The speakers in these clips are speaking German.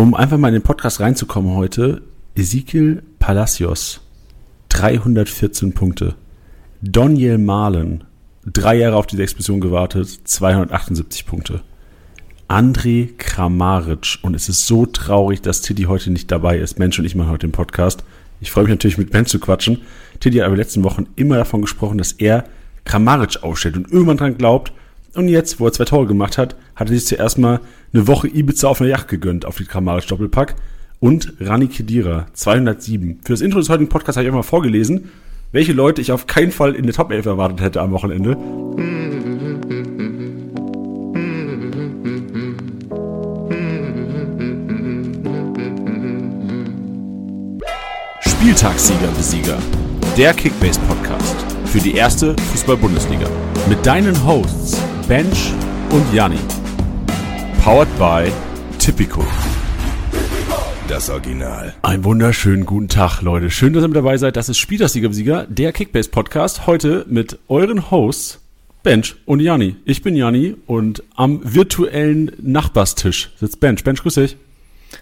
Um einfach mal in den Podcast reinzukommen heute, Ezekiel Palacios, 314 Punkte. Daniel Mahlen, drei Jahre auf diese Explosion gewartet, 278 Punkte. André Kramaric. Und es ist so traurig, dass Tiddy heute nicht dabei ist. Mensch und ich machen heute den Podcast. Ich freue mich natürlich mit Ben zu quatschen. Tiddy hat aber in den letzten Wochen immer davon gesprochen, dass er Kramaric aufstellt und irgendwann dran glaubt. Und jetzt, wo er zwei Tore gemacht hat, hat er sich zuerst mal eine Woche Ibiza auf einer Yacht gegönnt, auf die Kramaric Doppelpack. Und Rani Kedira, 207. Für das Intro des heutigen Podcasts habe ich auch mal vorgelesen, welche Leute ich auf keinen Fall in der Top 11 erwartet hätte am Wochenende. Spieltagssieger Besieger. Der Kickbase Podcast für die erste Fußball-Bundesliga. Mit deinen Hosts Bench und Janni. Powered by Tipico. Das Original. Einen wunderschönen guten Tag, Leute. Schön, dass ihr mit dabei seid. Das ist Spieltagssieger Besieger, der Kickbase Podcast. Heute mit euren Hosts Bench und Janni. Ich bin Janni und am virtuellen Nachbarstisch sitzt Bench. Bench, grüß dich.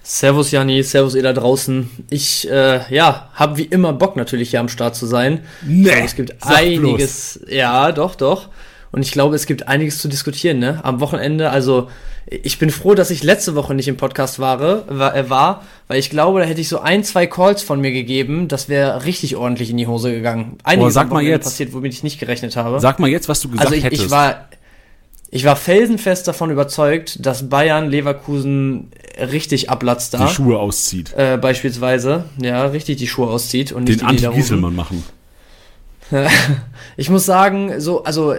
Servus Janni, servus ihr da draußen. Ich, äh, ja, habe wie immer Bock natürlich hier am Start zu sein. Nee, es gibt einiges, bloß. ja, doch, doch. Und ich glaube, es gibt einiges zu diskutieren, ne? Am Wochenende, also ich bin froh, dass ich letzte Woche nicht im Podcast war, war, äh, war weil ich glaube, da hätte ich so ein, zwei Calls von mir gegeben, das wäre richtig ordentlich in die Hose gegangen. Einiges sag mal jetzt. passiert, womit ich nicht gerechnet habe. Sag mal jetzt, was du gesagt also ich, hättest. Ich war, ich war felsenfest davon überzeugt, dass Bayern Leverkusen richtig ablatzt da. Die Schuhe auszieht. Äh, beispielsweise. Ja, richtig die Schuhe auszieht und nicht Den die Anti-Gieselmann machen. Ich muss sagen, so, also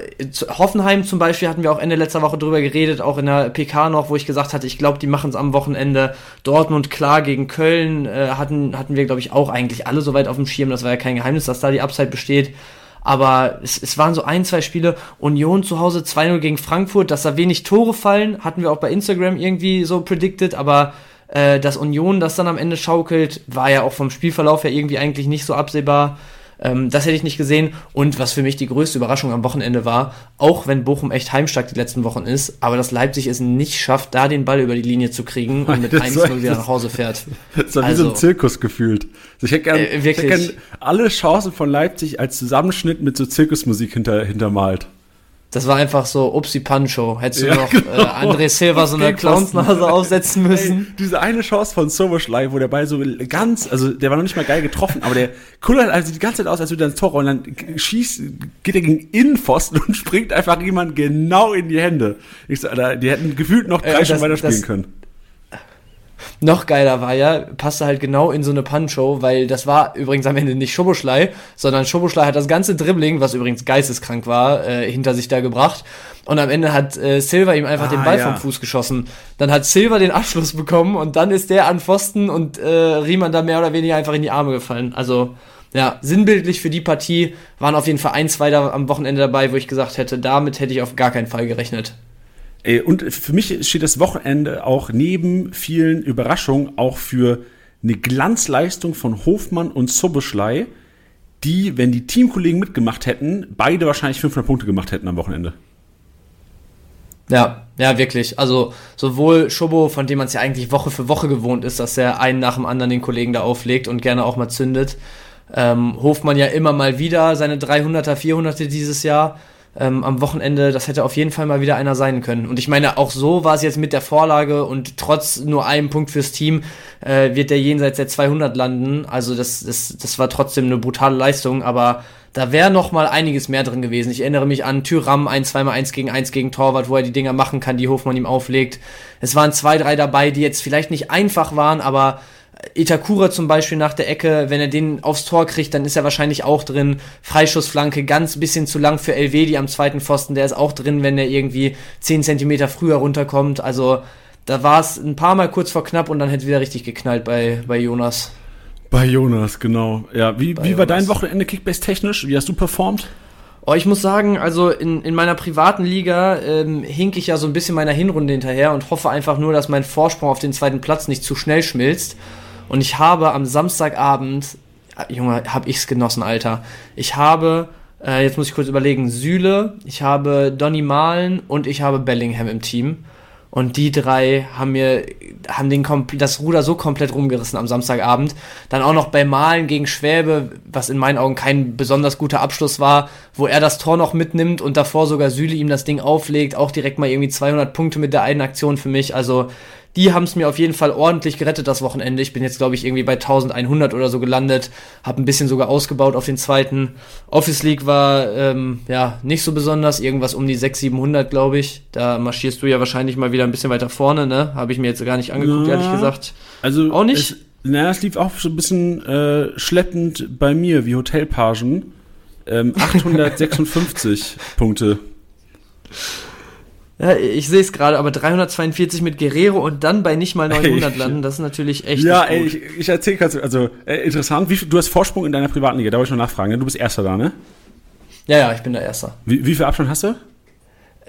Hoffenheim zum Beispiel hatten wir auch Ende letzter Woche drüber geredet, auch in der PK noch, wo ich gesagt hatte, ich glaube, die machen es am Wochenende. Dortmund klar gegen Köln äh, hatten, hatten wir, glaube ich, auch eigentlich alle soweit auf dem Schirm. Das war ja kein Geheimnis, dass da die Upside besteht aber es, es waren so ein, zwei Spiele. Union zu Hause 2-0 gegen Frankfurt, dass da wenig Tore fallen, hatten wir auch bei Instagram irgendwie so predicted, aber äh, dass Union das dann am Ende schaukelt, war ja auch vom Spielverlauf her irgendwie eigentlich nicht so absehbar. Ähm, das hätte ich nicht gesehen. Und was für mich die größte Überraschung am Wochenende war, auch wenn Bochum echt heimstark die letzten Wochen ist, aber dass Leipzig es nicht schafft, da den Ball über die Linie zu kriegen und mit 1-0 wieder nach Hause fährt. Das war also, wie so ein also Zirkus gefühlt. Also ich hätte gern, äh, ich hätte gern alle Chancen von Leipzig als Zusammenschnitt mit so Zirkusmusik hinter, hintermalt. Das war einfach so Upsi Pancho. Hättest du ja, noch genau. äh, André Silva so eine Clownsnase aufsetzen müssen. Ey, diese eine Chance von Soberschlei, wo der Ball so ganz, also der war noch nicht mal geil getroffen, aber der kullert also die ganze Zeit aus, als würde er ins Tor und dann schießt, geht er gegen Innenpfosten und springt einfach jemand genau in die Hände. Ich so, Alter, die hätten gefühlt noch drei äh, Stunden weiterspielen können noch geiler war ja, passte halt genau in so eine Punch-Show, weil das war übrigens am Ende nicht Schoboschlei, sondern Schoboschlei hat das ganze Dribbling, was übrigens geisteskrank war, äh, hinter sich da gebracht. Und am Ende hat äh, Silva ihm einfach ah, den Ball ja. vom Fuß geschossen. Dann hat Silva den Abschluss bekommen und dann ist der an Pfosten und äh, Riemann da mehr oder weniger einfach in die Arme gefallen. Also ja, sinnbildlich für die Partie waren auf jeden Fall ein, zwei da am Wochenende dabei, wo ich gesagt hätte, damit hätte ich auf gar keinen Fall gerechnet. Und für mich steht das Wochenende auch neben vielen Überraschungen auch für eine Glanzleistung von Hofmann und Soboschlei, die, wenn die Teamkollegen mitgemacht hätten, beide wahrscheinlich 500 Punkte gemacht hätten am Wochenende. Ja, ja, wirklich. Also sowohl Schobo, von dem man es ja eigentlich Woche für Woche gewohnt ist, dass er einen nach dem anderen den Kollegen da auflegt und gerne auch mal zündet. Ähm, Hofmann ja immer mal wieder seine 300er, 400er dieses Jahr ähm, am Wochenende, das hätte auf jeden Fall mal wieder einer sein können. Und ich meine, auch so war es jetzt mit der Vorlage und trotz nur einem Punkt fürs Team äh, wird der jenseits der 200 landen. Also das, das, das war trotzdem eine brutale Leistung, aber da wäre noch mal einiges mehr drin gewesen. Ich erinnere mich an Tyram, ein 2x1 gegen 1 gegen Torwart, wo er die Dinger machen kann, die Hofmann ihm auflegt. Es waren zwei, drei dabei, die jetzt vielleicht nicht einfach waren, aber Itakura zum Beispiel nach der Ecke, wenn er den aufs Tor kriegt, dann ist er wahrscheinlich auch drin. Freischussflanke, ganz bisschen zu lang für LW, die am zweiten Pfosten, der ist auch drin, wenn er irgendwie 10 Zentimeter früher runterkommt. Also da war es ein paar Mal kurz vor knapp und dann hätte wieder richtig geknallt bei, bei Jonas. Bei Jonas, genau. Ja, wie, wie war dein Wochenende Kickbase technisch? Wie hast du performt? Oh, ich muss sagen, also in, in meiner privaten Liga ähm, hink ich ja so ein bisschen meiner Hinrunde hinterher und hoffe einfach nur, dass mein Vorsprung auf den zweiten Platz nicht zu schnell schmilzt. Und ich habe am Samstagabend, Junge, hab ich's genossen, Alter. Ich habe, äh, jetzt muss ich kurz überlegen, Süle, ich habe Donny Malen und ich habe Bellingham im Team. Und die drei haben mir, haben den das Ruder so komplett rumgerissen am Samstagabend. Dann auch noch bei Malen gegen Schwäbe, was in meinen Augen kein besonders guter Abschluss war, wo er das Tor noch mitnimmt und davor sogar Süle ihm das Ding auflegt. Auch direkt mal irgendwie 200 Punkte mit der einen Aktion für mich. Also die haben es mir auf jeden Fall ordentlich gerettet das Wochenende. Ich bin jetzt, glaube ich, irgendwie bei 1100 oder so gelandet, habe ein bisschen sogar ausgebaut auf den zweiten. Office League war ähm, ja nicht so besonders, irgendwas um die 600, 700, glaube ich. Da marschierst du ja wahrscheinlich mal wieder ein bisschen weiter vorne, ne? Habe ich mir jetzt gar nicht angeguckt, ja, ehrlich gesagt. Also auch nicht. Es, na, es lief auch so ein bisschen äh, schleppend bei mir wie Hotelpagen. Ähm, 856 Punkte. Ja, ich sehe es gerade, aber 342 mit Guerrero und dann bei nicht mal 900 landen, das ist natürlich echt Ja, ey, ich, ich erzähle kurz, also äh, interessant, wie, du hast Vorsprung in deiner privaten Liga, da wollte ich noch nachfragen, ne? du bist Erster da, ne? Ja, ja, ich bin der Erster. Wie, wie viel Abstand hast du?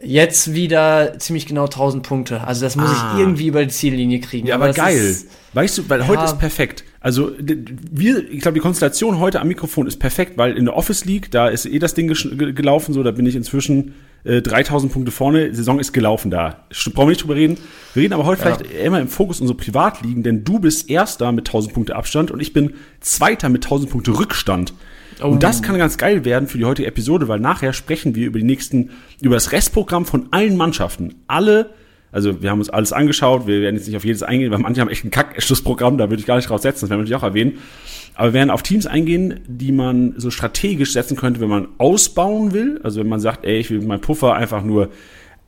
Jetzt wieder ziemlich genau 1000 Punkte. Also das muss ah. ich irgendwie über die Ziellinie kriegen. Ja, aber, aber geil. Ist, weißt du, weil ja. heute ist perfekt. Also wir, ich glaube, die Konstellation heute am Mikrofon ist perfekt, weil in der Office League, da ist eh das Ding gelaufen, so, da bin ich inzwischen äh, 3000 Punkte vorne, Saison ist gelaufen da. Brauchen wir nicht drüber reden. Wir reden aber heute ja. vielleicht immer im Fokus unsere Privatligen, denn du bist Erster mit 1000 Punkte Abstand und ich bin Zweiter mit 1000 Punkte Rückstand. Oh. Und das kann ganz geil werden für die heutige Episode, weil nachher sprechen wir über die nächsten, über das Restprogramm von allen Mannschaften. Alle, also wir haben uns alles angeschaut, wir werden jetzt nicht auf jedes eingehen, weil manche haben echt ein Kack-Schlussprogramm, da würde ich gar nicht drauf setzen, das werden wir natürlich auch erwähnen. Aber wir werden auf Teams eingehen, die man so strategisch setzen könnte, wenn man ausbauen will. Also wenn man sagt, ey, ich will meinen Puffer einfach nur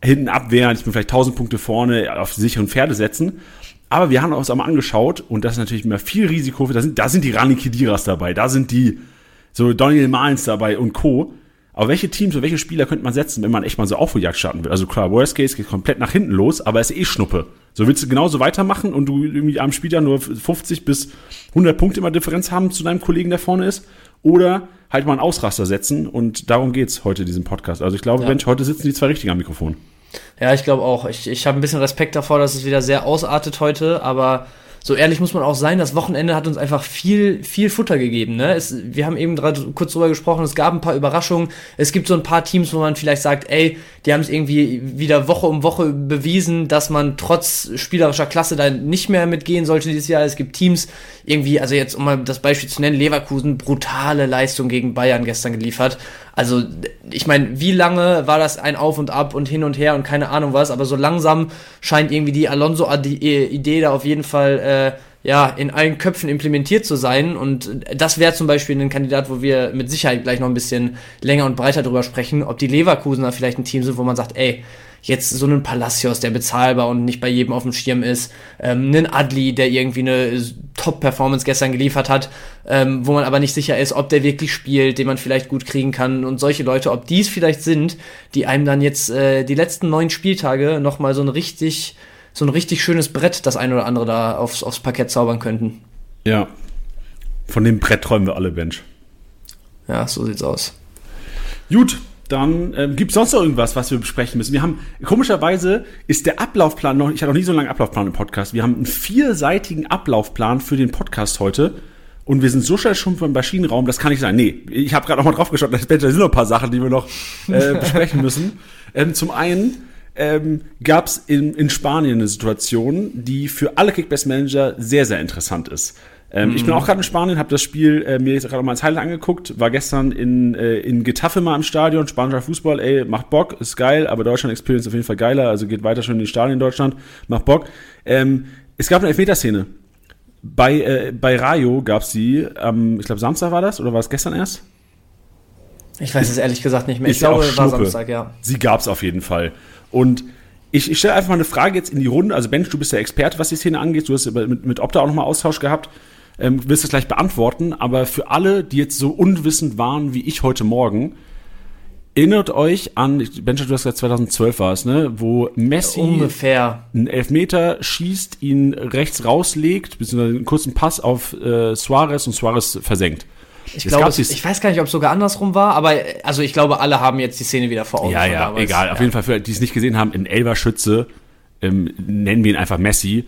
hinten abwehren, ich bin vielleicht 1000 Punkte vorne auf sicheren Pferde setzen. Aber wir haben uns auch mal angeschaut und das ist natürlich immer viel Risiko. Da sind, da sind die Rani Kidiras dabei, da sind die so Daniel Malens dabei und Co. Aber welche Teams und welche Spieler könnte man setzen, wenn man echt mal so Aufholjagd starten will? Also klar, Worst Case geht komplett nach hinten los, aber es ist eh Schnuppe. So willst du genauso weitermachen und du irgendwie am Spieltag nur 50 bis 100 Punkte immer Differenz haben zu deinem Kollegen, der vorne ist? Oder halt mal einen Ausraster setzen und darum geht's heute in diesem Podcast. Also ich glaube, ja. Mensch, heute sitzen die zwei richtig am Mikrofon. Ja, ich glaube auch. Ich, ich habe ein bisschen Respekt davor, dass es wieder sehr ausartet heute, aber so ehrlich muss man auch sein, das Wochenende hat uns einfach viel, viel Futter gegeben. Ne? Es, wir haben eben gerade kurz drüber gesprochen, es gab ein paar Überraschungen. Es gibt so ein paar Teams, wo man vielleicht sagt, ey, die haben es irgendwie wieder Woche um Woche bewiesen, dass man trotz spielerischer Klasse da nicht mehr mitgehen sollte dieses Jahr. Es gibt Teams, irgendwie, also jetzt um mal das Beispiel zu nennen, Leverkusen, brutale Leistung gegen Bayern gestern geliefert. Also, ich meine, wie lange war das ein Auf und Ab und hin und her und keine Ahnung was, aber so langsam scheint irgendwie die Alonso-Idee da auf jeden Fall äh, ja, in allen Köpfen implementiert zu sein. Und das wäre zum Beispiel ein Kandidat, wo wir mit Sicherheit gleich noch ein bisschen länger und breiter drüber sprechen, ob die Leverkusener vielleicht ein Team sind, wo man sagt, ey, jetzt so einen Palacios, der bezahlbar und nicht bei jedem auf dem Schirm ist, ähm, einen Adli, der irgendwie eine Top-Performance gestern geliefert hat, ähm, wo man aber nicht sicher ist, ob der wirklich spielt, den man vielleicht gut kriegen kann und solche Leute, ob dies vielleicht sind, die einem dann jetzt äh, die letzten neun Spieltage nochmal so ein richtig, so ein richtig schönes Brett, das ein oder andere da aufs, aufs Parkett zaubern könnten. Ja. Von dem Brett träumen wir alle, Bench. Ja, so sieht's aus. Gut, dann ähm, gibt es sonst noch irgendwas, was wir besprechen müssen. Wir haben, komischerweise ist der Ablaufplan noch, ich hatte noch nie so einen langen Ablaufplan im Podcast. Wir haben einen vierseitigen Ablaufplan für den Podcast heute. Und wir sind so schnell schon beim Maschinenraum, das kann nicht sein. Nee, ich habe gerade noch mal drauf geschaut, da sind noch ein paar Sachen, die wir noch äh, besprechen müssen. Ähm, zum einen ähm, gab es in, in Spanien eine Situation, die für alle Kickbase-Manager sehr, sehr interessant ist. Ähm, mhm. Ich bin mhm. auch gerade in Spanien, habe das Spiel äh, mir jetzt gerade mal als Highlight angeguckt, war gestern in, äh, in Getafe mal im Stadion, spanischer Fußball, ey, macht Bock, ist geil, aber Deutschland Experience auf jeden Fall geiler, also geht weiter schon in die Stadien in Deutschland, macht Bock. Ähm, es gab eine Elfmeterszene. Bei, äh, bei Rayo gab es sie, ähm, ich glaube Samstag war das, oder war es gestern erst? Ich weiß es ehrlich gesagt nicht mehr. Ich glaube, es war Samstag, ja. Sie gab es auf jeden Fall. Und ich, ich stelle einfach mal eine Frage jetzt in die Runde. Also Bench, du bist der Experte, was die Szene angeht. Du hast mit, mit Opta auch nochmal Austausch gehabt ähm, wirst es gleich beantworten, aber für alle, die jetzt so unwissend waren wie ich heute Morgen, erinnert euch an, Benjamin, du hast gesagt 2012 war es, ne, wo Messi ungefähr einen Elfmeter schießt, ihn rechts rauslegt, beziehungsweise einen kurzen Pass auf äh, Suarez und Suarez versenkt. Ich glaube, ich weiß gar nicht, ob es sogar andersrum war, aber also ich glaube, alle haben jetzt die Szene wieder vor Augen. Ja, ja, damals. egal. Ja. Auf jeden Fall für die es nicht gesehen haben, ein Elberschütze, ähm, nennen wir ihn einfach Messi,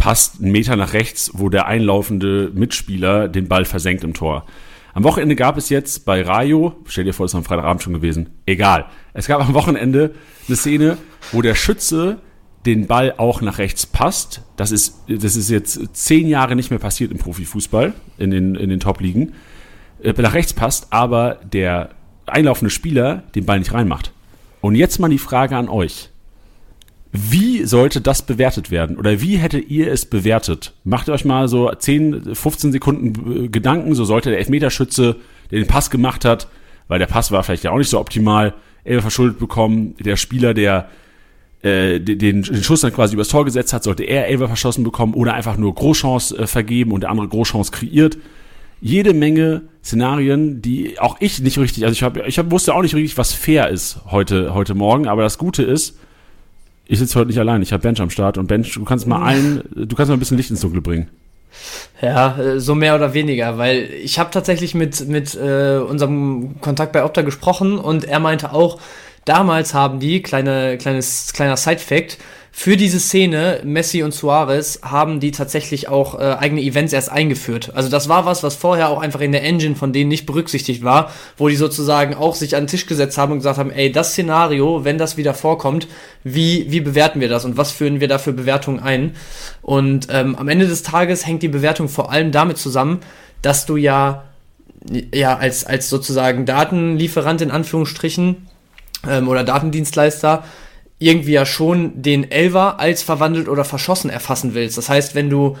passt einen Meter nach rechts, wo der einlaufende Mitspieler den Ball versenkt im Tor. Am Wochenende gab es jetzt bei Rayo, stell dir vor, das ist am Freitagabend schon gewesen, egal. Es gab am Wochenende eine Szene, wo der Schütze den Ball auch nach rechts passt. Das ist, das ist jetzt zehn Jahre nicht mehr passiert im Profifußball, in den, in den Top-Ligen. Äh, nach rechts passt, aber der einlaufende Spieler den Ball nicht reinmacht. Und jetzt mal die Frage an euch. Wie sollte das bewertet werden? Oder wie hättet ihr es bewertet? Macht euch mal so 10, 15 Sekunden äh, Gedanken, so sollte der Elfmeterschütze, der den Pass gemacht hat, weil der Pass war vielleicht ja auch nicht so optimal, Elfer verschuldet bekommen. Der Spieler, der äh, den, den Schuss dann quasi übers Tor gesetzt hat, sollte er Elfer verschossen bekommen oder einfach nur Großchance äh, vergeben und der andere Großchance kreiert. Jede Menge Szenarien, die auch ich nicht richtig, also ich, hab, ich hab, wusste auch nicht richtig, was fair ist heute, heute Morgen, aber das Gute ist, ich sitze heute nicht allein, ich habe Bench am Start und Bench, du kannst mal ein, du kannst mal ein bisschen Licht ins Dunkel bringen. Ja, äh, so mehr oder weniger, weil ich habe tatsächlich mit, mit äh, unserem Kontakt bei Opta gesprochen und er meinte auch, Damals haben die, kleine, kleines, kleiner Side-Fact, für diese Szene, Messi und Suarez, haben die tatsächlich auch äh, eigene Events erst eingeführt. Also das war was, was vorher auch einfach in der Engine von denen nicht berücksichtigt war, wo die sozusagen auch sich an den Tisch gesetzt haben und gesagt haben, ey, das Szenario, wenn das wieder vorkommt, wie, wie bewerten wir das und was führen wir da für Bewertungen ein? Und ähm, am Ende des Tages hängt die Bewertung vor allem damit zusammen, dass du ja, ja als, als sozusagen Datenlieferant in Anführungsstrichen ähm, oder Datendienstleister irgendwie ja schon den Elver als verwandelt oder verschossen erfassen willst. Das heißt, wenn du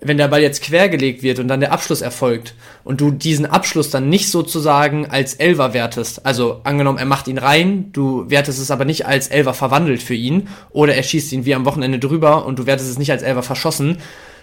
wenn der Ball jetzt quergelegt wird und dann der Abschluss erfolgt und du diesen Abschluss dann nicht sozusagen als Elver wertest, also angenommen, er macht ihn rein, du wertest es aber nicht als Elver verwandelt für ihn oder er schießt ihn wie am Wochenende drüber und du wertest es nicht als Elver verschossen,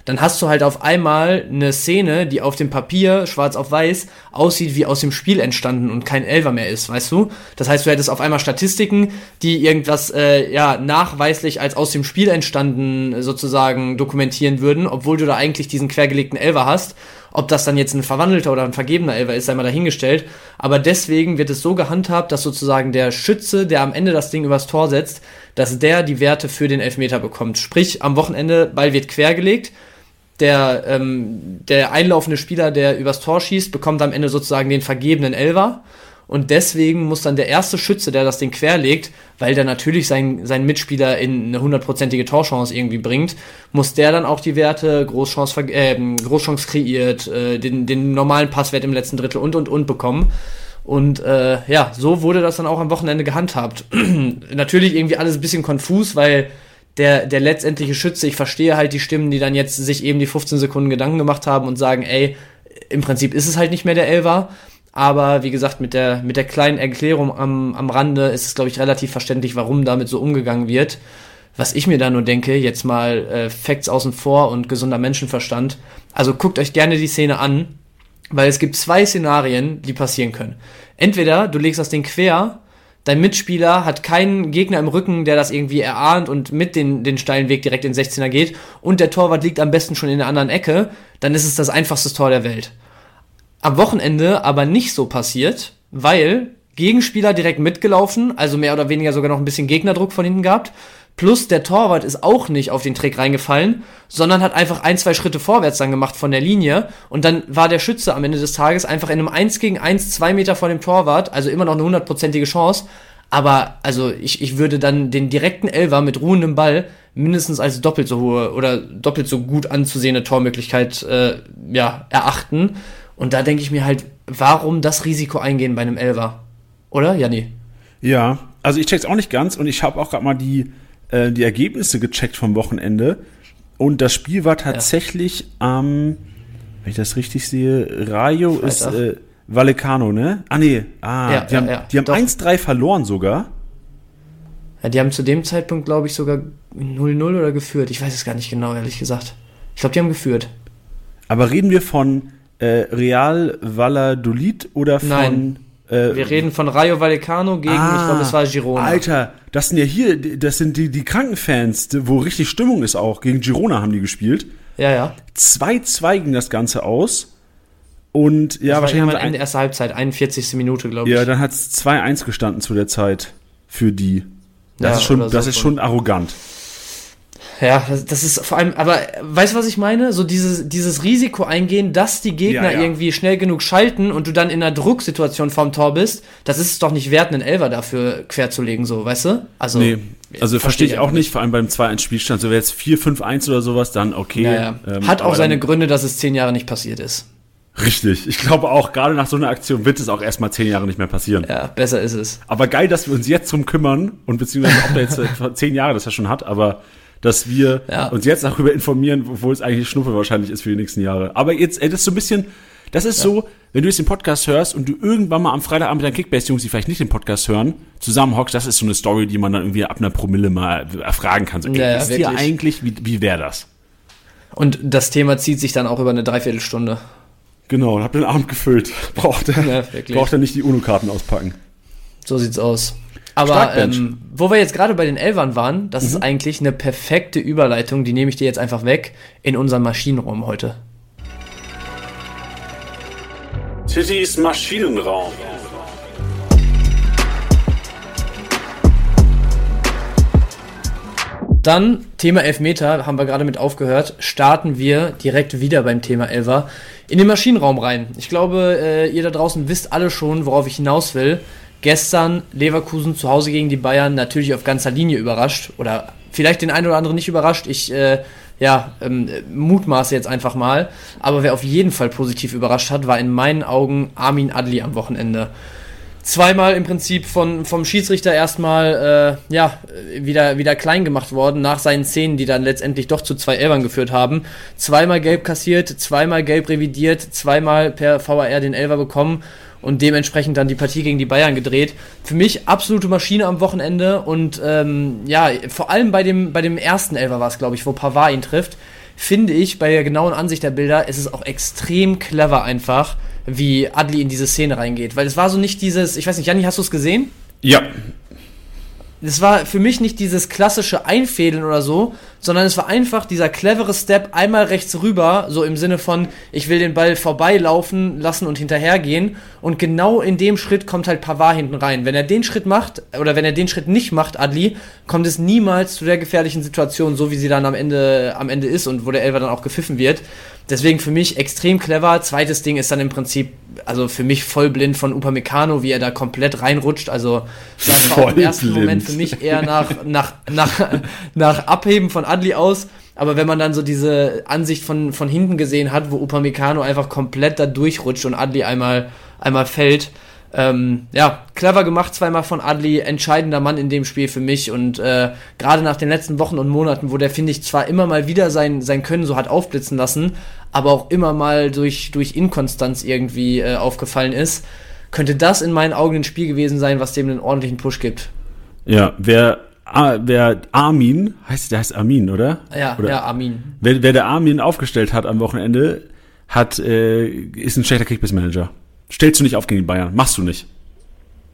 dann hast du halt auf einmal eine Szene, die auf dem Papier, schwarz auf weiß, aussieht wie aus dem Spiel entstanden und kein Elver mehr ist, weißt du? Das heißt, du hättest auf einmal Statistiken, die irgendwas äh, ja nachweislich als aus dem Spiel entstanden sozusagen dokumentieren würden, obwohl du da eigentlich diesen quergelegten Elver hast. Ob das dann jetzt ein verwandelter oder ein vergebener Elver ist, sei mal dahingestellt. Aber deswegen wird es so gehandhabt, dass sozusagen der Schütze, der am Ende das Ding übers Tor setzt, dass der die Werte für den Elfmeter bekommt. Sprich, am Wochenende, Ball wird quergelegt, der, ähm, der einlaufende Spieler, der übers Tor schießt, bekommt am Ende sozusagen den vergebenen Elver. Und deswegen muss dann der erste Schütze, der das Ding querlegt, weil der natürlich seinen, seinen Mitspieler in eine hundertprozentige Torchance irgendwie bringt, muss der dann auch die Werte, Großchance, äh, Großchance kreiert, äh, den, den normalen Passwert im letzten Drittel und und und bekommen. Und äh, ja, so wurde das dann auch am Wochenende gehandhabt. natürlich irgendwie alles ein bisschen konfus, weil der, der letztendliche Schütze, ich verstehe halt die Stimmen, die dann jetzt sich eben die 15 Sekunden Gedanken gemacht haben und sagen, ey, im Prinzip ist es halt nicht mehr der Elver. Aber wie gesagt, mit der, mit der kleinen Erklärung am, am Rande ist es, glaube ich, relativ verständlich, warum damit so umgegangen wird. Was ich mir da nur denke, jetzt mal äh, Facts außen vor und gesunder Menschenverstand. Also guckt euch gerne die Szene an, weil es gibt zwei Szenarien, die passieren können. Entweder du legst das Ding quer dein Mitspieler hat keinen Gegner im Rücken, der das irgendwie erahnt und mit den, den steilen Weg direkt in den 16er geht und der Torwart liegt am besten schon in der anderen Ecke, dann ist es das einfachste Tor der Welt. Am Wochenende aber nicht so passiert, weil Gegenspieler direkt mitgelaufen, also mehr oder weniger sogar noch ein bisschen Gegnerdruck von hinten gehabt Plus der Torwart ist auch nicht auf den Trick reingefallen, sondern hat einfach ein, zwei Schritte vorwärts dann gemacht von der Linie. Und dann war der Schütze am Ende des Tages einfach in einem 1 gegen 1, zwei Meter vor dem Torwart, also immer noch eine hundertprozentige Chance. Aber also ich, ich würde dann den direkten Elver mit ruhendem Ball mindestens als doppelt so hohe oder doppelt so gut anzusehende Tormöglichkeit äh, ja, erachten. Und da denke ich mir halt, warum das Risiko eingehen bei einem Elver? Oder, Janni? Ja, also ich check's auch nicht ganz und ich habe auch gerade mal die äh, die Ergebnisse gecheckt vom Wochenende. Und das Spiel war tatsächlich am, ja. wenn ich das richtig sehe, Rayo Freitag. ist äh, Vallecano, ne? Ah, nee. Ah, ja, die ja, haben, ja. Die haben 1-3 verloren sogar. Ja, die haben zu dem Zeitpunkt, glaube ich, sogar 0-0 oder geführt. Ich weiß es gar nicht genau, ehrlich gesagt. Ich glaube, die haben geführt. Aber reden wir von äh, Real Valladolid oder von Nein. Äh, Wir reden von Rayo Vallecano gegen, ah, ich glaube, es war Girona. Alter, das sind ja hier, das sind die, die Krankenfans, wo richtig Stimmung ist auch. Gegen Girona haben die gespielt. Ja, ja. 2-2 ging das Ganze aus. Und ja, das wahrscheinlich. War Ende erster Halbzeit, 41. Minute, glaube ich. Ja, dann hat es 2-1 gestanden zu der Zeit für die. Das ja, ist schon, das so ist schon arrogant. Ja, das, das, ist vor allem, aber weißt du, was ich meine? So dieses, dieses Risiko eingehen, dass die Gegner ja, ja. irgendwie schnell genug schalten und du dann in einer Drucksituation vorm Tor bist, das ist es doch nicht wert, einen Elver dafür querzulegen, so, weißt du? Also. Nee, Also verstehe ich auch nicht, vor allem beim 2-1-Spielstand. So wäre jetzt 4-5-1 oder sowas, dann okay. Ja, ja. Ähm, Hat auch seine Gründe, dass es zehn Jahre nicht passiert ist. Richtig. Ich glaube auch, gerade nach so einer Aktion wird es auch erstmal zehn Jahre nicht mehr passieren. Ja, besser ist es. Aber geil, dass wir uns jetzt drum kümmern und beziehungsweise auch da jetzt zehn Jahre das ja schon hat, aber dass wir ja. uns jetzt darüber informieren, wo es eigentlich Schnuppe wahrscheinlich ist für die nächsten Jahre. Aber jetzt, ey, das ist so ein bisschen, das ist ja. so, wenn du jetzt den Podcast hörst und du irgendwann mal am Freitagabend mit deinen Kickbase-Jungs, die vielleicht nicht den Podcast hören, zusammenhockst, das ist so eine Story, die man dann irgendwie ab einer Promille mal erfragen kann. So, ey, ja, ist dir eigentlich, wie, wie wäre das? Und das Thema zieht sich dann auch über eine Dreiviertelstunde. Genau, und hab den Abend gefüllt. Braucht er, ja, braucht er nicht die UNO-Karten auspacken. So sieht's aus. Aber ähm, wo wir jetzt gerade bei den Elvern waren, das mhm. ist eigentlich eine perfekte Überleitung, die nehme ich dir jetzt einfach weg, in unseren Maschinenraum heute. Tittys Maschinenraum. Dann Thema Elfmeter, haben wir gerade mit aufgehört, starten wir direkt wieder beim Thema Elfer in den Maschinenraum rein. Ich glaube, äh, ihr da draußen wisst alle schon, worauf ich hinaus will. Gestern Leverkusen zu Hause gegen die Bayern natürlich auf ganzer Linie überrascht oder vielleicht den einen oder anderen nicht überrascht. Ich äh, ja, ähm, mutmaße jetzt einfach mal. Aber wer auf jeden Fall positiv überrascht hat, war in meinen Augen Armin Adli am Wochenende zweimal im Prinzip von, vom Schiedsrichter erstmal äh, ja, wieder, wieder klein gemacht worden nach seinen Szenen, die dann letztendlich doch zu zwei Elbern geführt haben. Zweimal gelb kassiert, zweimal gelb revidiert, zweimal per VAR den Elber bekommen und dementsprechend dann die Partie gegen die Bayern gedreht. Für mich absolute Maschine am Wochenende und ähm, ja, vor allem bei dem, bei dem ersten Elber war es, glaube ich, wo Pavard ihn trifft, finde ich bei der genauen Ansicht der Bilder, ist es auch extrem clever einfach, wie Adli in diese Szene reingeht. Weil es war so nicht dieses, ich weiß nicht, Janni, hast du es gesehen? Ja. Es war für mich nicht dieses klassische Einfädeln oder so, sondern es war einfach dieser clevere Step einmal rechts rüber, so im Sinne von, ich will den Ball vorbeilaufen lassen und hinterhergehen. Und genau in dem Schritt kommt halt Pavard hinten rein. Wenn er den Schritt macht, oder wenn er den Schritt nicht macht, Adli, kommt es niemals zu der gefährlichen Situation, so wie sie dann am Ende, am Ende ist und wo der Elfer dann auch gepfiffen wird. Deswegen für mich extrem clever. Zweites Ding ist dann im Prinzip, also für mich voll blind von Upamecano, wie er da komplett reinrutscht. Also das war im ersten blind. Moment für mich eher nach, nach, nach, nach Abheben von Adli aus. Aber wenn man dann so diese Ansicht von, von hinten gesehen hat, wo Upamecano einfach komplett da durchrutscht und Adli einmal, einmal fällt, ähm, ja, clever gemacht zweimal von Adli, entscheidender Mann in dem Spiel für mich und äh, gerade nach den letzten Wochen und Monaten, wo der, finde ich, zwar immer mal wieder sein, sein Können so hat aufblitzen lassen, aber auch immer mal durch, durch Inkonstanz irgendwie äh, aufgefallen ist, könnte das in meinen Augen ein Spiel gewesen sein, was dem einen ordentlichen Push gibt. Ja, wer, wer Armin, heißt der heißt Armin, oder? Ja, oder? ja, Armin. Wer, wer der Armin aufgestellt hat am Wochenende, hat, äh, ist ein schlechter Kickbiss-Manager. Stellst du nicht auf gegen die Bayern. Machst du nicht.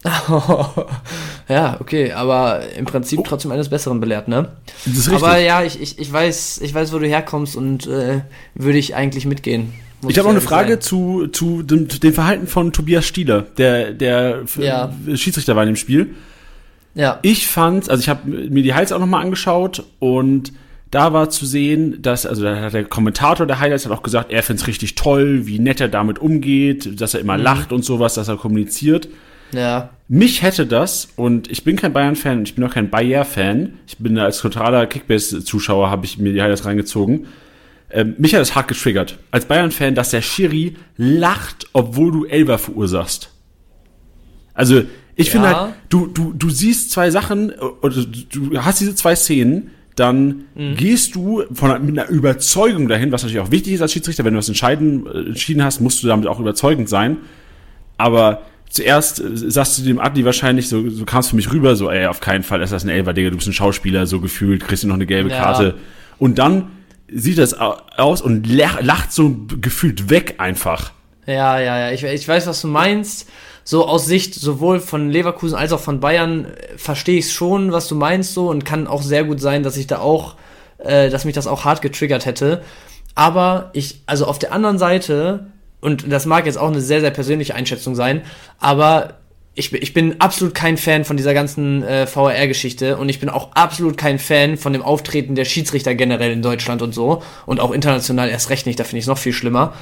ja, okay, aber im Prinzip trotzdem eines Besseren belehrt, ne? Das ist richtig. Aber ja, ich, ich, ich, weiß, ich weiß, wo du herkommst und äh, würde ich eigentlich mitgehen. Ich habe noch eine Frage sein. zu, zu dem, dem, Verhalten von Tobias Stieler, der, der ja. Schiedsrichter war in dem Spiel. Ja. Ich fand, also ich habe mir die Highlights auch nochmal angeschaut und da war zu sehen, dass, also da hat der Kommentator der Highlights hat auch gesagt, er findet es richtig toll, wie nett er damit umgeht, dass er immer mhm. lacht und sowas, dass er kommuniziert. Ja. Mich hätte das, und ich bin kein Bayern-Fan, ich bin auch kein Bayer-Fan, ich bin als totaler Kickbase-Zuschauer, habe ich mir die Highlights reingezogen. Ähm, mich hat das hart getriggert. Als Bayern-Fan, dass der Schiri lacht, obwohl du Elber verursachst. Also, ich ja. finde halt, du, du, du siehst zwei Sachen, oder du hast diese zwei Szenen, dann mhm. gehst du von, mit einer Überzeugung dahin, was natürlich auch wichtig ist als Schiedsrichter, wenn du was entscheiden, äh, entschieden hast, musst du damit auch überzeugend sein. Aber zuerst äh, sagst du dem Adli wahrscheinlich, so, so kam es für mich rüber, so, ey, auf keinen Fall ist das ein Elfer, Digga, du bist ein Schauspieler, so gefühlt, kriegst du noch eine gelbe ja. Karte. Und dann sieht das aus und lacht so gefühlt weg einfach. Ja, ja, ja, ich, ich weiß, was du meinst so aus Sicht sowohl von Leverkusen als auch von Bayern äh, verstehe ich schon, was du meinst so und kann auch sehr gut sein, dass ich da auch, äh, dass mich das auch hart getriggert hätte. Aber ich, also auf der anderen Seite, und das mag jetzt auch eine sehr, sehr persönliche Einschätzung sein, aber ich, ich bin absolut kein Fan von dieser ganzen äh, VAR-Geschichte und ich bin auch absolut kein Fan von dem Auftreten der Schiedsrichter generell in Deutschland und so und auch international erst recht nicht, da finde ich es noch viel schlimmer.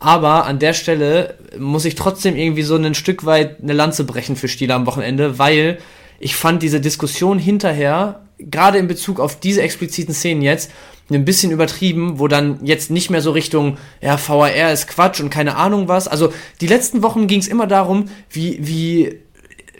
Aber an der Stelle muss ich trotzdem irgendwie so ein Stück weit eine Lanze brechen für Stieler am Wochenende, weil ich fand diese Diskussion hinterher gerade in Bezug auf diese expliziten Szenen jetzt ein bisschen übertrieben, wo dann jetzt nicht mehr so Richtung, ja, VAR ist Quatsch und keine Ahnung was. Also die letzten Wochen ging es immer darum, wie, wie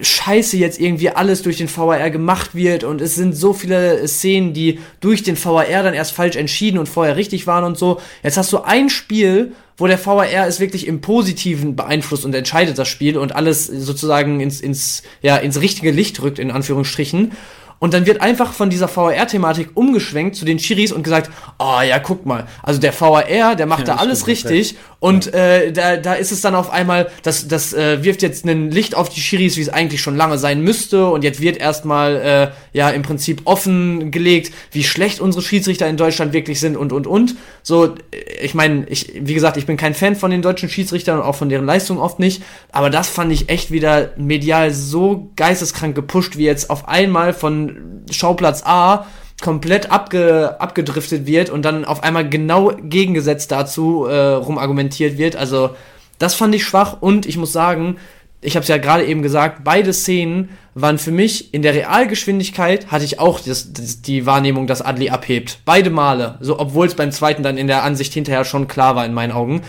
scheiße jetzt irgendwie alles durch den VAR gemacht wird und es sind so viele Szenen, die durch den VAR dann erst falsch entschieden und vorher richtig waren und so. Jetzt hast du ein Spiel, wo der VAR es wirklich im Positiven beeinflusst und entscheidet das Spiel und alles sozusagen ins, ins, ja, ins richtige Licht rückt, in Anführungsstrichen. Und dann wird einfach von dieser VAR-Thematik umgeschwenkt zu den Chiris und gesagt, oh ja, guck mal, also der VAR, der macht ja, da alles richtig. Und äh, da, da ist es dann auf einmal, das, das äh, wirft jetzt ein Licht auf die Chiris, wie es eigentlich schon lange sein müsste. Und jetzt wird erstmal äh, ja im Prinzip offengelegt, wie schlecht unsere Schiedsrichter in Deutschland wirklich sind und und und. So, ich meine, ich, wie gesagt, ich bin kein Fan von den deutschen Schiedsrichtern und auch von deren Leistung oft nicht, aber das fand ich echt wieder medial so geisteskrank gepusht, wie jetzt auf einmal von Schauplatz A komplett abge, abgedriftet wird und dann auf einmal genau gegengesetzt dazu äh, rumargumentiert wird. Also das fand ich schwach und ich muss sagen, ich habe es ja gerade eben gesagt, beide Szenen waren für mich in der Realgeschwindigkeit hatte ich auch das, das, die Wahrnehmung, dass Adli abhebt. Beide Male, so obwohl es beim zweiten dann in der Ansicht hinterher schon klar war in meinen Augen.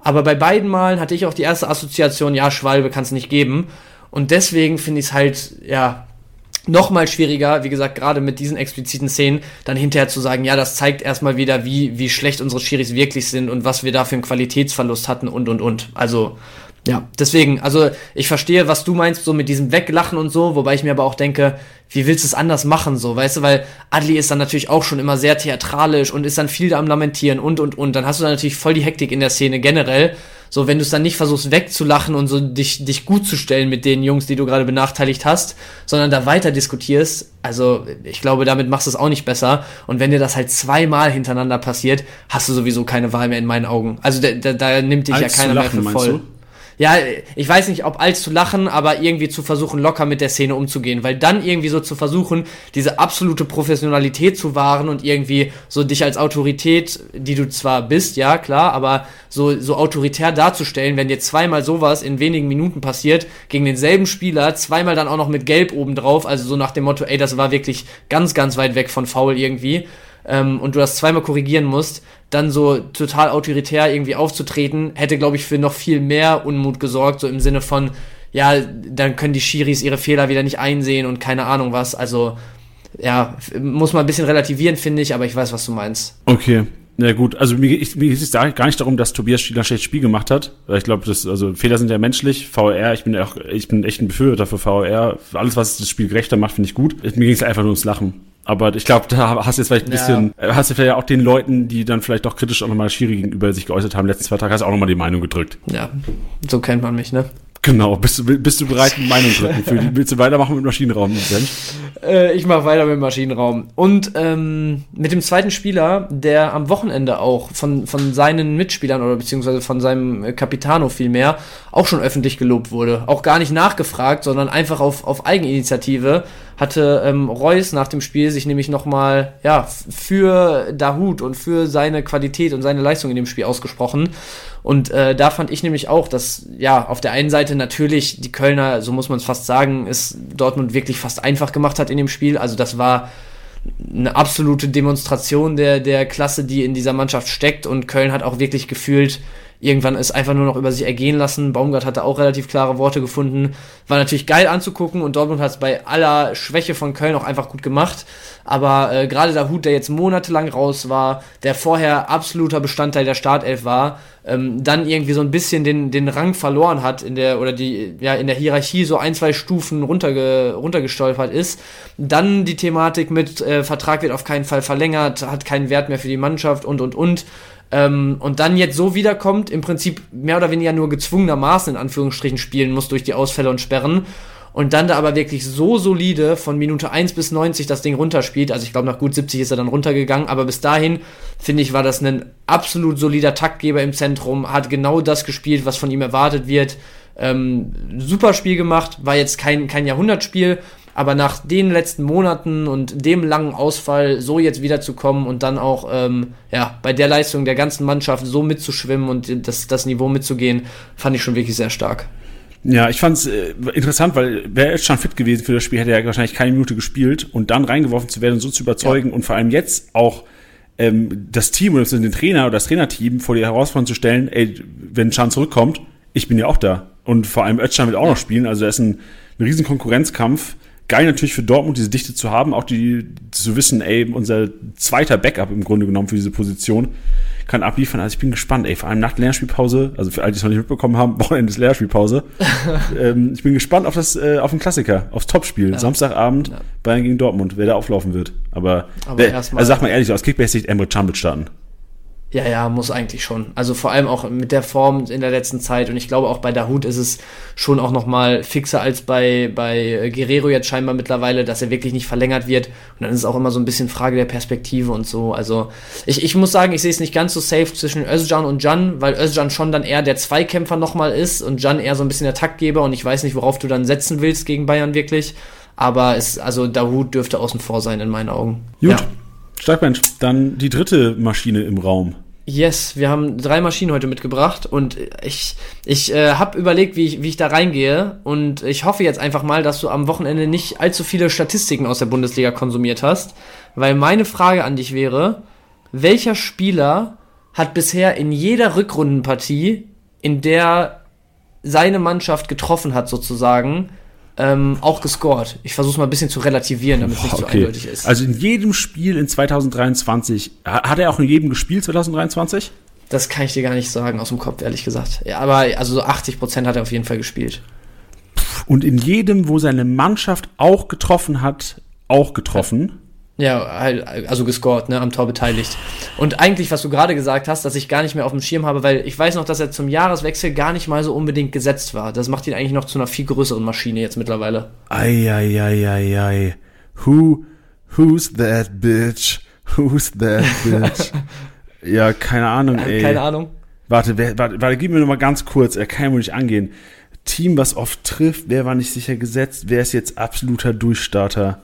Aber bei beiden Malen hatte ich auch die erste Assoziation, ja, Schwalbe kann es nicht geben. Und deswegen finde ich es halt, ja, noch mal schwieriger, wie gesagt, gerade mit diesen expliziten Szenen, dann hinterher zu sagen, ja, das zeigt erstmal wieder, wie, wie schlecht unsere Schiris wirklich sind und was wir da für einen Qualitätsverlust hatten und, und, und. Also, ja, deswegen, also ich verstehe, was du meinst, so mit diesem Weglachen und so, wobei ich mir aber auch denke, wie willst du es anders machen, so, weißt du, weil Adli ist dann natürlich auch schon immer sehr theatralisch und ist dann viel da am Lamentieren und, und, und. Dann hast du dann natürlich voll die Hektik in der Szene generell so, wenn du es dann nicht versuchst wegzulachen und so dich, dich gut zu stellen mit den Jungs, die du gerade benachteiligt hast, sondern da weiter diskutierst, also ich glaube, damit machst du es auch nicht besser. Und wenn dir das halt zweimal hintereinander passiert, hast du sowieso keine Wahl mehr in meinen Augen. Also da, da, da nimmt dich Als ja keiner lachen, mehr für voll. Ja, ich weiß nicht, ob als zu lachen, aber irgendwie zu versuchen, locker mit der Szene umzugehen, weil dann irgendwie so zu versuchen, diese absolute Professionalität zu wahren und irgendwie so dich als Autorität, die du zwar bist, ja, klar, aber so, so autoritär darzustellen, wenn dir zweimal sowas in wenigen Minuten passiert, gegen denselben Spieler, zweimal dann auch noch mit Gelb obendrauf, also so nach dem Motto, ey, das war wirklich ganz, ganz weit weg von faul irgendwie, ähm, und du das zweimal korrigieren musst, dann so total autoritär irgendwie aufzutreten, hätte, glaube ich, für noch viel mehr Unmut gesorgt, so im Sinne von, ja, dann können die Schiris ihre Fehler wieder nicht einsehen und keine Ahnung was. Also, ja, muss man ein bisschen relativieren, finde ich, aber ich weiß, was du meinst. Okay. Ja gut, also mir, ich, mir geht es gar nicht darum, dass Tobias Stieler schlechtes Spiel gemacht hat. Ich glaube, das also Fehler sind ja menschlich. VR, ich bin auch, ich bin echt ein Befürworter für VR. Alles, was das Spiel gerechter macht, finde ich gut. Mir ging es einfach nur ums Lachen. Aber ich glaube, da hast du jetzt vielleicht ein bisschen, ja. hast du vielleicht auch den Leuten, die dann vielleicht auch kritisch auch nochmal Schiri gegenüber sich geäußert haben, letzten zwei Tage, hast du auch nochmal die Meinung gedrückt. Ja, so kennt man mich, ne? Genau, bist du, bist du bereit, eine Meinung zu drücken? Für die, willst du weitermachen mit Maschinenraum, Äh, ich mache weiter mit Maschinenraum. Und ähm, mit dem zweiten Spieler, der am Wochenende auch von, von seinen Mitspielern oder beziehungsweise von seinem Capitano vielmehr auch schon öffentlich gelobt wurde. Auch gar nicht nachgefragt, sondern einfach auf, auf Eigeninitiative hatte ähm, Reus nach dem Spiel sich nämlich nochmal ja, für Dahut und für seine Qualität und seine Leistung in dem Spiel ausgesprochen. Und äh, da fand ich nämlich auch, dass ja auf der einen Seite natürlich die Kölner, so muss man es fast sagen, es Dortmund wirklich fast einfach gemacht hat in dem Spiel. Also das war eine absolute Demonstration der, der Klasse, die in dieser Mannschaft steckt. Und Köln hat auch wirklich gefühlt irgendwann es einfach nur noch über sich ergehen lassen. Baumgart hatte auch relativ klare Worte gefunden. War natürlich geil anzugucken und Dortmund hat es bei aller Schwäche von Köln auch einfach gut gemacht. Aber äh, gerade der Hut, der jetzt monatelang raus war, der vorher absoluter Bestandteil der Startelf war, ähm, dann irgendwie so ein bisschen den, den Rang verloren hat in der oder die ja in der Hierarchie so ein zwei Stufen runterge, runtergestolpert ist. Dann die Thematik mit äh, Vertrag wird auf keinen Fall verlängert, hat keinen Wert mehr für die Mannschaft und und und. Ähm, und dann jetzt so wiederkommt, im Prinzip mehr oder weniger nur gezwungenermaßen in Anführungsstrichen spielen muss durch die Ausfälle und Sperren. Und dann da aber wirklich so solide von Minute 1 bis 90 das Ding runterspielt. Also ich glaube, nach gut 70 ist er dann runtergegangen. Aber bis dahin, finde ich, war das ein absolut solider Taktgeber im Zentrum. Hat genau das gespielt, was von ihm erwartet wird. Ähm, super Spiel gemacht. War jetzt kein, kein Jahrhundertspiel. Aber nach den letzten Monaten und dem langen Ausfall so jetzt wiederzukommen und dann auch ähm, ja, bei der Leistung der ganzen Mannschaft so mitzuschwimmen und das, das Niveau mitzugehen, fand ich schon wirklich sehr stark. Ja, ich fand's äh, interessant, weil wäre jetzt schon fit gewesen für das Spiel, hätte er wahrscheinlich keine Minute gespielt und dann reingeworfen zu werden und so zu überzeugen ja. und vor allem jetzt auch ähm, das Team oder den Trainer oder das Trainerteam vor die Herausforderung zu stellen, ey, wenn Chan zurückkommt, ich bin ja auch da. Und vor allem Özcan wird auch noch spielen, also da ist ein, ein riesen Konkurrenzkampf geil natürlich für Dortmund, diese Dichte zu haben, auch die zu wissen, ey, unser zweiter Backup im Grunde genommen für diese Position kann abliefern. Also ich bin gespannt, ey, vor allem nach der Lehrspielpause, also für alle, die es noch nicht mitbekommen haben, Wochenende ist Lehrspielpause. ähm, ich bin gespannt auf das, äh, auf den Klassiker, aufs Topspiel, ja. Samstagabend ja. Bayern gegen Dortmund, wer da auflaufen wird. Aber, Aber wer, also sag mal ehrlich, aus Kickbase-Sicht Emre Can starten. Ja, ja, muss eigentlich schon. Also vor allem auch mit der Form in der letzten Zeit. Und ich glaube auch bei Dahut ist es schon auch noch mal fixer als bei, bei Guerrero jetzt scheinbar mittlerweile, dass er wirklich nicht verlängert wird. Und dann ist es auch immer so ein bisschen Frage der Perspektive und so. Also ich, ich muss sagen, ich sehe es nicht ganz so safe zwischen Özcan und Jan, weil Özcan schon dann eher der Zweikämpfer nochmal ist und Jan eher so ein bisschen der Taktgeber. Und ich weiß nicht, worauf du dann setzen willst gegen Bayern wirklich. Aber es, also Dahut dürfte außen vor sein in meinen Augen. Gut. Ja. Stark, Dann die dritte Maschine im Raum. Yes, wir haben drei Maschinen heute mitgebracht und ich, ich äh, habe überlegt, wie ich, wie ich da reingehe und ich hoffe jetzt einfach mal, dass du am Wochenende nicht allzu viele Statistiken aus der Bundesliga konsumiert hast, weil meine Frage an dich wäre, welcher Spieler hat bisher in jeder Rückrundenpartie, in der seine Mannschaft getroffen hat sozusagen, ähm, auch gescored. Ich versuche mal ein bisschen zu relativieren, damit es nicht okay. so eindeutig ist. Also in jedem Spiel in 2023, hat er auch in jedem gespielt 2023? Das kann ich dir gar nicht sagen aus dem Kopf, ehrlich gesagt. Ja, aber also so 80 Prozent hat er auf jeden Fall gespielt. Und in jedem, wo seine Mannschaft auch getroffen hat, auch getroffen. Ja, halt, also gescored, ne, am Tor beteiligt. Und eigentlich, was du gerade gesagt hast, dass ich gar nicht mehr auf dem Schirm habe, weil ich weiß noch, dass er zum Jahreswechsel gar nicht mal so unbedingt gesetzt war. Das macht ihn eigentlich noch zu einer viel größeren Maschine jetzt mittlerweile. Eieieiei. Who, who's that bitch? Who's that bitch? ja, keine Ahnung, ey. Keine Ahnung. Warte, wer, warte, warte, gib mir noch mal ganz kurz, er kann ja wohl nicht angehen. Team, was oft trifft, wer war nicht sicher gesetzt, wer ist jetzt absoluter Durchstarter?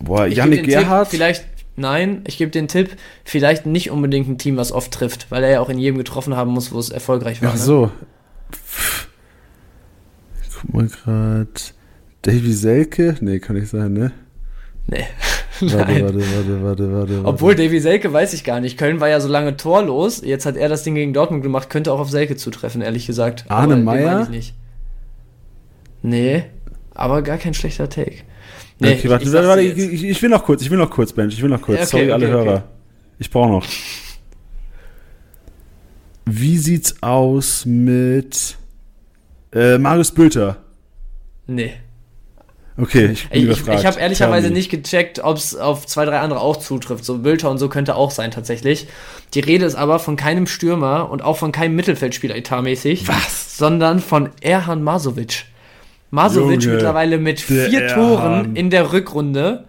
Boah, Yannick Gerhardt. vielleicht, nein, ich gebe den Tipp, vielleicht nicht unbedingt ein Team, was oft trifft, weil er ja auch in jedem getroffen haben muss, wo es erfolgreich war. Ach ne? so. Ne? Guck mal gerade. Davy Selke? Nee, kann nicht sein, ne? Nee. warte, warte, warte, warte, warte, warte. Obwohl Davy Selke weiß ich gar nicht. Köln war ja so lange torlos. Jetzt hat er das Ding gegen Dortmund gemacht. Könnte auch auf Selke zutreffen, ehrlich gesagt. Arne Meyer? Nee, aber gar kein schlechter Take. Nee, okay, warte, ich, warte, warte ich, ich, will noch kurz, ich will noch kurz, Bench, ich will noch kurz. Okay, Sorry, okay, alle Hörer. Ich brauche noch. Wie sieht's aus mit äh, Marius Bülter? Nee. Okay, ich bin Ich, ich habe ehrlicherweise nicht gecheckt, ob es auf zwei, drei andere auch zutrifft. So Bülter und so könnte auch sein tatsächlich. Die Rede ist aber von keinem Stürmer und auch von keinem Mittelfeldspieler etatmäßig. Was? Sondern von Erhan Masovic. Masovic Junge, mittlerweile mit vier Toren in der Rückrunde.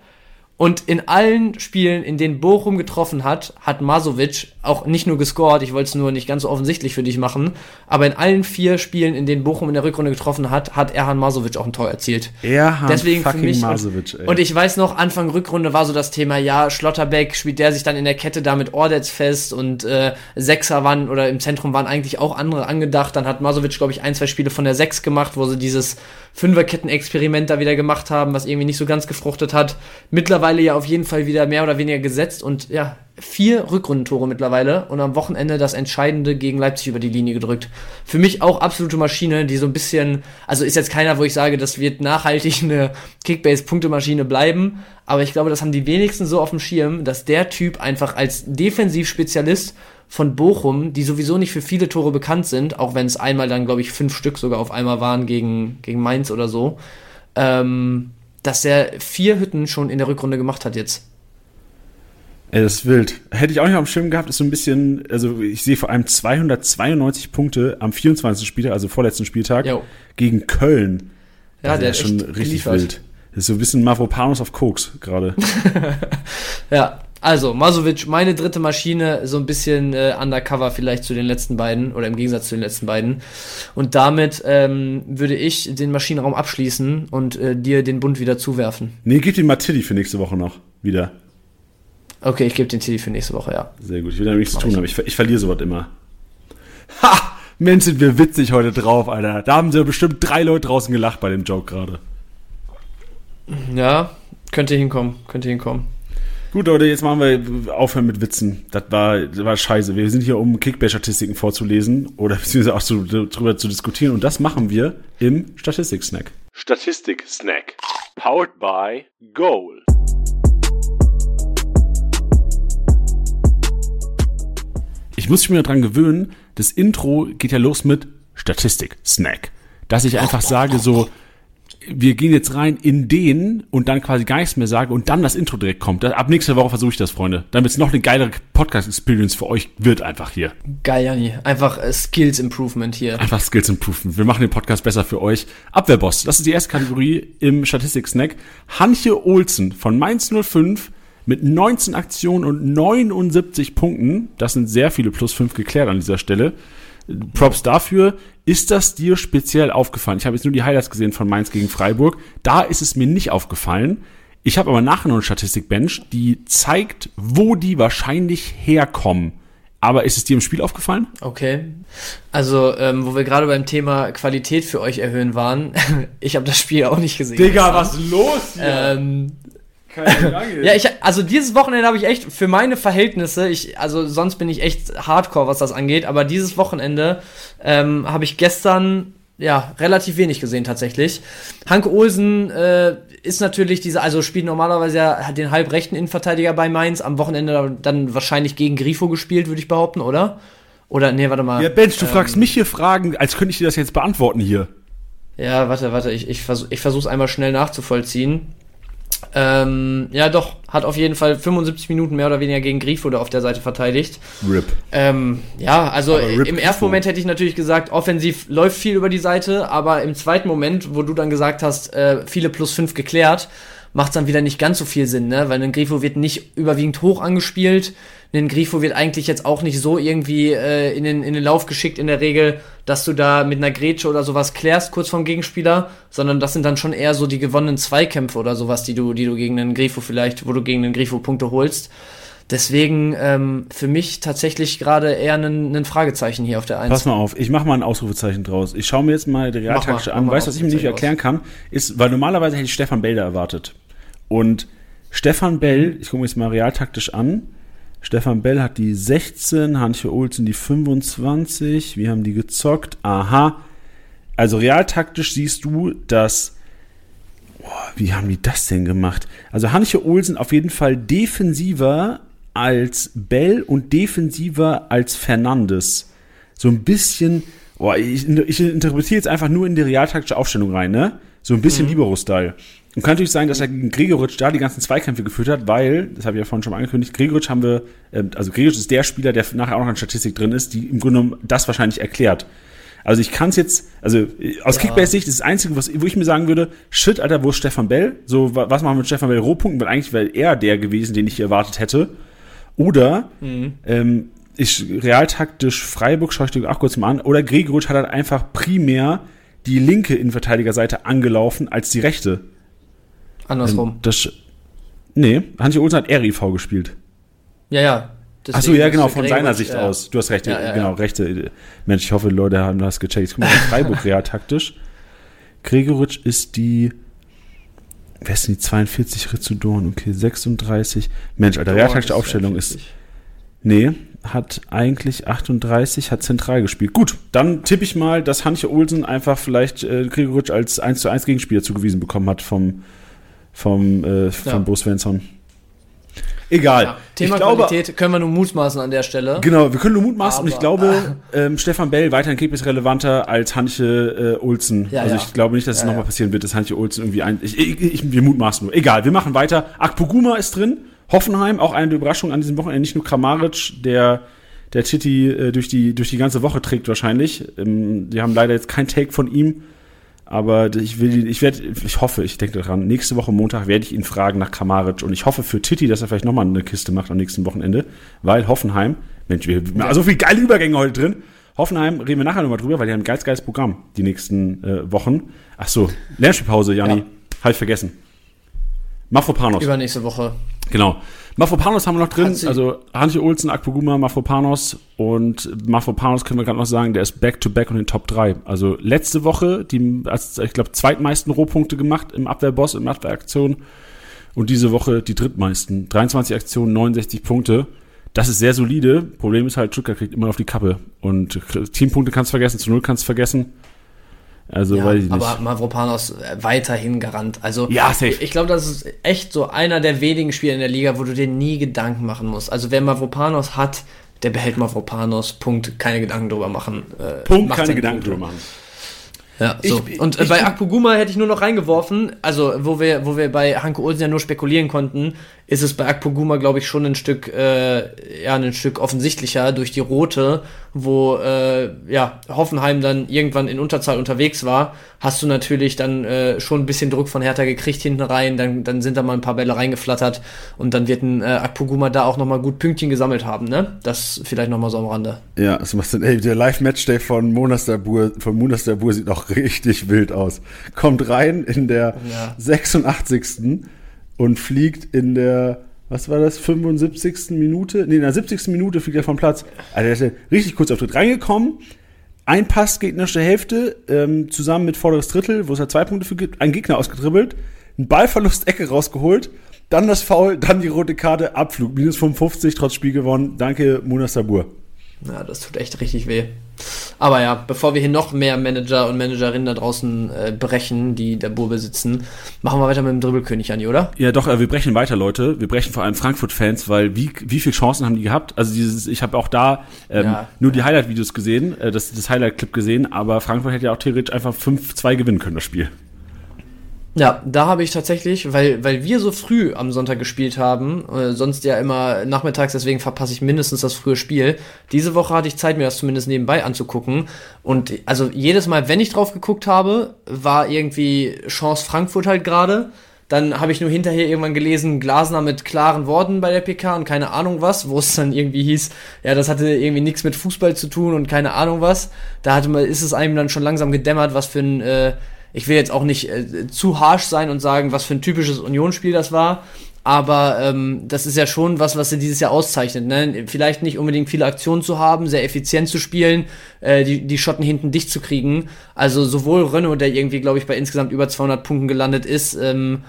Und in allen Spielen, in denen Bochum getroffen hat, hat Masovic auch nicht nur gescored, ich wollte es nur nicht ganz so offensichtlich für dich machen, aber in allen vier Spielen, in denen Bochum in der Rückrunde getroffen hat, hat Erhan Masovic auch ein Tor erzielt. Erhan Deswegen fucking für mich, Masovic, ey. Und ich weiß noch, Anfang Rückrunde war so das Thema, ja, Schlotterbeck spielt der sich dann in der Kette da mit Ordetz fest und äh, Sechser waren oder im Zentrum waren eigentlich auch andere angedacht. Dann hat Masovic, glaube ich, ein, zwei Spiele von der Sechs gemacht, wo sie dieses Fünferketten-Experiment da wieder gemacht haben, was irgendwie nicht so ganz gefruchtet hat. Mittlerweile ja auf jeden Fall wieder mehr oder weniger gesetzt und ja, vier Rückrundentore mittlerweile und am Wochenende das Entscheidende gegen Leipzig über die Linie gedrückt. Für mich auch absolute Maschine, die so ein bisschen, also ist jetzt keiner, wo ich sage, das wird nachhaltig eine Kickbase-Punktemaschine bleiben, aber ich glaube, das haben die wenigsten so auf dem Schirm, dass der Typ einfach als Defensivspezialist von Bochum, die sowieso nicht für viele Tore bekannt sind, auch wenn es einmal dann, glaube ich, fünf Stück sogar auf einmal waren gegen, gegen Mainz oder so, ähm, dass er vier Hütten schon in der Rückrunde gemacht hat jetzt. Ey, das ist wild. Hätte ich auch nicht auf dem Schirm gehabt, ist so ein bisschen, also ich sehe vor allem 292 Punkte am 24. Spieltag, also vorletzten Spieltag, jo. gegen Köln. Ja, das der ist schon richtig geliefert. wild. Das ist so ein bisschen Mavropanos auf Koks gerade. ja, also, Masovic, meine dritte Maschine, so ein bisschen äh, undercover vielleicht zu den letzten beiden oder im Gegensatz zu den letzten beiden. Und damit ähm, würde ich den Maschinenraum abschließen und äh, dir den Bund wieder zuwerfen. Nee, gib den mal Tilly für nächste Woche noch wieder. Okay, ich gebe den Tilly für nächste Woche, ja. Sehr gut. Ich will da nichts zu tun haben. Ich, ich verliere sowas immer. Ha! Mensch, sind wir witzig heute drauf, Alter. Da haben sie bestimmt drei Leute draußen gelacht bei dem Joke gerade. Ja, könnte hinkommen, könnte hinkommen. Gut, Leute, jetzt machen wir aufhören mit Witzen. Das war, das war scheiße. Wir sind hier, um Kickback-Statistiken vorzulesen oder beziehungsweise auch zu, darüber zu diskutieren. Und das machen wir im Statistik-Snack. Statistik-Snack. Powered by Goal. Ich muss mich mir daran gewöhnen, das Intro geht ja los mit Statistik-Snack. Dass ich einfach sage so, wir gehen jetzt rein in den und dann quasi gar nichts mehr sage und dann das Intro direkt kommt. Ab nächster Woche versuche ich das, Freunde. Damit es noch eine geilere Podcast-Experience für euch wird einfach hier. Geil, Janni. Einfach äh, Skills Improvement hier. Einfach Skills Improvement. Wir machen den Podcast besser für euch. Abwehrboss, das ist die erste Kategorie im Statistik-Snack. Hanche Olsen von Mainz 05 mit 19 Aktionen und 79 Punkten. Das sind sehr viele plus 5 geklärt an dieser Stelle. Props dafür. Ist das dir speziell aufgefallen? Ich habe jetzt nur die Highlights gesehen von Mainz gegen Freiburg. Da ist es mir nicht aufgefallen. Ich habe aber nachher noch eine Statistikbench, die zeigt, wo die wahrscheinlich herkommen. Aber ist es dir im Spiel aufgefallen? Okay. Also, ähm, wo wir gerade beim Thema Qualität für euch erhöhen waren, ich habe das Spiel auch nicht gesehen. Digga, was ist los hier? Ähm, ja, ich, also dieses Wochenende habe ich echt für meine Verhältnisse, ich, also sonst bin ich echt hardcore, was das angeht, aber dieses Wochenende ähm, habe ich gestern ja relativ wenig gesehen tatsächlich. Hanke Olsen äh, ist natürlich dieser, also spielt normalerweise ja den halbrechten Innenverteidiger bei Mainz, am Wochenende dann wahrscheinlich gegen Grifo gespielt, würde ich behaupten, oder? Oder, nee, warte mal. Ja, Bench, du ähm, fragst mich hier Fragen, als könnte ich dir das jetzt beantworten hier. Ja, warte, warte, ich, ich, versuch, ich versuche es einmal schnell nachzuvollziehen. Ähm, ja, doch, hat auf jeden Fall 75 Minuten mehr oder weniger gegen Grifo da auf der Seite verteidigt. RIP. Ähm, ja, also im ersten Moment hätte ich natürlich gesagt, offensiv läuft viel über die Seite, aber im zweiten Moment, wo du dann gesagt hast, äh, viele plus 5 geklärt, macht es dann wieder nicht ganz so viel Sinn, ne? Weil ein Grifo wird nicht überwiegend hoch angespielt ein Grifo wird eigentlich jetzt auch nicht so irgendwie äh, in, den, in den Lauf geschickt in der Regel, dass du da mit einer Grätsche oder sowas klärst kurz vom Gegenspieler, sondern das sind dann schon eher so die gewonnenen Zweikämpfe oder sowas, die du, die du gegen einen Grifo vielleicht, wo du gegen einen Grifo Punkte holst. Deswegen ähm, für mich tatsächlich gerade eher ein, Fragezeichen hier auf der 1. Pass mal auf, ich mache mal ein Ausrufezeichen draus. Ich schaue mir jetzt mal die Realtaktische an. Weißt du, was ich mir nicht erklären kann? Ist, weil normalerweise hätte ich Stefan Bell da erwartet. Und Stefan Bell, ich gucke mir jetzt mal realtaktisch an, Stefan Bell hat die 16, Hanche Olsen die 25. Wir haben die gezockt. Aha. Also realtaktisch siehst du, dass. Boah, wie haben die das denn gemacht? Also Hanche Olsen auf jeden Fall defensiver als Bell und defensiver als Fernandes. So ein bisschen. Boah, ich, ich interpretiere jetzt einfach nur in die realtaktische Aufstellung rein, ne? So ein bisschen mhm. Libero-Style. Und kann natürlich sein, dass er gegen Gregoritsch da die ganzen Zweikämpfe geführt hat, weil, das habe ich ja vorhin schon mal angekündigt, Gregoritsch haben wir, äh, also Gregoritsch ist der Spieler, der nachher auch noch in Statistik drin ist, die im Grunde genommen das wahrscheinlich erklärt. Also ich kann es jetzt, also aus ja. Kickbase-Sicht ist das Einzige, was, wo ich mir sagen würde, shit, Alter, wo ist Stefan Bell? So, was machen wir mit Stefan Bell Rohpunkten? Weil eigentlich wäre er der gewesen, den ich hier erwartet hätte. Oder mhm. ähm, ich realtaktisch Freiburg, schaue ich dir auch kurz mal an, oder Gregoritsch hat halt einfach primär die linke Innenverteidigerseite angelaufen als die rechte. Andersrum. Ähm, das, nee, Hansi Olsen hat RIV gespielt. Ja, ja. Achso, ja, genau, von seiner Sicht ja. aus. Du hast recht, ja, ja, genau, rechte. Mensch, ich hoffe, Leute haben das gecheckt. Ich guck mal, Freiburg real taktisch. Gregoritsch ist die, wer ist denn die 42 Rizudorn? Okay, 36. Mensch, Alter, real taktische Aufstellung ist, nee, hat eigentlich 38, hat zentral gespielt. Gut, dann tippe ich mal, dass Hanche Olsen einfach vielleicht äh, Gregoritsch als 1 zu 1 Gegenspieler zugewiesen bekommen hat vom, vom, äh, von ja. Bo Svensson. Egal. Ja, Thema ich Qualität glaube, können wir nur mutmaßen an der Stelle. Genau, wir können nur mutmaßen und ich glaube, ähm, Stefan Bell weiterhin Kick ist relevanter als Hanche äh, Olsen. Ja, also ja. ich glaube nicht, dass es nochmal passieren wird, dass Hanche Olsen irgendwie ein. Ich, ich, ich, wir mutmaßen nur. Egal, wir machen weiter. Akpoguma ist drin. Hoffenheim, auch eine Überraschung an diesem Wochenende. Nicht nur Kramaric, der der Titi äh, durch, die, durch die ganze Woche trägt wahrscheinlich. Ähm, die haben leider jetzt kein Take von ihm. Aber ich will, ich werde, ich hoffe, ich denke daran, nächste Woche Montag werde ich ihn fragen nach Kramaric und ich hoffe für Titi, dass er vielleicht nochmal eine Kiste macht am nächsten Wochenende, weil Hoffenheim, Mensch, wir haben so viele geile Übergänge heute drin. Hoffenheim reden wir nachher nochmal drüber, weil die haben ein geiles, geiles Programm die nächsten äh, Wochen. Ach so, Lernspielpause, Janni. Ja. Halt vergessen. Mafropanos. Übernächste Woche. Genau. Mafropanos haben wir noch drin, also Antje Olsen, Akpoguma, Mafropanos und Mafropanos können wir gerade noch sagen, der ist back-to-back und in den Top 3. Also letzte Woche, die, als, ich glaube, zweitmeisten Rohpunkte gemacht im Abwehrboss, in Abwehraktion und diese Woche die drittmeisten. 23 Aktionen, 69 Punkte. Das ist sehr solide. Problem ist halt, Stuttgart kriegt immer auf die Kappe und Teampunkte kannst du vergessen, zu Null kannst du vergessen. Also, Ja, weiß ich nicht. aber Mavropanos äh, weiterhin Garant. Also Ja, safe. ich, ich glaube, das ist echt so einer der wenigen Spiele in der Liga, wo du dir nie Gedanken machen musst. Also wer Mavropanos hat, der behält Mavropanos. Punkt. Keine Gedanken drüber machen. Äh, Punkt, keine Gedanken Punkte. drüber machen. Ja, so. Ich- und äh, ich- bei Akpoguma hätte ich nur noch reingeworfen, also wo wir, wo wir bei Hanke Olsen ja nur spekulieren konnten, ist es bei Akpoguma, glaube ich, schon ein Stück, äh, ja, ein Stück offensichtlicher durch die rote, wo äh, ja, Hoffenheim dann irgendwann in Unterzahl unterwegs war, hast du natürlich dann äh, schon ein bisschen Druck von Hertha gekriegt hinten rein, dann, dann sind da mal ein paar Bälle reingeflattert und dann wird ein äh, Akpoguma da auch nochmal gut Pünktchen gesammelt haben, ne? Das vielleicht nochmal so am Rande. Ja, was machst du denn? Ey, der Live-Matchday von Monas der Bur, von Munas der Bur sieht auch richtig wild aus. Kommt rein in der Ja. 86. und fliegt in der, was war das, 75. Minute? Nee, in der 70. Minute fliegt er vom Platz. Also der ist ja richtig kurz auf Tritt reingekommen. Ein Pass gegnerische Hälfte, ähm, zusammen mit vorderes Drittel, wo es ja zwei Punkte für gibt, ein Gegner ausgedribbelt, ein Ballverlust, Ecke rausgeholt, dann das Foul, dann die rote Karte, Abflug, minus 55, trotz Spiel gewonnen. Danke, Munas Sabur. Ja, das tut echt richtig weh. Aber ja, bevor wir hier noch mehr Manager und Managerinnen da draußen äh, brechen, die der Bur besitzen, machen wir weiter mit dem Dribbelkönig, Andi, oder? Ja, doch, äh, wir brechen weiter, Leute. Wir brechen vor allem Frankfurt-Fans, weil wie, wie viele Chancen haben die gehabt? Also dieses, ich habe auch da ähm, Ja. nur die Highlight-Videos gesehen, äh, das, das Highlight-Clip gesehen, aber Frankfurt hätte ja auch theoretisch einfach 5-2 gewinnen können, das Spiel. Ja, da habe ich tatsächlich, weil, weil wir so früh am Sonntag gespielt haben, äh, sonst ja immer nachmittags, deswegen verpasse ich mindestens das frühe Spiel. Diese Woche hatte ich Zeit, mir das zumindest nebenbei anzugucken. Und also jedes Mal, wenn ich drauf geguckt habe, war irgendwie Chance Frankfurt halt gerade. Dann habe ich nur hinterher irgendwann gelesen, Glasner mit klaren Worten bei der PK und keine Ahnung was, wo es dann irgendwie hieß, ja, das hatte irgendwie nichts mit Fußball zu tun und keine Ahnung was. Da hatte man, ist es einem dann schon langsam gedämmert, was für ein, äh, ich will jetzt auch nicht äh, zu harsh sein und sagen, was für ein typisches Unionsspiel das war. Aber ähm, das ist ja schon was, was sie dieses Jahr auszeichnet. Ne? Vielleicht nicht unbedingt viele Aktionen zu haben, sehr effizient zu spielen, äh, die, die Schotten hinten dicht zu kriegen. Also sowohl Renault, der irgendwie, glaube ich, bei insgesamt über 200 Punkten gelandet ist, ähm,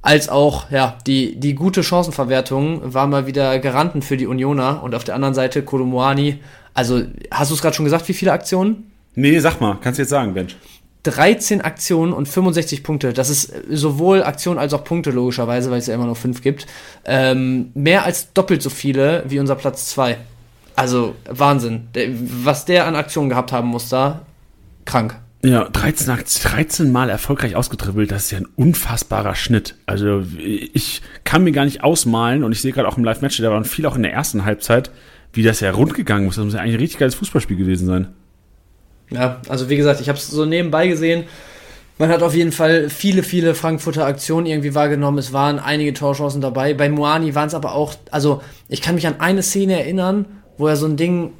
als auch ja die, die gute Chancenverwertung war mal wieder Garanten für die Unioner. Und auf der anderen Seite Kolomoani. Also hast du es gerade schon gesagt, wie viele Aktionen? Nee, sag mal, kannst du jetzt sagen, Bench. 13 Aktionen und 65 Punkte. Das ist sowohl Aktionen als auch Punkte, logischerweise, weil es ja immer nur 5 gibt. Ähm, mehr als doppelt so viele wie unser Platz 2. Also Wahnsinn. Was der an Aktionen gehabt haben muss da, krank. Ja, 13, Akt- 13 Mal erfolgreich ausgetribbelt, das ist ja ein unfassbarer Schnitt. Also ich kann mir gar nicht ausmalen und ich sehe gerade auch im Live-Match, da waren viele auch in der ersten Halbzeit, wie das ja rund gegangen muss. Das muss ja eigentlich ein richtig geiles Fußballspiel gewesen sein. Ja, also wie gesagt, ich habe es so nebenbei gesehen. Man hat auf jeden Fall viele, viele Frankfurter Aktionen irgendwie wahrgenommen. Es waren einige Torchancen dabei. Bei Moani waren es aber auch, also ich kann mich an eine Szene erinnern, wo er so ein Ding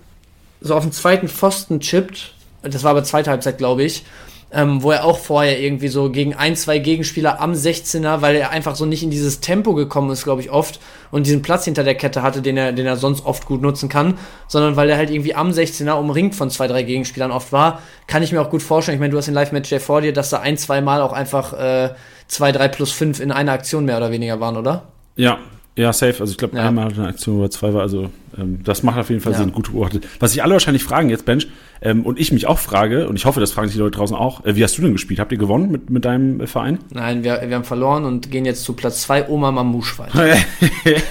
so auf den zweiten Pfosten chippt. Das war aber zweite Halbzeit, glaube ich. Ähm, wo er auch vorher irgendwie so gegen ein, zwei Gegenspieler am 16er, weil er einfach so nicht in dieses Tempo gekommen ist, glaube ich, oft und diesen Platz hinter der Kette hatte, den er, den er sonst oft gut nutzen kann, sondern weil er halt irgendwie am 16er umringt von zwei, drei Gegenspielern oft war, kann ich mir auch gut vorstellen. Ich meine, du hast den Live-Match vor dir, dass da ein, zwei Mal auch einfach äh, zwei, drei plus fünf in einer Aktion mehr oder weniger waren, oder? Ja, ja, safe. Also ich glaube, Ja. einmal hat eine Aktion oder zwei war, also ähm, das macht auf jeden Fall Ja. Sinn, gut beobachtet. Was sich alle wahrscheinlich fragen jetzt, Bench, ähm, und ich mich auch frage, und ich hoffe, das fragen sich die Leute draußen auch, äh, wie hast du denn gespielt? Habt ihr gewonnen mit, mit deinem äh, Verein? Nein, wir, wir haben verloren und gehen jetzt zu Platz zwei Oma Mamouche weiter.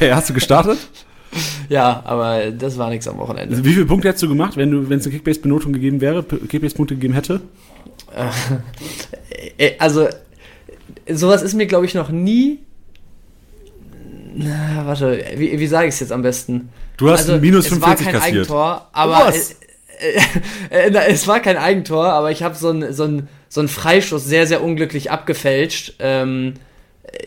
hast du gestartet? ja, aber das war nichts am Wochenende. Also wie viele Punkte hättest du gemacht, wenn du, wenn es eine Kickbase-Benotung gegeben wäre, Kickbase-Punkte gegeben hätte? Äh, Also, sowas ist mir, glaube ich, noch nie. Na, warte, wie, wie sage ich es jetzt am besten? Du hast also, ein minus es war 45 kein kassiert. Eigentor, aber Was? äh, äh, na, es war kein Eigentor, aber ich habe so einen so ein, so ein Freischuss sehr, sehr unglücklich abgefälscht. Ähm,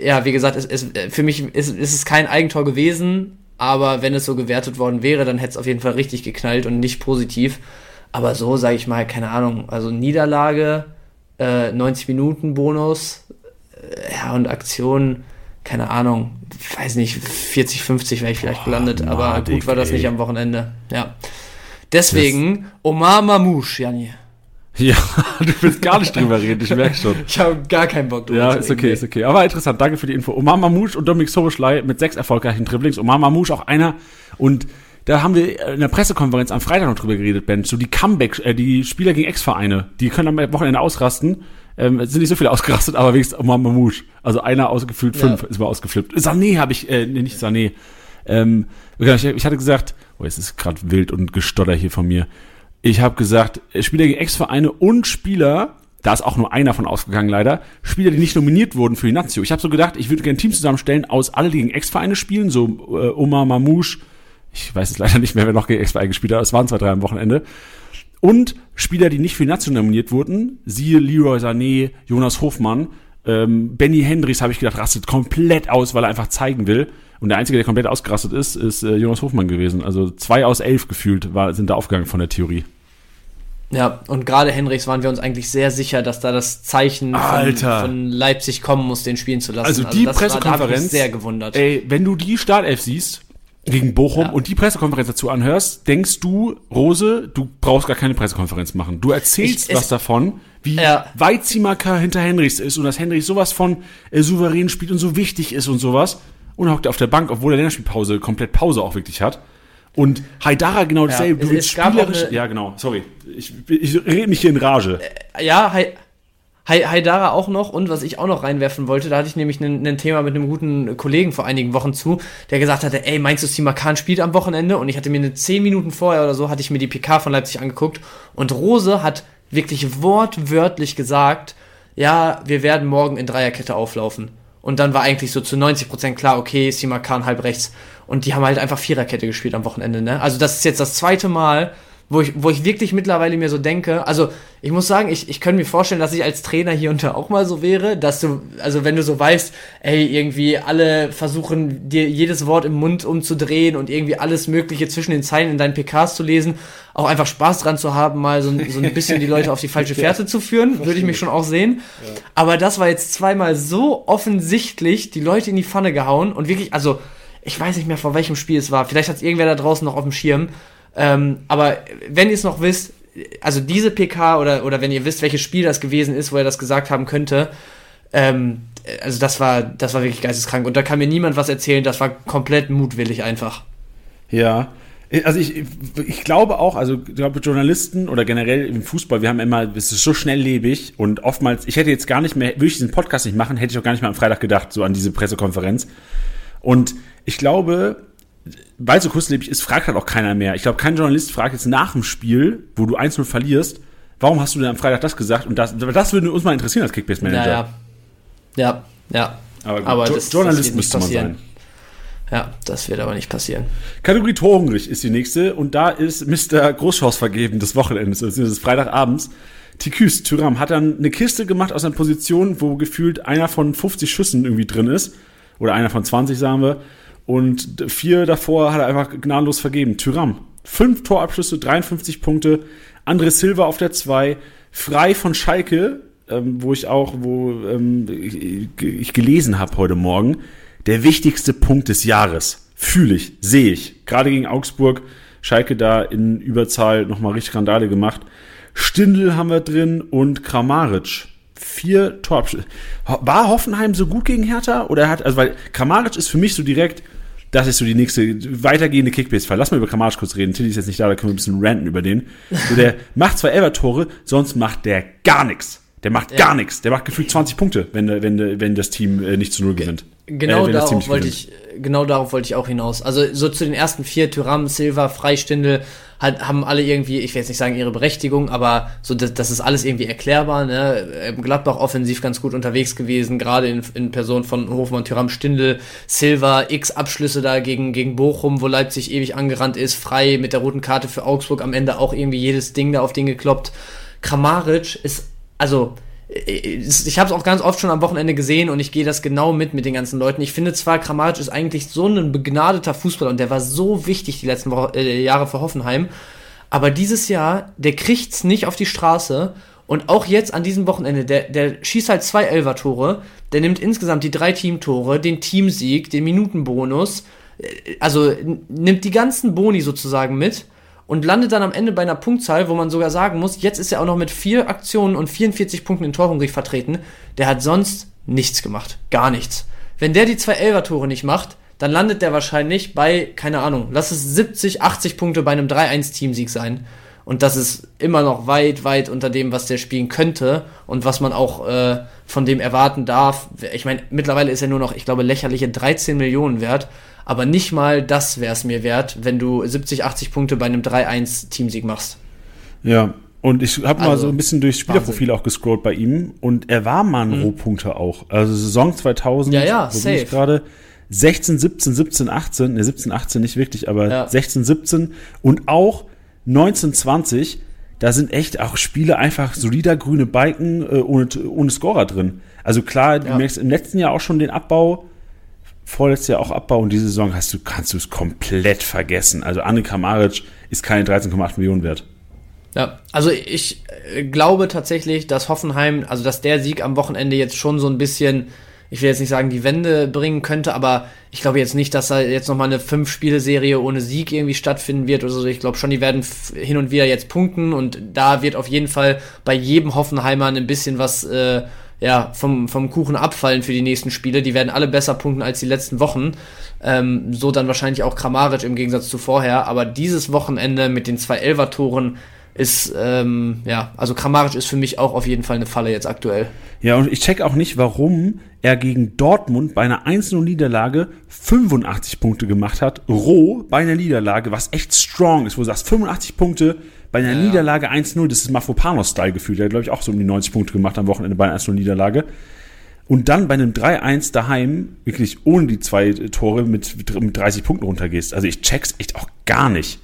ja, wie gesagt, es, es, für mich ist, ist es kein Eigentor gewesen, aber wenn es so gewertet worden wäre, dann hätte es auf jeden Fall richtig geknallt und nicht positiv. Aber so, sage ich mal, keine Ahnung, also Niederlage, äh, 90 Minuten Bonus, äh, ja, und Aktion, keine Ahnung, weiß nicht, 40, 50 wäre ich vielleicht gelandet, aber Madig, gut war das ey. nicht am Wochenende. Ja. Deswegen, Omar Mamouche, Jani. Ja, du willst gar nicht drüber reden, ich merke schon. Ich habe gar keinen Bock drüber Ja, ist reden, okay, nee. ist okay. Aber interessant, danke für die Info. Omar Mamouche und Dominik Soboschlei mit sechs erfolgreichen Dribblings. Omar Mamouche auch einer. Und da haben wir in der Pressekonferenz am Freitag noch drüber geredet, Ben. So die Comeback, äh, die Spieler gegen Ex-Vereine, die können am Wochenende ausrasten. Ähm, es sind nicht so viele ausgerastet, aber wenigstens Omar Mamouche. Also einer ausgefüllt, Ja. fünf ist mal ausgeflippt. Sané habe ich, äh, nee, nicht Sané. Ähm, ich, ich hatte gesagt, oh, es ist gerade wild und gestotter hier von mir. Ich habe gesagt, äh, Spieler gegen Ex-Vereine und Spieler, da ist auch nur einer von ausgegangen leider, Spieler, die nicht nominiert wurden für die Nazio. Ich habe so gedacht, ich würde gerne ein Team zusammenstellen aus alle, die gegen Ex-Vereine spielen, so äh, Omar Mamouche, ich weiß es leider nicht mehr, wer noch gegen Ex-Vereine gespielt hat, es waren zwei, drei am Wochenende. Und Spieler, die nicht für die Nazio nominiert wurden, siehe Leroy Sané, Jonas Hofmann, ähm, Benny Hendricks, habe ich gedacht, rastet komplett aus, weil er einfach zeigen will. Und der Einzige, der komplett ausgerastet ist, ist äh, Jonas Hofmann gewesen. Also zwei aus elf gefühlt war, sind da aufgegangen von der Theorie. Ja, und gerade Henrichs waren wir uns eigentlich sehr sicher, dass da das Zeichen von, von Leipzig kommen muss, den spielen zu lassen. Also die das war- da Pressekonferenz- sehr gewundert. Ey, wenn du die Startelf siehst gegen Bochum Ja. und die Pressekonferenz dazu anhörst, denkst du, Rose, du brauchst gar keine Pressekonferenz machen. Du erzählst Ich- was davon, wie Ja. weit Simaker hinter Henrichs ist und dass Henrichs sowas von äh, souverän spielt und so wichtig ist und sowas. Und er hockt auf der Bank, obwohl er Länderspielpause, komplett Pause auch wirklich hat. Und Haidara genau dasselbe. es- du willst spielerisch. eine- Ja, genau, sorry. Ich, ich rede mich hier in Rage. Ja, Hai- Hai- Haidara auch noch und was ich auch noch reinwerfen wollte, da hatte ich nämlich ein, Thema mit einem guten Kollegen vor einigen Wochen zu, der gesagt hatte, ey, meinst du, Simakan spielt am Wochenende? Und ich hatte mir eine 10 Minuten vorher oder so, hatte ich mir die PK von Leipzig angeguckt und Rose hat wirklich wortwörtlich gesagt, ja, wir werden morgen in Dreierkette auflaufen. Und dann war eigentlich so zu 90% klar, okay, Simakan halb rechts. Und die haben halt einfach Viererkette gespielt am Wochenende, ne? Also das ist jetzt das zweite Mal, wo ich, wo ich wirklich mittlerweile mir so denke, also ich muss sagen, ich, ich könnte mir vorstellen, dass ich als Trainer hier und da auch mal so wäre, dass du, also wenn du so weißt, ey, irgendwie alle versuchen dir jedes Wort im Mund umzudrehen und irgendwie alles Mögliche zwischen den Zeilen in deinen PKs zu lesen, auch einfach Spaß dran zu haben, mal so, ein- so ein bisschen die Leute auf die falsche Fährte zu führen, würde ich mich schon auch sehen. Aber das war jetzt zweimal so offensichtlich die Leute in die Pfanne gehauen und wirklich, also ich weiß nicht mehr, vor welchem Spiel es war. Vielleicht hat es irgendwer da draußen noch auf dem Schirm. Ähm, aber wenn ihr es noch wisst, also diese PK oder, oder wenn ihr wisst, welches Spiel das gewesen ist, wo er das gesagt haben könnte, ähm, also das war, das war wirklich geisteskrank. Und da kann mir niemand was erzählen, das war komplett mutwillig einfach. Ja. Also ich, ich glaube auch, also ich glaube Journalisten oder generell im Fußball, wir haben immer, es ist so schnelllebig und oftmals, ich hätte jetzt gar nicht mehr, würde ich diesen Podcast nicht machen, hätte ich auch gar nicht mehr am Freitag gedacht, so an diese Pressekonferenz. Und ich glaube, weil so kurzlebig ist, fragt halt auch keiner mehr. Ich glaube, kein Journalist fragt jetzt nach dem Spiel, wo du 1-0 verlierst, warum hast du denn am Freitag das gesagt? Und das, das würde uns mal interessieren als Kickbase-Manager. Ja, ja. Ja, ja. Aber, gut, Aber Jo- das- das Journalist nicht müsste man sein. Ja, das wird aber nicht passieren. Kategorie Torhungrig ist die nächste und da ist Mr. Großchance vergeben des Wochenendes, beziehungsweise des Freitagabends. Tiküs Tyram hat dann eine Kiste gemacht aus einer Position, wo gefühlt einer von 50 Schüssen irgendwie drin ist. Oder einer von 20, sagen wir. Und vier davor hat er einfach gnadenlos vergeben. Tyram, fünf Torabschlüsse, 53 Punkte. André Silva auf der 2. Frei von Schalke, ähm, wo ich auch, wo ähm, ich, ich gelesen habe heute Morgen, der wichtigste Punkt des Jahres. Fühle ich, sehe ich. Gerade gegen Augsburg, Schalke da in Überzahl nochmal richtig Randale gemacht. Stindl haben wir drin und Kramaric. Vier Torabschlüsse. War Hoffenheim so gut gegen Hertha? Oder hat, also weil Kramaric ist für mich so direkt, das ist so die nächste weitergehende Kickbase-Fall. Lass mal über Kramaric kurz reden. Tilly ist jetzt nicht da, da können wir ein bisschen ranten über den. So, der macht zwar Elber-Tore, sonst macht der gar nichts. Der macht Ja. gar nichts. Der macht gefühlt 20 Punkte, wenn, wenn, wenn das Team äh, nicht zu Null gewinnt. Genau Äh, darauf wollte gewinnt. ich, genau darauf wollte ich auch hinaus. Also so zu den ersten vier, Tyram, Silva, Freistindel, haben alle irgendwie, ich will jetzt nicht sagen ihre Berechtigung, aber so das, das ist alles irgendwie erklärbar. Ne? Ähm, Gladbach offensiv ganz gut unterwegs gewesen, gerade in, in Person von Hofmann, Tyram, Stindel, Silva, x Abschlüsse da gegen, gegen Bochum, wo Leipzig ewig angerannt ist, frei mit der roten Karte für Augsburg, am Ende auch irgendwie jedes Ding da auf den gekloppt. Kramaric ist, also ich habe es auch ganz oft schon am Wochenende gesehen und ich gehe das genau mit mit den ganzen Leuten. Ich finde zwar, Kramaric ist eigentlich so ein begnadeter Fußballer und der war so wichtig die letzten Woche, äh, Jahre für Hoffenheim, aber dieses Jahr, der kriegt's nicht auf die Straße Und auch jetzt an diesem Wochenende, der, der schießt halt zwei Elfer-Tore, der nimmt insgesamt die drei Teamtore, den Teamsieg, den Minutenbonus, äh, also nimmt die ganzen Boni sozusagen mit und landet dann am Ende bei einer Punktzahl, wo man sogar sagen muss, jetzt ist er auch noch mit vier Aktionen und 44 Punkten in Torhungrig vertreten. Der hat sonst nichts gemacht. Gar nichts. Wenn der die zwei Elfer-Tore nicht macht, dann landet der wahrscheinlich bei, keine Ahnung, lass es 70, 80 Punkte bei einem 3-1-Teamsieg sein. Und das ist immer noch weit, weit unter dem, was der spielen könnte und was man auch äh, von dem erwarten darf. Ich meine, mittlerweile ist er nur noch, ich glaube, lächerliche 13 Millionen wert. Aber nicht mal das wäre es mir wert, wenn du 70, 80 Punkte bei einem 3-1-Teamsieg machst. Ja, und ich habe also, mal so ein bisschen durchs Spielerprofil Wahnsinn. auch gescrollt bei ihm und er war mal ein mhm. Rohpunkter auch. Also Saison 2000, ja, ja, safe. gerade 16, 17, 17, 18, ne 17, 18 nicht wirklich, aber ja. 16, 17 und auch 19, 20, da sind echt auch Spiele einfach solider grüne Balken äh, ohne, ohne Scorer drin. Also klar, du ja. merkst im letzten Jahr auch schon den Abbau, vorletztes Jahr auch Abbau und diese Saison hast du, kannst du es komplett vergessen. Also Anne Kramaric ist keine 13,8 Millionen wert. Ja, also ich äh, glaube tatsächlich, dass Hoffenheim, also dass der Sieg am Wochenende jetzt schon so ein bisschen ich will jetzt nicht sagen, die Wende bringen könnte, aber ich glaube jetzt nicht, dass da jetzt nochmal eine Fünf-Spiele-Serie ohne Sieg irgendwie stattfinden wird oder so. Ich glaube schon, die werden hin und wieder jetzt punkten und da wird auf jeden Fall bei jedem Hoffenheimer ein bisschen was äh, ja, vom, vom Kuchen abfallen für die nächsten Spiele. Die werden alle besser punkten als die letzten Wochen. Ähm, so dann wahrscheinlich auch Kramaric im Gegensatz zu vorher. Aber dieses Wochenende mit den zwei Elfer-Toren ist, ähm, ja, also Kramaric ist für mich auch auf jeden Fall eine Falle jetzt aktuell. Ja, und ich check auch nicht, warum er gegen Dortmund bei einer 1-0-Niederlage 85 Punkte gemacht hat. Roh bei einer Niederlage, was echt strong ist, wo du sagst, 85 Punkte bei einer ja. Niederlage 1-0, das ist Mafropanos-Style gefühlt. Der hat, glaube ich, auch so um die 90 Punkte gemacht am Wochenende bei einer 1-0-Niederlage. Und dann bei einem 3-1 daheim, wirklich ohne die zwei Tore, mit, mit 30 Punkten runtergehst. Also ich check's echt auch gar nicht.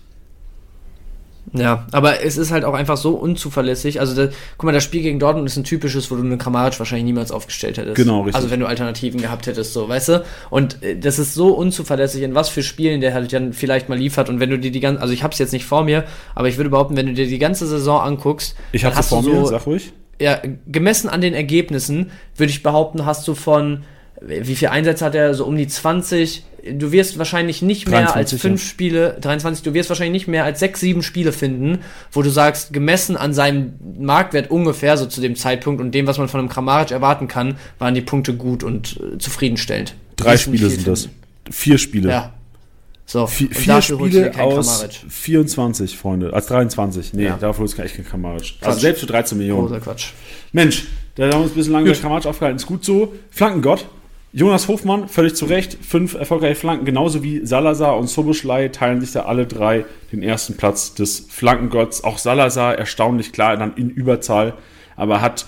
Ja, aber es ist halt auch einfach so unzuverlässig. Also, da, guck mal, das Spiel gegen Dortmund ist ein typisches, wo du einen Kramaric wahrscheinlich niemals aufgestellt hättest. Genau, richtig. Also, wenn du Alternativen gehabt hättest, so, weißt du? Und äh, das ist so unzuverlässig, in was für Spielen der halt dann vielleicht mal liefert. Und wenn du dir die ganze, also ich hab's jetzt nicht vor mir, aber ich würde behaupten, wenn du dir die ganze Saison anguckst, ich hab's vor mir, sag ruhig. Ja, gemessen an den Ergebnissen, würde ich behaupten, hast du von, wie viel Einsätze hat er? So um die 20, du wirst wahrscheinlich nicht mehr 23, als fünf ja. Spiele, 23, du wirst wahrscheinlich nicht mehr als sechs, sieben Spiele finden, wo du sagst, gemessen an seinem Marktwert ungefähr so zu dem Zeitpunkt und dem, was man von einem Kramaric erwarten kann, waren die Punkte gut und äh, zufriedenstellend. Drei Spiele sind das. Vier Spiele. Ja. So, vier, vier Spiele aus Kramaric. 24, Freunde. Als 23. Nee, ja. dafür ist echt kein Kramaric. Also Quatsch. Also selbst für 13 Millionen. Großer Quatsch. Mensch, da haben wir uns ein bisschen lange bei Kramaric aufgehalten. Ist gut so. Flankengott Jonas Hofmann, völlig zu Recht, fünf erfolgreiche Flanken, genauso wie Salazar und Soboschlei teilen sich da alle drei den ersten Platz des Flankengotts. Auch Salazar erstaunlich klar dann in Überzahl, aber hat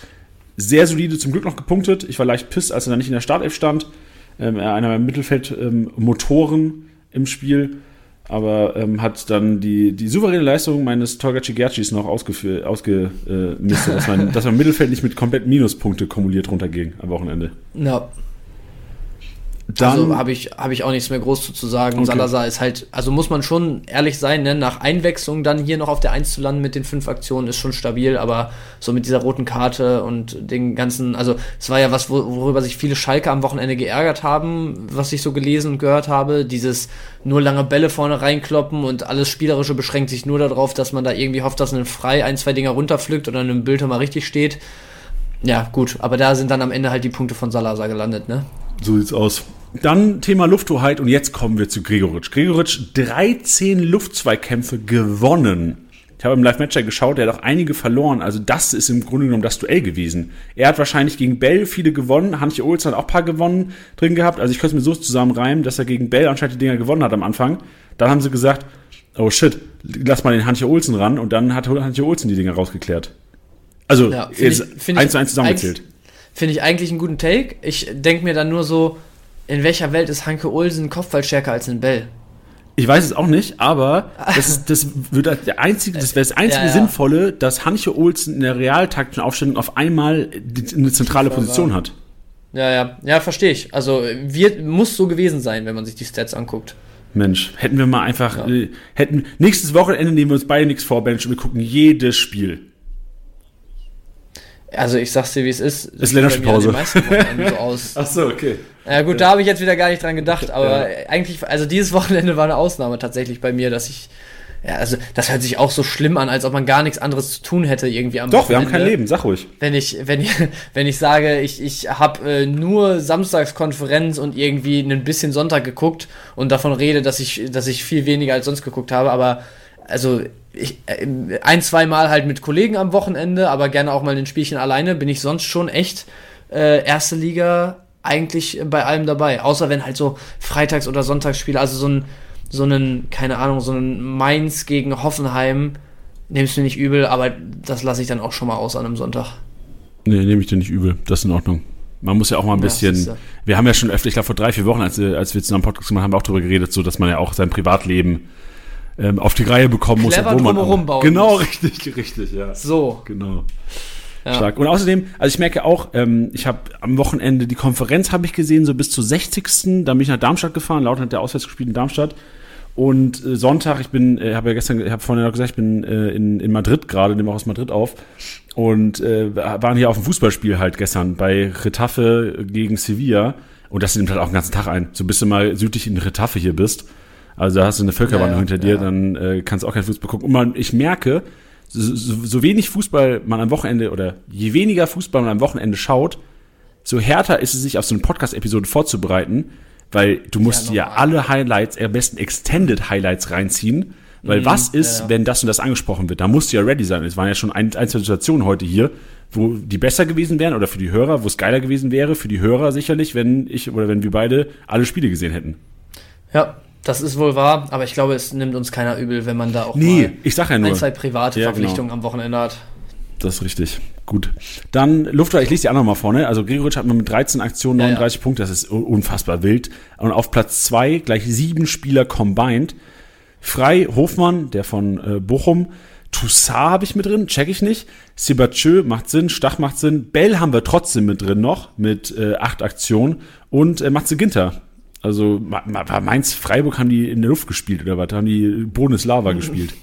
sehr solide zum Glück noch gepunktet. Ich war leicht piss, als er dann nicht in der Startelf stand. Ähm, einer der Mittelfeldmotoren ähm, im Spiel, aber ähm, hat dann die, die souveräne Leistung meines Torgaci Gercis noch ausgemistet, ausge, äh, dass, man, dass man Mittelfeld nicht mit komplett Minuspunkte kumuliert runterging am Wochenende. Ja. Dann, also habe ich, hab ich auch nichts mehr groß zu sagen. Okay. Salazar ist halt, also muss man schon ehrlich sein, ne? nach Einwechslung dann hier noch auf der 1 zu landen mit den fünf Aktionen ist schon stabil, aber so mit dieser roten Karte und den ganzen, also es war ja was, worüber sich viele Schalke am Wochenende geärgert haben, was ich so gelesen und gehört habe, dieses nur lange Bälle vorne reinkloppen und alles Spielerische beschränkt sich nur darauf, dass man da irgendwie hofft, dass ein Frei ein, zwei Dinger runterpflückt oder in einem Bild mal richtig steht. Ja, gut, aber da sind dann am Ende halt die Punkte von Salazar gelandet, ne? So sieht's aus. Dann Thema Lufthoheit und jetzt kommen wir zu Gregoritsch. Gregoritsch 13 Luftzweikämpfe gewonnen. Ich habe im Live-Matcher geschaut, er hat auch einige verloren. Also das ist im Grunde genommen das Duell gewesen. Er hat wahrscheinlich gegen Bell viele gewonnen. Hanche Olsen hat auch ein paar gewonnen drin gehabt. Also ich könnte es mir so zusammenreimen, dass er gegen Bell anscheinend die Dinger gewonnen hat am Anfang. Dann haben sie gesagt, oh shit, lass mal den Hanche Olsen ran. Und dann hat Hanche Olsen die Dinger rausgeklärt. Also ja, jetzt eins zu eins zusammengezählt. Finde ich eigentlich einen guten Take. Ich denke mir dann nur so, in welcher Welt ist Hanke Olsen Kopfballstärker als ein Bell? Ich weiß es auch nicht, aber das, ist, das wird der einzige, das wäre das einzige ja, ja. Sinnvolle, dass Hanche Olsen in der realtaktischen Aufstellung auf einmal eine zentrale Position hat. Ja, ja, ja, verstehe ich. Also wird, muss so gewesen sein, wenn man sich die Stats anguckt. Mensch, hätten wir mal einfach, ja. äh, hätten nächstes Wochenende nehmen wir uns beide nichts vor, Bench, und wir gucken jedes Spiel. Also ich sag's dir, wie es ist. Ist Länderspielpause. So aus. Ach so, okay. Ja gut, da habe ich jetzt wieder gar nicht dran gedacht, aber ja. eigentlich, also dieses Wochenende war eine Ausnahme tatsächlich bei mir, dass ich, ja, also das hört sich auch so schlimm an, als ob man gar nichts anderes zu tun hätte irgendwie am Doch, Wochenende. wir haben kein Leben, sag ruhig. Wenn ich, wenn ich, wenn ich sage, ich, ich habe äh, nur Samstagskonferenz und irgendwie ein bisschen Sonntag geguckt und davon rede, dass ich, dass ich viel weniger als sonst geguckt habe, aber also ich, äh, ein, zwei Mal halt mit Kollegen am Wochenende, aber gerne auch mal ein Spielchen alleine, bin ich sonst schon echt äh, erste Liga eigentlich bei allem dabei. Außer wenn halt so Freitags- oder Sonntagsspiele, also so ein, so einen, keine Ahnung, so ein Mainz gegen Hoffenheim, nimmst du nicht übel, aber das lasse ich dann auch schon mal aus an einem Sonntag. Nee, nehme ich dir nicht übel. Das ist in Ordnung. Man muss ja auch mal ein bisschen. Ja, wir haben ja schon öfter, ich glaube vor drei, vier Wochen, als, als wir zusammen Podcast gemacht haben, auch darüber geredet, so dass man ja auch sein Privatleben ähm, auf die Reihe bekommen muss, Clever obwohl man. Bauen genau, muss. richtig, richtig, ja. So. Genau. Ja. Stark. Und außerdem, also ich merke auch, ähm, ich habe am Wochenende die Konferenz habe ich gesehen, so bis zur 60. Da bin ich nach Darmstadt gefahren. Laut hat der Auswärts gespielt in Darmstadt. Und äh, Sonntag, ich bin, äh, habe ja gestern, ich habe vorhin noch gesagt, ich bin äh, in, in Madrid gerade, nehme auch aus Madrid auf. Und äh, waren hier auf dem Fußballspiel halt gestern bei Retafe gegen Sevilla. Und das nimmt halt auch den ganzen Tag ein. So bis du mal südlich in Retafe hier bist. Also da hast du eine Völkerwanderung ja, ja, hinter dir, ja. dann äh, kannst du auch kein Fußball gucken. Und man, ich merke, so, so, wenig Fußball man am Wochenende oder je weniger Fußball man am Wochenende schaut, so härter ist es sich auf so eine Podcast-Episode vorzubereiten, weil du musst ja, ja alle Highlights, am besten Extended Highlights reinziehen. Weil mhm, was ist, ja. wenn das und das angesprochen wird? Da musst du ja ready sein. Es waren ja schon ein, ein, zwei Situationen heute hier, wo die besser gewesen wären oder für die Hörer, wo es geiler gewesen wäre, für die Hörer sicherlich, wenn ich oder wenn wir beide alle Spiele gesehen hätten. Ja, das ist wohl wahr, aber ich glaube, es nimmt uns keiner übel, wenn man da auch nee, mal ich sag ja nur. ein, zwei private ja, genau. Verpflichtungen genau. am Wochenende hat. Das ist richtig. Gut. Dann Luftwaffe, ich lese die anderen mal vorne. Also Gregoritsch hat man mit 13 Aktionen 39 ja, ja. Punkte, das ist unfassbar wild. Und auf Platz 2 gleich sieben Spieler combined. Frei, Hofmann, der von äh, Bochum. Toussaint habe ich mit drin, check ich nicht. Sibachö macht Sinn, Stach macht Sinn. Bell haben wir trotzdem mit drin noch, mit äh, acht Aktionen. Und äh, Matze Ginter also Mainz, Freiburg haben die in der Luft gespielt oder was? Haben die Bodeslava gespielt?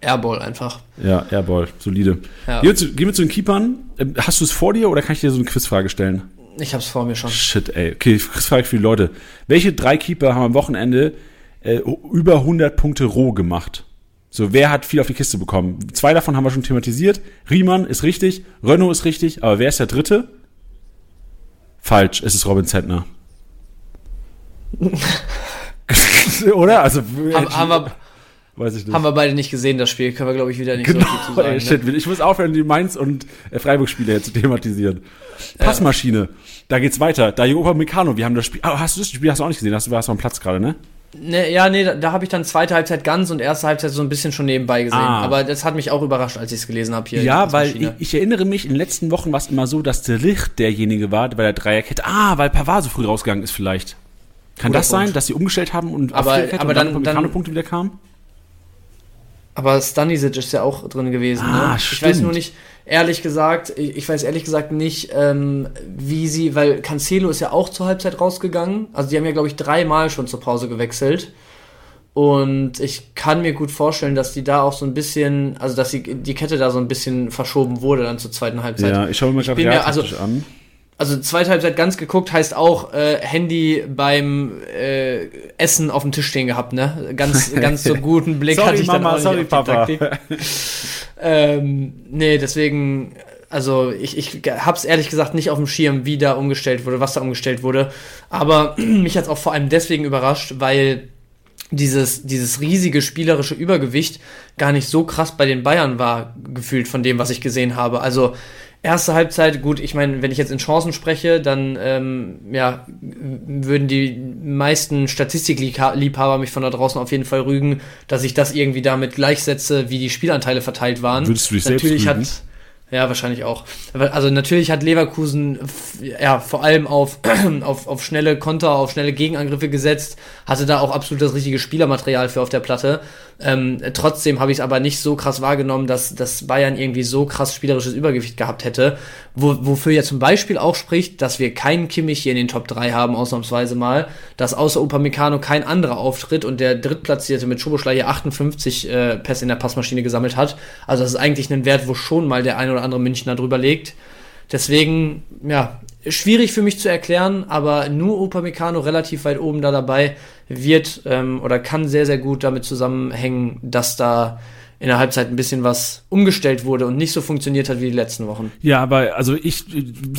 Airball einfach. Ja, Airball, solide. Ja. Gehen, wir zu, gehen wir zu den Keepern. Ähm, hast du es vor dir oder kann ich dir so eine Quizfrage stellen? Ich hab's vor mir schon. Shit, ey. Okay, Quizfrage für die Leute. Welche drei Keeper haben am Wochenende äh, über 100 Punkte roh gemacht? So, wer hat viel auf die Kiste bekommen? Zwei davon haben wir schon thematisiert. Riemann ist richtig, Renault ist richtig, aber wer ist der dritte? Falsch, es ist Robin Zentner. Oder? Also, haben, haben, wir, weiß ich nicht. haben wir beide nicht gesehen, das Spiel. Können wir, glaube ich, wieder nicht genau, so viel zu sagen. Ey, shit, ne? Ich muss aufhören, die Mainz- und äh, Freiburg-Spiele zu thematisieren. Passmaschine. Da geht's weiter. Da Opa Meccano, wir haben das Spiel. Oh, hast du das Spiel hast du auch nicht gesehen? Hast du warst am Platz gerade, ne? Ne, ja, nee, da, da habe ich dann zweite Halbzeit ganz und erste Halbzeit so ein bisschen schon nebenbei gesehen. Ah. Aber das hat mich auch überrascht, als ich es gelesen habe hier. Ja, weil ich, ich, erinnere mich, in den letzten Wochen war es immer so, dass der Licht derjenige war bei der Dreierkette. Ah, weil Pavard so früh rausgegangen ist vielleicht. Kann das sein, dass sie umgestellt haben und aber, aber und dann, dann Punkte wieder kamen? Aber Stanisic ist ja auch drin gewesen. Ah, ne? Ich weiß nur nicht, ehrlich gesagt, ich weiß ehrlich gesagt nicht, ähm, wie sie, weil Cancelo ist ja auch zur Halbzeit rausgegangen. Also die haben ja, glaube ich, dreimal schon zur Pause gewechselt. Und ich kann mir gut vorstellen, dass die da auch so ein bisschen, also dass die, die Kette da so ein bisschen verschoben wurde dann zur zweiten Halbzeit. Ja, ich schaue mir gerade also, an also zweite Halbzeit ganz geguckt heißt auch äh, Handy beim äh, Essen auf dem Tisch stehen gehabt, ne? Ganz, ganz so guten Blick sorry, hatte ich Mama, dann auch sorry, nicht Papa. ähm, nee, deswegen, also ich, ich hab's ehrlich gesagt nicht auf dem Schirm, wie da umgestellt wurde, was da umgestellt wurde. Aber mich hat's auch vor allem deswegen überrascht, weil dieses, dieses riesige spielerische Übergewicht gar nicht so krass bei den Bayern war, gefühlt von dem, was ich gesehen habe. Also Erste Halbzeit, gut, ich meine, wenn ich jetzt in Chancen spreche, dann ähm, ja, würden die meisten Statistikliebhaber mich von da draußen auf jeden Fall rügen, dass ich das irgendwie damit gleichsetze, wie die Spielanteile verteilt waren. Würdest du dich Natürlich selbst rügen? hat ja, wahrscheinlich auch. Also natürlich hat Leverkusen ja vor allem auf, auf, auf schnelle Konter, auf schnelle Gegenangriffe gesetzt, hatte da auch absolut das richtige Spielermaterial für auf der Platte. Ähm, trotzdem habe ich es aber nicht so krass wahrgenommen, dass, dass Bayern irgendwie so krass spielerisches Übergewicht gehabt hätte. Wo, wofür ja zum Beispiel auch spricht, dass wir keinen Kimmich hier in den Top 3 haben, ausnahmsweise mal, dass außer Upamecano kein anderer auftritt und der Drittplatzierte mit Schoboschlei hier 58 äh, Pässe in der Passmaschine gesammelt hat. Also das ist eigentlich ein Wert, wo schon mal der ein oder andere Münchner drüber legt. Deswegen, ja, schwierig für mich zu erklären, aber nur Upamecano relativ weit oben da dabei wird ähm, oder kann sehr, sehr gut damit zusammenhängen, dass da in der Halbzeit ein bisschen was umgestellt wurde und nicht so funktioniert hat wie die letzten Wochen. Ja, aber also ich,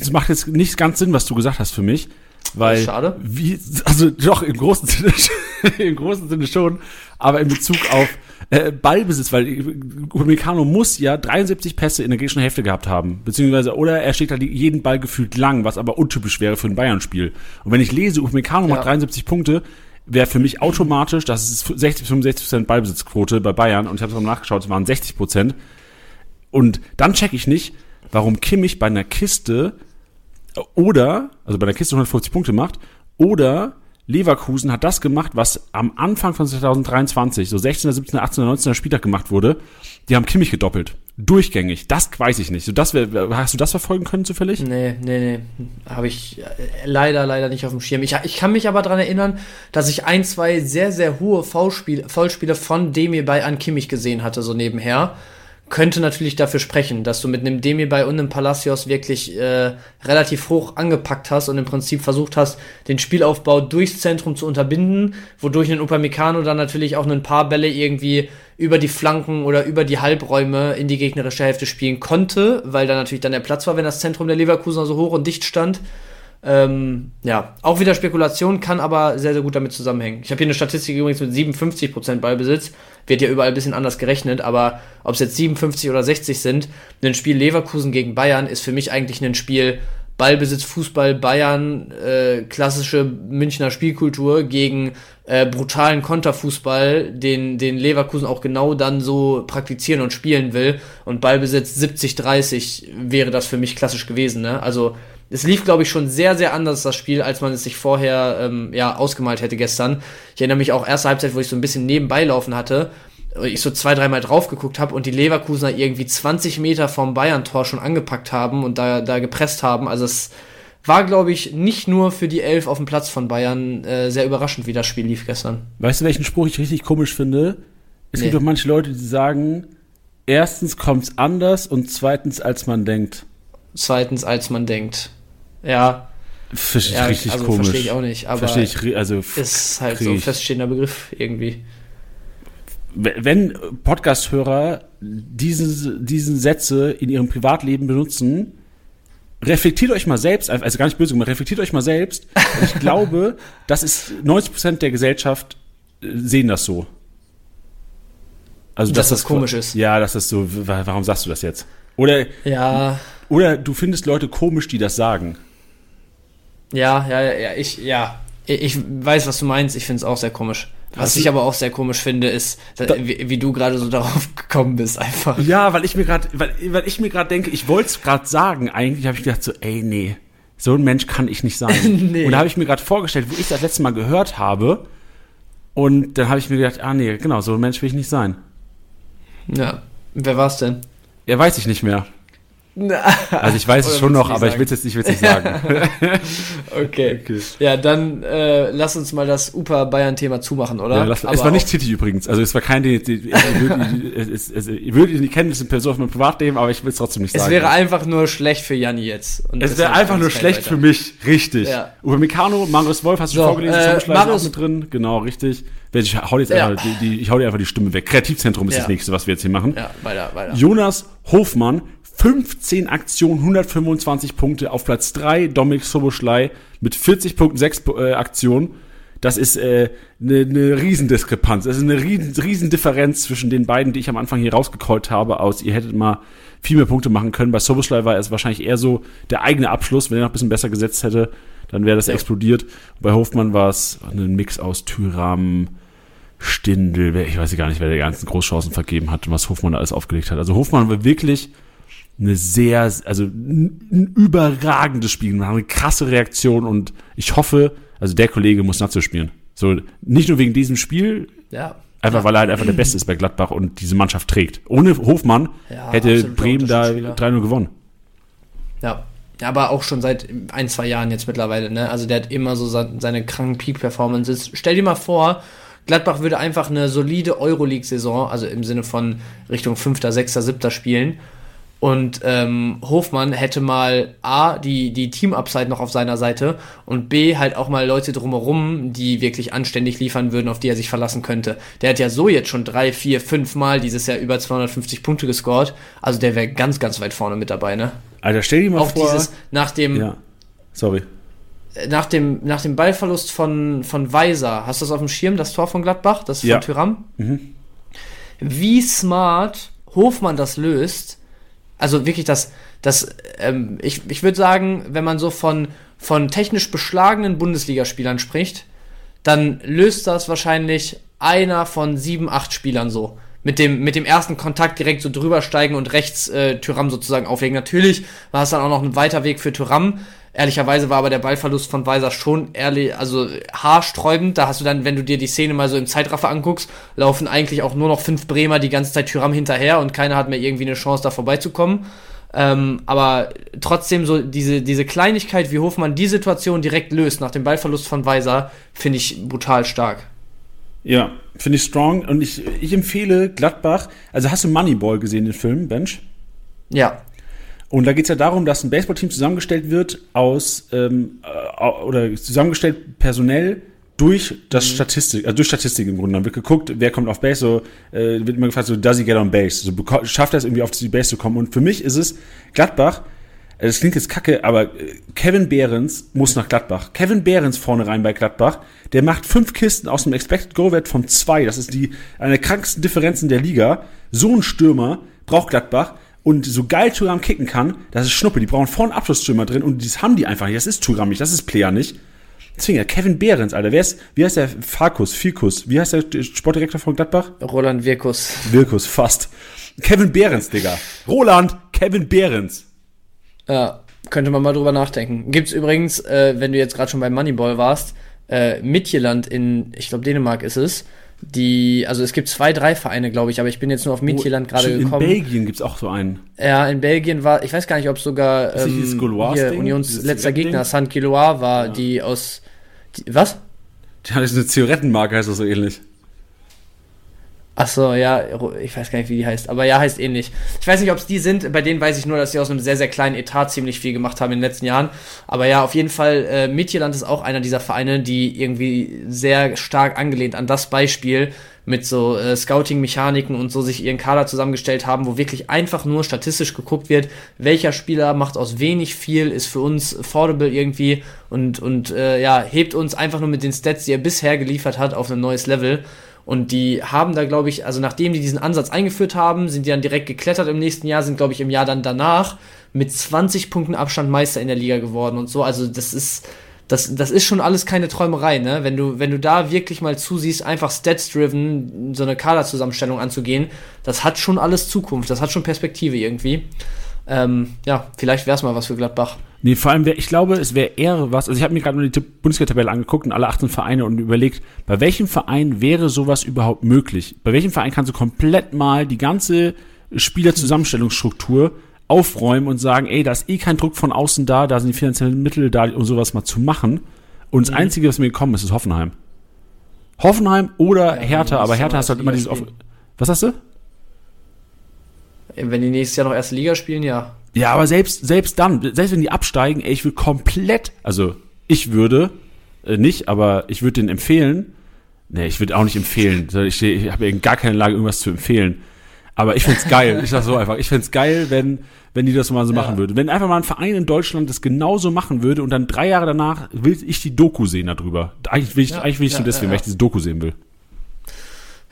es macht jetzt nicht ganz Sinn, was du gesagt hast für mich. Weil, schade. Wie, also doch, im großen Sinne, im großen Sinne schon, aber in Bezug auf äh, Ballbesitz, weil Upamecano muss ja 73 Pässe in der gegnerischen Hälfte gehabt haben, beziehungsweise, oder er schlägt halt jeden Ball gefühlt lang, was aber untypisch wäre für ein Bayern-Spiel. Und wenn ich lese, Upamecano ja. macht 73 Punkte, wäre für mich automatisch, das ist 60 bis 65 Prozent Ballbesitzquote bei Bayern und ich habe es mal nachgeschaut, es waren 60 Prozent. Und dann checke ich nicht, warum Kimmich bei einer Kiste oder, also bei der Kiste 150 Punkte macht, oder Leverkusen hat das gemacht, was am Anfang von 2023, so 16., 17., 18., 19. Spieltag gemacht wurde. Die haben Kimmich gedoppelt. Durchgängig. Das weiß ich nicht. So, das wär, hast du das verfolgen können zufällig? Nee, nee, nee. Habe ich äh, leider, leider nicht auf dem Schirm. Ich, ich kann mich aber daran erinnern, dass ich ein, zwei sehr, sehr hohe Foulspiele von Demir bei an Kimmich gesehen hatte, so nebenher könnte natürlich dafür sprechen, dass du mit einem Demirbay und einem Palacios wirklich äh, relativ hoch angepackt hast und im Prinzip versucht hast, den Spielaufbau durchs Zentrum zu unterbinden, wodurch ein Upamecano dann natürlich auch ein paar Bälle irgendwie über die Flanken oder über die Halbräume in die gegnerische Hälfte spielen konnte, weil da natürlich dann der Platz war, wenn das Zentrum der Leverkusen so hoch und dicht stand. Ähm, ja, auch wieder Spekulation, kann aber sehr, sehr gut damit zusammenhängen. Ich habe hier eine Statistik übrigens mit 57% Ballbesitz. Wird ja überall ein bisschen anders gerechnet, aber ob es jetzt 57 oder 60 sind, ein Spiel Leverkusen gegen Bayern ist für mich eigentlich ein Spiel Ballbesitz, Fußball, Bayern, äh, klassische Münchner Spielkultur gegen äh, brutalen Konterfußball, den, den Leverkusen auch genau dann so praktizieren und spielen will. Und Ballbesitz 70-30 wäre das für mich klassisch gewesen. Ne? Also es lief, glaube ich, schon sehr, sehr anders, das Spiel, als man es sich vorher ähm, ja, ausgemalt hätte gestern. Ich erinnere mich auch erste Halbzeit, wo ich so ein bisschen nebenbei laufen hatte, ich so zwei, dreimal drauf geguckt habe und die Leverkusener irgendwie 20 Meter vom Bayern-Tor schon angepackt haben und da, da gepresst haben. Also es war, glaube ich, nicht nur für die Elf auf dem Platz von Bayern äh, sehr überraschend, wie das Spiel lief gestern. Weißt du, welchen Spruch ich richtig komisch finde? Es nee. gibt doch manche Leute, die sagen, erstens kommt es anders und zweitens, als man denkt. Zweitens, als man denkt. Ja. Verstehe ich ja, richtig also komisch. Verstehe ich auch nicht, aber verstehe ich, also ist halt so ein feststehender Begriff irgendwie. Wenn Podcast-Hörer diese, diesen Sätze in ihrem Privatleben benutzen, reflektiert euch mal selbst, also gar nicht böse gemacht, reflektiert euch mal selbst. ich glaube, das ist 90% der Gesellschaft äh, sehen das so. Also, dass, dass das komisch ist. Ja, dass das so, warum sagst du das jetzt? Oder, ja. oder du findest Leute komisch, die das sagen. Ja, ja, ja, ich, ja. Ich weiß, was du meinst. Ich finde es auch sehr komisch. Was ich aber auch sehr komisch finde, ist, da, wie, wie, du gerade so darauf gekommen bist, einfach. Ja, weil ich mir gerade, weil, weil ich mir gerade denke, ich wollte es gerade sagen. Eigentlich habe ich gedacht so, ey, nee, so ein Mensch kann ich nicht sein. nee. Und da habe ich mir gerade vorgestellt, wo ich das letzte Mal gehört habe. Und dann habe ich mir gedacht, ah nee, genau, so ein Mensch will ich nicht sein. Ja, wer war's denn? Ja, weiß ich nicht mehr. Also ich weiß es schon noch, aber sagen? ich will es jetzt nicht, nicht sagen. okay. okay. Ja, dann äh, lass uns mal das UPA-Bayern-Thema zumachen, oder? Ja, lass, es war nicht Titi übrigens. Also es war kein, die, die, ich würde ihn nicht kennen, das ist Person aus meinem Privatleben, aber ich will es trotzdem nicht sagen. Es wäre einfach nur schlecht für Janni jetzt. Es wäre einfach nur schlecht weiter. für mich, richtig. Ja. Upamecano, Marius Wolf, hast du so, schon vorgelesen, äh, Marius mit drin, genau, richtig. Ich hau jetzt ja. einfach, die, die, ich hau dir einfach die Stimme weg. Kreativzentrum ist ja. das nächste, was wir jetzt hier machen. Ja, weiter, weiter. Jonas Hofmann, 15 Aktionen, 125 Punkte auf Platz 3. Dominik Soboschlei mit 40 Punkten, 6 äh, Aktionen. Das ist eine äh, ne, ne Riesendiskrepanz. Das ist eine riesen, Riesendifferenz zwischen den beiden, die ich am Anfang hier rausgecallt habe, aus ihr hättet mal viel mehr Punkte machen können. Bei Soboschlei war es wahrscheinlich eher so der eigene Abschluss. Wenn er noch ein bisschen besser gesetzt hätte, dann wäre das ja. explodiert. Bei Hofmann war es ein Mix aus Tyram, Stindel, ich weiß gar nicht, wer die ganzen Großchancen vergeben hat und was Hofmann da alles aufgelegt hat. Also Hofmann war wirklich eine sehr, also ein überragendes Spiel, eine krasse Reaktion und ich hoffe, also der Kollege muss Nazi spielen. So, nicht nur wegen diesem Spiel, ja. einfach ja. weil er halt einfach der Beste ist bei Gladbach und diese Mannschaft trägt. Ohne Hofmann ja, hätte Bremen da 3-0 gewonnen. Ja. Aber auch schon seit ein, zwei Jahren jetzt mittlerweile, ne? Also der hat immer so seine kranken Peak-Performances. Stell dir mal vor, Gladbach würde einfach eine solide Euroleague-Saison, also im Sinne von Richtung 5., 6., 7. spielen Und ähm, Hofmann hätte mal A, die, die Team-Upside noch auf seiner Seite und B, halt auch mal Leute drumherum, die wirklich anständig liefern würden, auf die er sich verlassen könnte. Der hat ja so jetzt schon drei, vier, fünf Mal dieses Jahr über 250 Punkte gescored. Also der wäre ganz, ganz weit vorne mit dabei, ne? Alter, stell dir mal Auch vor. dieses, nach dem, ja. Sorry. nach dem, nach dem Ballverlust von, von Weiser, hast du das auf dem Schirm, das Tor von Gladbach, das von Ja. Tyram? Mhm. Wie smart Hofmann das löst, also wirklich das, das, ähm, ich, ich würde sagen, wenn man so von, von technisch beschlagenen Bundesligaspielern spricht, dann löst das wahrscheinlich einer von sieben, acht Spielern so. Mit dem, mit dem ersten Kontakt direkt so drüber steigen und rechts äh, Tyram sozusagen auflegen. Natürlich war es dann auch noch ein weiter Weg für Tyram. Ehrlicherweise war aber der Ballverlust von Weiser schon ehrlich, also haarsträubend. Da hast du dann, wenn du dir die Szene mal so im Zeitraffer anguckst, laufen eigentlich auch nur noch fünf Bremer die ganze Zeit Tyram hinterher und keiner hat mehr irgendwie eine Chance, da vorbeizukommen. Ähm, aber trotzdem so diese, diese Kleinigkeit, wie Hofmann die Situation direkt löst nach dem Ballverlust von Weiser, finde ich brutal stark. Ja, finde ich strong. Und ich, ich empfehle Gladbach. Also hast du Moneyball gesehen, den Film, Bench? Ja, Und da geht es ja darum, dass ein Baseballteam zusammengestellt wird aus ähm, äh, oder zusammengestellt personell durch das Statistik, also durch Statistik im Grunde. Dann wird geguckt, wer kommt auf Base, so äh, wird immer gefragt, so does he get on base? So schafft er es irgendwie auf die Base zu kommen? Und für mich ist es Gladbach. Äh, Das klingt jetzt kacke, aber äh, Kevin Behrens muss nach Gladbach. Kevin Behrens vorne rein bei Gladbach. Der macht fünf Kisten aus einem Expected Goal Wert von zwei. Das ist die eine der krankesten Differenzen der Liga. So ein Stürmer braucht Gladbach und so geil Thuram kicken kann, das ist Schnuppe. Die brauchen vorne einen Abschlussstürmer drin und das haben die einfach nicht. Das ist Thuram nicht, das ist Player nicht. Deswegen, ja, Kevin Behrens, Alter. Wer ist, wie heißt der? Farkus, Fikus. Wie heißt der Sportdirektor von Gladbach? Roland Wirkus. Wilkus, fast. Kevin Behrens, Digga. Roland, Kevin Behrens. Ja, könnte man mal drüber nachdenken. Gibt's übrigens, äh, wenn du jetzt gerade schon beim Moneyball warst, äh, Midtjylland in, ich glaube Dänemark ist es, die, also es gibt zwei, drei Vereine, glaube ich, aber ich bin jetzt nur auf Midtjylland gerade Oh, In gekommen. Belgien gibt's auch so einen. Ja, in Belgien war, ich weiß gar nicht, ob sogar ähm, hier, Ding? Unions Dieses letzter? Gegner, St. Gillois war, die aus, die, was? Ja, das ist eine Zigarettenmarke, heißt das so ähnlich. Ach so, ja, ich weiß gar nicht, wie die heißt, aber ja, heißt ähnlich. Ich weiß nicht, ob es die sind, bei denen weiß ich nur, dass sie aus einem sehr, sehr kleinen Etat ziemlich viel gemacht haben in den letzten Jahren. Aber ja, auf jeden Fall, äh, Midtjylland ist auch einer dieser Vereine, die irgendwie sehr stark angelehnt an das Beispiel mit so äh, Scouting-Mechaniken und so sich ihren Kader zusammengestellt haben, wo wirklich einfach nur statistisch geguckt wird, welcher Spieler macht aus wenig viel, ist für uns affordable irgendwie und, und äh, ja, hebt uns einfach nur mit den Stats, die er bisher geliefert hat, auf ein neues Level. Und die haben da, glaube ich, also nachdem die diesen Ansatz eingeführt haben, sind die dann direkt geklettert im nächsten Jahr, sind, glaube ich, im Jahr dann danach mit 20 Punkten Abstand Meister in der Liga geworden und so. Also das ist, das, das ist schon alles keine Träumerei, ne? Wenn du, wenn du da wirklich mal zusiehst, einfach stats-driven so eine Kaderzusammenstellung anzugehen, das hat schon alles Zukunft, das hat schon Perspektive irgendwie. Ähm, ja, vielleicht wär's mal was für Gladbach. Nee, vor allem, wär, ich glaube, es wäre eher was, also ich habe mir gerade nur die Bundesliga-Tabelle angeguckt und alle 18 Vereine und überlegt, bei welchem Verein wäre sowas überhaupt möglich? Bei welchem Verein kannst du komplett mal die ganze Spielerzusammenstellungsstruktur aufräumen und sagen, ey, da ist eh kein Druck von außen da, da sind die finanziellen Mittel da, um sowas mal zu machen. Und das Einzige, was mir gekommen ist, ist Hoffenheim. Hoffenheim oder Hertha, die aber Hertha hast halt immer dieses... Off was hast du? Wenn die nächstes Jahr noch erste Liga spielen, ja. Ja, aber selbst, selbst dann, selbst wenn die absteigen, ey, ich will komplett, also ich würde, äh, nicht, aber ich würde denen empfehlen, nee, ich würde auch nicht empfehlen, ich, ich habe gar keine Lage, irgendwas zu empfehlen. Aber ich find's geil, ich sag so einfach, ich find's geil, wenn, wenn die das mal so Ja. machen würden. Wenn einfach mal ein Verein in Deutschland das genauso machen würde und dann drei Jahre danach will ich die Doku sehen darüber. Eigentlich will ich, Ja, eigentlich will ich ja, nur deswegen, weil ich diese Doku sehen will.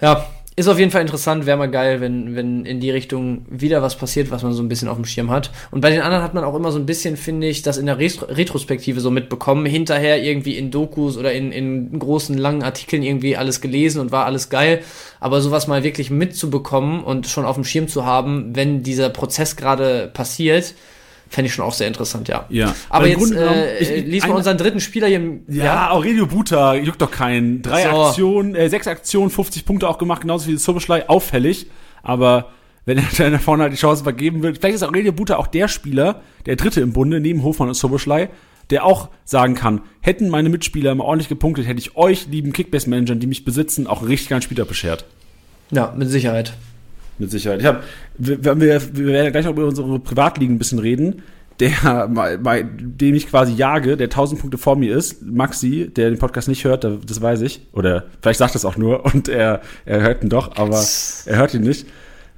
Ja, ist auf jeden Fall interessant, wäre mal geil, wenn, wenn in die Richtung wieder was passiert, was man so ein bisschen auf dem Schirm hat. Und bei den anderen hat man auch immer so ein bisschen, finde ich, das in der Retro Retrospektive so mitbekommen. Hinterher irgendwie in Dokus oder in, in großen, langen Artikeln irgendwie alles gelesen und war alles geil. Aber sowas mal wirklich mitzubekommen und schon auf dem Schirm zu haben, wenn dieser Prozess gerade passiert, fände ich schon auch sehr interessant, ja. Ja. Aber jetzt Grunde äh, ich- ich- lies mal eine- unseren dritten Spieler hier. im- Ja, Aurelio Buta, juckt doch keinen. Drei So. Aktionen, äh, sechs Aktionen, 50 Punkte auch gemacht, genauso wie Soboschlei, auffällig. Aber wenn er dann vorne halt die Chance vergeben wird, vielleicht ist Aurelio Buta auch der Spieler, der dritte im Bunde, neben Hofmann und Soboschlei, der auch sagen kann, hätten meine Mitspieler mal ordentlich gepunktet, hätte ich euch, lieben Kickbase-Managern, die mich besitzen, auch richtig geilen Spieler beschert. Ja, mit Sicherheit. Mit Sicherheit. Ich hab, wir, wir, wir werden gleich noch über unsere Privatligen ein bisschen reden. Der, bei dem ich quasi jage, der 1000 Punkte vor mir ist, Maxi, der den Podcast nicht hört, das weiß ich. Oder vielleicht sagt das auch nur und er, er hört ihn doch, aber er hört ihn nicht.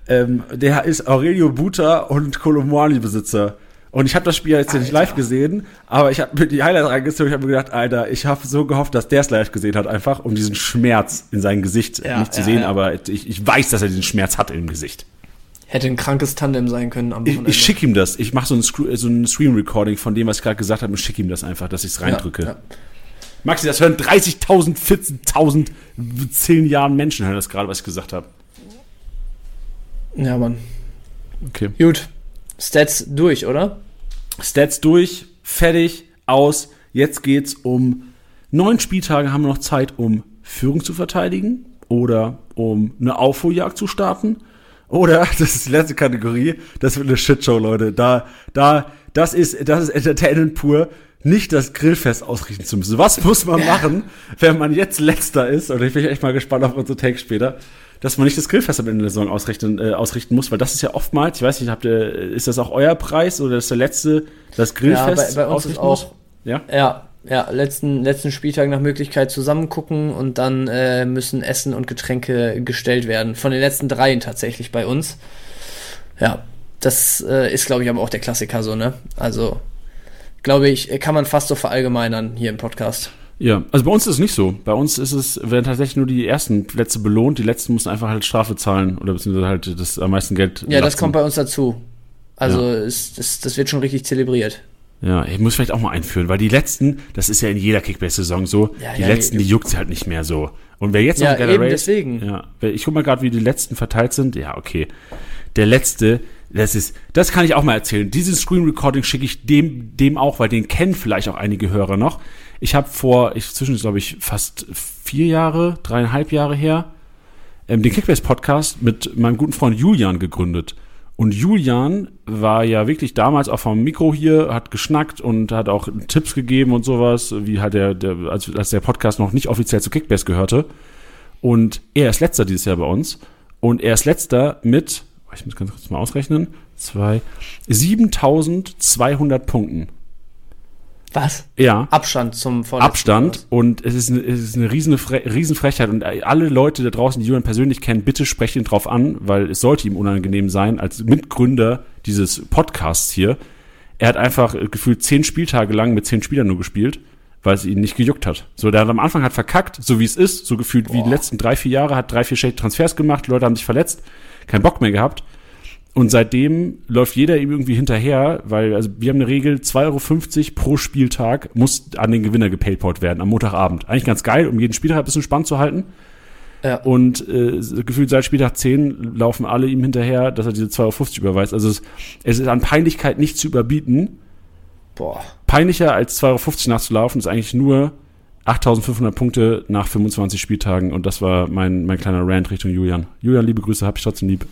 Ähm, der ist Aurelio Buta und Kolomwani-Besitzer. Und ich habe das Spiel jetzt Alter. nicht live gesehen, aber ich habe mir die Highlights reingezogen. Ich habe mir gedacht, Alter, ich habe so gehofft, dass der es live gesehen hat, einfach um diesen Schmerz in seinem Gesicht ja, nicht zu ja, sehen. Ja. Aber ich, ich weiß, dass er diesen Schmerz hat im Gesicht. Hätte ein krankes Tandem sein können am Wochenende. Ich, ich schicke ihm das. Ich mache so ein, so ein Stream-Recording von dem, was ich gerade gesagt habe und schicke ihm das einfach, dass ich es reindrücke. Ja, ja. Maxi, das hören 30.000, 14.000, 10 Jahren Menschen hören das gerade, was ich gesagt habe. Ja, Mann. Okay. Gut. Stats durch, oder? Stats durch, fertig, aus. Jetzt geht's um neun Spieltage haben wir noch Zeit, um Führung zu verteidigen oder um eine Aufholjagd zu starten. Oder, das ist die letzte Kategorie, das wird eine Shitshow, Leute. Da, da, das ist, das ist Entertainment pur, nicht das Grillfest ausrichten zu müssen. Was muss man machen, wenn man jetzt letzter ist? Und ich bin echt mal gespannt auf unsere Takes später dass man nicht das Grillfest am Ende der Saison ausrichten, äh, ausrichten muss, weil das ist ja oftmals, ich weiß nicht, habt ihr, ist das auch euer Preis oder ist der letzte das Grillfest ja, bei, bei uns ist auch, muss? Ja, ja, ja, letzten, letzten Spieltag nach Möglichkeit zusammen gucken und dann äh, müssen Essen und Getränke gestellt werden. Von den letzten dreien tatsächlich bei uns. Ja, das äh, ist, glaube ich, aber auch der Klassiker so, ne? Also, glaube ich, kann man fast so verallgemeinern hier im Podcast. Ja, also bei uns ist es nicht so. Bei uns ist es, werden tatsächlich nur die ersten Plätze belohnt, die letzten müssen einfach halt Strafe zahlen oder beziehungsweise halt das am meisten Geld. Ja, lassen. das kommt bei uns dazu. Also ja. ist, das, das wird schon richtig zelebriert. Ja, ich muss vielleicht auch mal einführen, weil die letzten, das ist ja in jeder Kickbase-Saison so, ja, die ja, letzten, die juckt halt nicht mehr so. Und wer jetzt ja, noch eben deswegen. Ja, ich guck mal gerade, wie die letzten verteilt sind. Ja, okay. Der letzte, das ist, das kann ich auch mal erzählen. Dieses Screen Recording schicke ich dem, dem auch, weil den kennen vielleicht auch einige Hörer noch. Ich habe vor, ich zwischen, glaube ich, fast vier Jahre, dreieinhalb Jahre her, ähm, den Kickbase-Podcast mit meinem guten Freund Julian gegründet. Und Julian war ja wirklich damals auch vom Mikro hier, hat geschnackt und hat auch Tipps gegeben und sowas, wie hat der, der als, als der Podcast noch nicht offiziell zu Kickbase gehörte. Und er ist letzter dieses Jahr bei uns. Und er ist letzter mit, ich muss ganz kurz mal ausrechnen, zwei, 7200 Punkten. Was? Ja. Abstand zum Vorletzten. Abstand. Und es ist eine, es ist eine riesen, Riesenfrechheit. Und alle Leute da draußen, die Julian persönlich kennen, bitte sprecht ihn drauf an, weil es sollte ihm unangenehm sein, als Mitgründer dieses Podcasts hier. Er hat einfach gefühlt zehn Spieltage lang mit zehn Spielern nur gespielt, weil es ihn nicht gejuckt hat. So, der hat am Anfang hat verkackt, so wie es ist, so gefühlt Boah. wie die letzten drei, vier Jahre, hat drei, vier schlechte Transfers gemacht, Leute haben sich verletzt, keinen Bock mehr gehabt. Und seitdem läuft jeder ihm irgendwie hinterher, weil also wir haben eine Regel, 2,50 Euro pro Spieltag muss an den Gewinner gepaypalt werden am Montagabend. Eigentlich ganz geil, um jeden Spieltag ein bisschen spannend zu halten. Ja. Und äh, gefühlt seit Spieltag 10 laufen alle ihm hinterher, dass er diese 2,50 Euro überweist. Also es, es ist an Peinlichkeit nicht zu überbieten. Boah. Peinlicher als 2,50 Euro nachzulaufen ist eigentlich nur 8500 Punkte nach 25 Spieltagen und das war mein, mein kleiner Rant Richtung Julian. Julian, liebe Grüße, hab ich trotzdem lieb.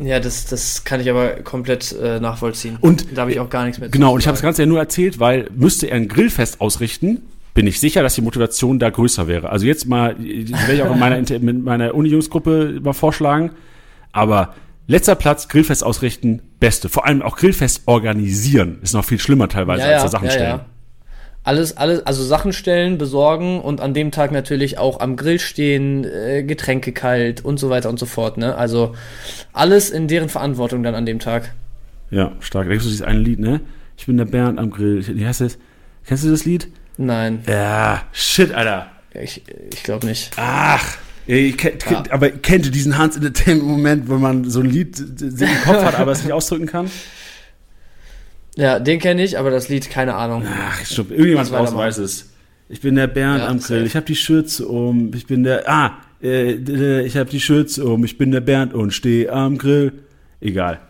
Ja, das, das kann ich aber komplett äh, nachvollziehen. Und da habe ich auch gar nichts mehr zu Genau, und ich habe das Ganze ja nur erzählt, weil müsste er ein Grillfest ausrichten, bin ich sicher, dass die Motivation da größer wäre. Also jetzt mal, werde ich auch in meiner, in meiner Uni-Jungsgruppe mal vorschlagen, aber letzter Platz, Grillfest ausrichten, beste. Vor allem auch Grillfest organisieren, ist noch viel schlimmer teilweise ja, als ja, Sachen ja, stellen. Alles, alles, also Sachen stellen, besorgen und an dem Tag natürlich auch am Grill stehen, äh, Getränke kalt und so weiter und so fort, ne? Also alles in deren Verantwortung dann an dem Tag. Ja, stark. Da gibt es dieses eine Lied, ne? Ich bin der Bernd am Grill. Wie heißt das? Kennst du das Lied? Nein. Ja, shit, Alter. Ich, ich glaube nicht. Ach. Ich kennt, ja. Aber kennt ihr diesen Hans Entertainment-Moment, wo man so ein Lied im Kopf hat, aber es nicht ausdrücken kann? Ja, den kenne ich, aber das Lied, keine Ahnung. Ach, stopp, irgendjemand draußen weiß es. Ich bin der Bernd ja, am Grill, ich habe die Schürze um, ich bin der, ah, äh, ich habe die Schürze um, ich bin der Bernd und stehe am Grill. Egal.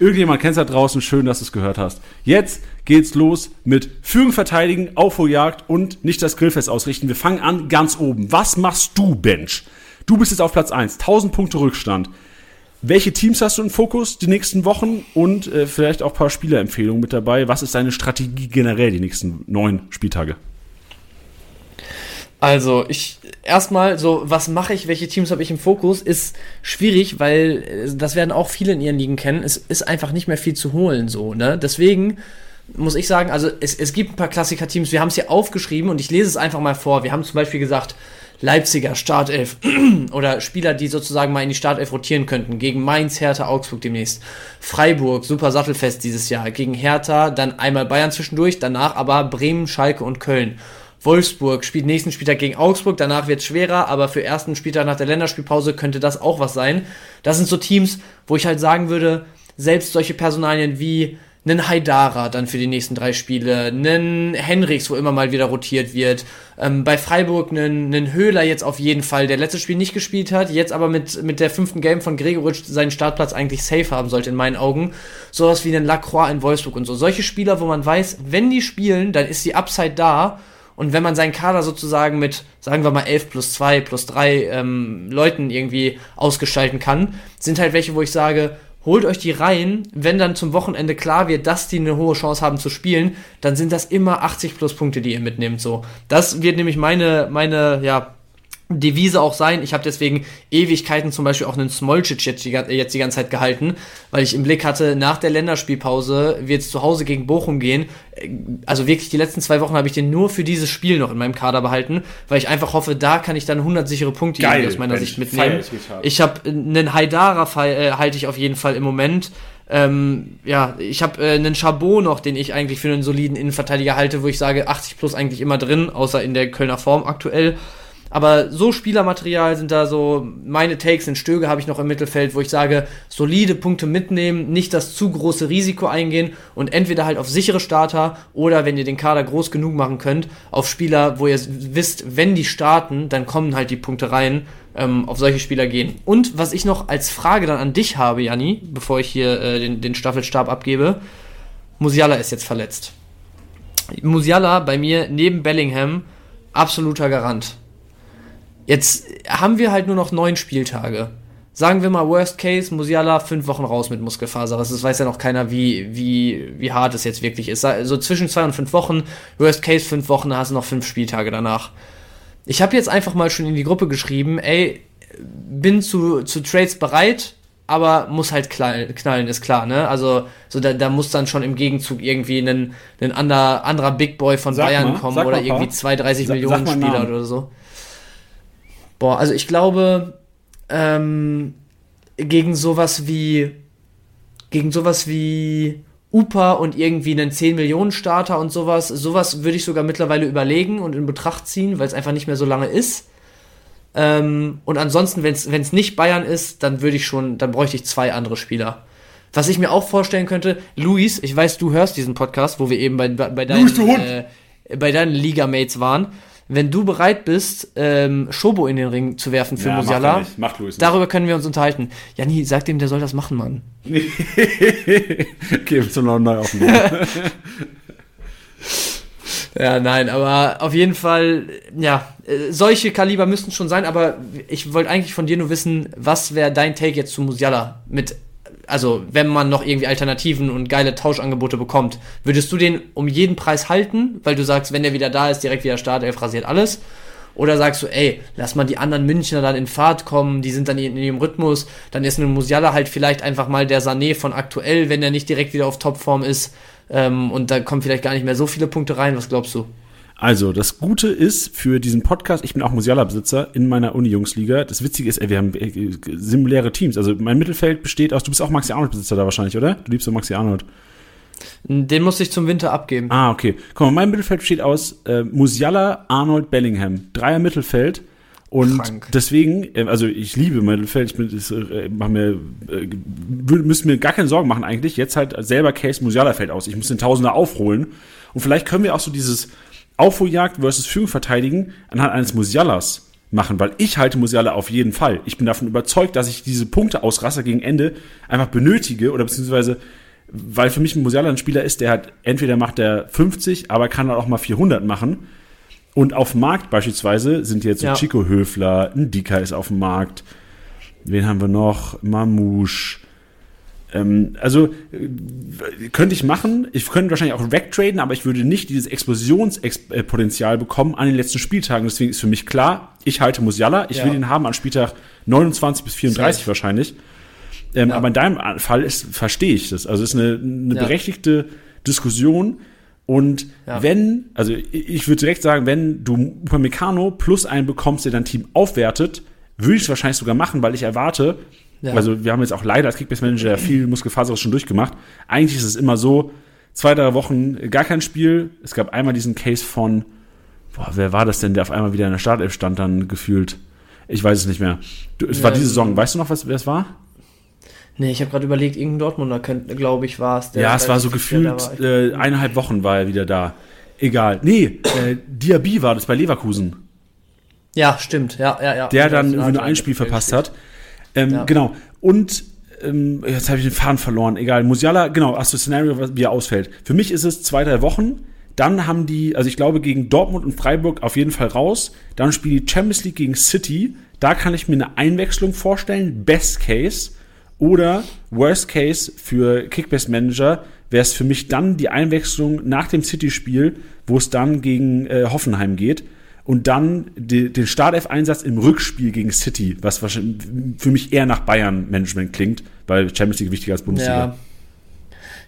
Irgendjemand kennt es da draußen, schön, dass du es gehört hast. Jetzt geht's los mit Führung verteidigen, Aufholjagd und nicht das Grillfest ausrichten. Wir fangen an ganz oben. Was machst du, Bench? Du bist jetzt auf Platz 1, 1000 Punkte Rückstand. Welche Teams hast du im Fokus die nächsten Wochen und äh, vielleicht auch ein paar Spielerempfehlungen mit dabei? Was ist deine Strategie generell die nächsten neun Spieltage? Also, ich erstmal so, was mache ich, welche Teams habe ich im Fokus, ist schwierig, weil äh, das werden auch viele in ihren Ligen kennen. Es ist einfach nicht mehr viel zu holen, so, ne? Deswegen muss ich sagen, also es, es gibt ein paar Klassiker-Teams, wir haben es hier aufgeschrieben und ich lese es einfach mal vor. Wir haben zum Beispiel gesagt, Leipziger Startelf oder Spieler, die sozusagen mal in die Startelf rotieren könnten, gegen Mainz, Hertha, Augsburg demnächst. Freiburg, super sattelfest dieses Jahr, gegen Hertha, dann einmal Bayern zwischendurch, danach aber Bremen, Schalke und Köln. Wolfsburg spielt nächsten Spieltag gegen Augsburg, danach wird es schwerer, aber für ersten Spieltag nach der Länderspielpause könnte das auch was sein. Das sind so Teams, wo ich halt sagen würde, selbst solche Personalien wie einen Haidara dann für die nächsten drei Spiele, einen Henrichs, wo immer mal wieder rotiert wird, ähm, bei Freiburg einen, einen Höhler jetzt auf jeden Fall, der letztes Spiel nicht gespielt hat, jetzt aber mit, mit der fünften Game von Gregoritsch seinen Startplatz eigentlich safe haben sollte in meinen Augen. Sowas wie einen Lacroix in Wolfsburg und so. Solche Spieler, wo man weiß, wenn die spielen, dann ist die Upside da und wenn man seinen Kader sozusagen mit, sagen wir mal, 11 plus 2 plus 3 ähm, Leuten irgendwie ausgestalten kann, sind halt welche, wo ich sage, holt euch die rein, wenn dann zum Wochenende klar wird, dass die eine hohe Chance haben zu spielen, dann sind das immer 80 plus Punkte, die ihr mitnehmt, so. Das wird nämlich meine, meine, ja, Devise auch sein. Ich habe deswegen Ewigkeiten zum Beispiel auch einen Smolcic jetzt die, jetzt die ganze Zeit gehalten, weil ich im Blick hatte, nach der Länderspielpause wird es zu Hause gegen Bochum gehen. Also wirklich die letzten zwei Wochen habe ich den nur für dieses Spiel noch in meinem Kader behalten, weil ich einfach hoffe, da kann ich dann 100 sichere Punkte Geil, aus meiner Sicht mitnehmen. ich habe einen Haidara äh, halte ich auf jeden Fall im Moment. Ähm, ja, ich habe äh, einen Chabot noch, den ich eigentlich für einen soliden Innenverteidiger halte, wo ich sage, 80 plus eigentlich immer drin, außer in der Kölner Form aktuell. Aber so Spielermaterial sind da so, meine Takes in Stöge habe ich noch im Mittelfeld, wo ich sage, solide Punkte mitnehmen, nicht das zu große Risiko eingehen und entweder halt auf sichere Starter oder wenn ihr den Kader groß genug machen könnt, auf Spieler, wo ihr wisst, wenn die starten, dann kommen halt die Punkte rein, ähm, auf solche Spieler gehen. Und was ich noch als Frage dann an dich habe, Janni, bevor ich hier äh, den, den Staffelstab abgebe, Musiala ist jetzt verletzt. Musiala bei mir neben Bellingham absoluter Garant. Jetzt haben wir halt nur noch neun Spieltage. Sagen wir mal, Worst Case, Musiala fünf Wochen raus mit Muskelfaser. Das weiß ja noch keiner, wie, wie, wie hart es jetzt wirklich ist. So zwischen zwei und fünf Wochen, Worst Case fünf Wochen, da hast du noch fünf Spieltage danach. Ich habe jetzt einfach mal schon in die Gruppe geschrieben, ey, bin zu, zu Trades bereit, aber muss halt knallen, knallen ist klar, ne? Also, so da, da muss dann schon im Gegenzug irgendwie ein, ein anderer, anderer Big Boy von Sag Bayern mal, kommen sag oder irgendwie zwei, 30 Sa- Millionen sag Spieler oder so. Boah, also ich glaube, ähm, gegen sowas wie, gegen sowas wie Upa und irgendwie einen 10 Millionen Starter und sowas, sowas würde ich sogar mittlerweile überlegen und in Betracht ziehen, weil es einfach nicht mehr so lange ist. Ähm, und ansonsten, wenn es nicht Bayern ist, dann würde ich schon, dann bräuchte ich zwei andere Spieler. Was ich mir auch vorstellen könnte, Luis, ich weiß, du hörst diesen Podcast, wo wir eben bei, bei, deinen, Luis, äh, bei deinen Ligamates waren. Wenn du bereit bist, ähm, Schobo in den Ring zu werfen für Ja, Musiala. Macht Luis nicht. darüber können wir uns unterhalten. Janni, sag dem, der soll das machen, Mann. okay, wir noch neu aufnehmen. Ja, nein, aber auf jeden Fall, ja, äh, solche Kaliber müssten schon sein, aber ich wollte eigentlich von dir nur wissen, was wäre dein Take jetzt zu Musiala mit, also wenn man noch irgendwie Alternativen und geile Tauschangebote bekommt, würdest du den um jeden Preis halten, weil du sagst, wenn der wieder da ist, direkt wieder Startelf rasiert alles? Oder sagst du, ey, lass mal die anderen Münchner dann in Fahrt kommen, die sind dann in ihrem Rhythmus, dann ist ein Musiala halt vielleicht einfach mal der Sané von aktuell, wenn er nicht direkt wieder auf Topform ist, ähm, und da kommen vielleicht gar nicht mehr so viele Punkte rein, was glaubst du? Also, das Gute ist für diesen Podcast, ich bin auch Musiala-Besitzer in meiner Uni-Jungsliga. Das Witzige ist, ey, wir haben äh, similäre Teams. Also, mein Mittelfeld besteht aus, du bist auch Maxi Arnold-Besitzer da wahrscheinlich, oder? Du liebst doch Maxi Arnold. Den muss ich zum Winter abgeben. Ah, okay. Guck mal, mein Mittelfeld besteht aus äh, Musiala, Arnold, Bellingham. Dreier Mittelfeld. Und Krank. deswegen, äh, also ich liebe Mittelfeld, ich bin, das, äh, mach mir, äh, müssen mir gar keine Sorgen machen eigentlich. Jetzt halt selber Case Musiala fällt aus. Ich muss den Tausender aufholen. Und vielleicht können wir auch so dieses Aufholjagd versus Führung verteidigen anhand eines Musialas machen, weil ich halte Musiala auf jeden Fall. Ich bin davon überzeugt, dass ich diese Punkte ausraster gegen Ende einfach benötige oder beziehungsweise weil für mich ein Musiala ein Spieler ist, der hat entweder macht er 50, aber kann halt auch mal 400 machen. Und auf dem Markt beispielsweise sind jetzt so Ja. Chico Höfler, ein Dika ist auf dem Markt. Wen haben wir noch? Mamouche. Ähm, also äh, könnte ich machen. Ich könnte wahrscheinlich auch wegtraden, aber ich würde nicht dieses Explosionspotenzial bekommen an den letzten Spieltagen. Deswegen ist für mich klar, ich halte Musiala. Ich Ja. will ihn haben an Spieltag 29 bis 34 Safe. wahrscheinlich. Ähm, Ja. Aber in deinem Fall ist, verstehe ich das. Also es ist eine, eine Ja. berechtigte Diskussion. Und Ja. wenn, also ich ich würde direkt sagen, wenn du Upamecano plus einen bekommst, der dein Team aufwertet, würde ich es wahrscheinlich sogar machen, weil ich erwarte, Ja. also wir haben jetzt auch leider als Kickbase-Manager viel Muskelfaseres schon durchgemacht. Eigentlich ist es immer so, zwei, drei Wochen gar kein Spiel. Es gab einmal diesen Case von, boah, wer war das denn, der auf einmal wieder in der Startelf stand, dann gefühlt. Ich weiß es nicht mehr. Du, es war Ähm, diese Saison. Weißt du noch, was, wer es war? Nee, ich habe gerade überlegt, irgendein Dortmunder glaube ich, war es. der ja, es war so gefühlt war. äh, eineinhalb Wochen war er wieder da. Egal. Nee, äh, Diaby war das bei Leverkusen. Ja, stimmt. Ja, ja, ja. der dann Ja, nur ja, ein Spiel ja, verpasst hat. Ähm, Ja. Genau. Und ähm, jetzt habe ich den Faden verloren. Egal. Musiala, genau, hast du Szenario, was- wie er ausfällt. Für mich ist es zwei, drei Wochen. Dann haben die, also ich glaube, gegen Dortmund und Freiburg auf jeden Fall raus. Dann spielen die Champions League gegen City. Da kann ich mir eine Einwechslung vorstellen. Best Case. Oder Worst Case für Kickbase Manager wäre es für mich dann die Einwechslung nach dem City-Spiel, wo es dann gegen äh, Hoffenheim geht und dann die, den Startelf-Einsatz im Rückspiel gegen City, was wahrscheinlich für mich eher nach Bayern-Management klingt, weil Champions League wichtiger als Bundesliga. Ja.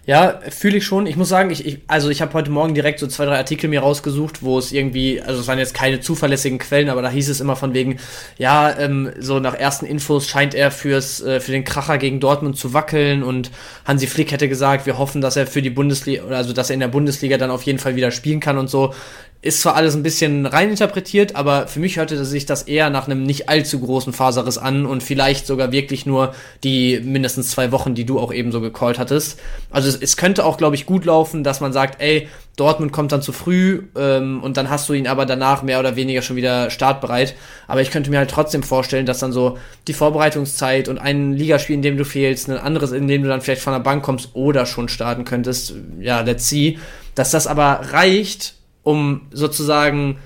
Ja, fühle ich schon. Ich muss sagen, ich, ich also ich habe heute Morgen direkt so zwei, drei Artikel mir rausgesucht, wo es irgendwie, also es waren jetzt keine zuverlässigen Quellen, aber da hieß es immer von wegen, ja, ähm, so nach ersten Infos scheint er fürs, äh, für den Kracher gegen Dortmund zu wackeln und Hansi Flick hätte gesagt, wir hoffen, dass er für die Bundesliga, also dass er in der Bundesliga dann auf jeden Fall wieder spielen kann und so. Ist zwar alles ein bisschen reininterpretiert, aber für mich hörte sich das eher nach einem nicht allzu großen Faserriss an und vielleicht sogar wirklich nur die mindestens zwei Wochen, die du auch eben so gecallt hattest. Also es, es könnte auch, glaube ich, gut laufen, dass man sagt, ey, Dortmund kommt dann zu früh ähm, und dann hast du ihn aber danach mehr oder weniger schon wieder startbereit. Aber ich könnte mir halt trotzdem vorstellen, dass dann so die Vorbereitungszeit und ein Ligaspiel, in dem du fehlst, ein anderes, in dem du dann vielleicht von der Bank kommst oder schon starten könntest, ja, let's see, dass das aber reicht, um sozusagen,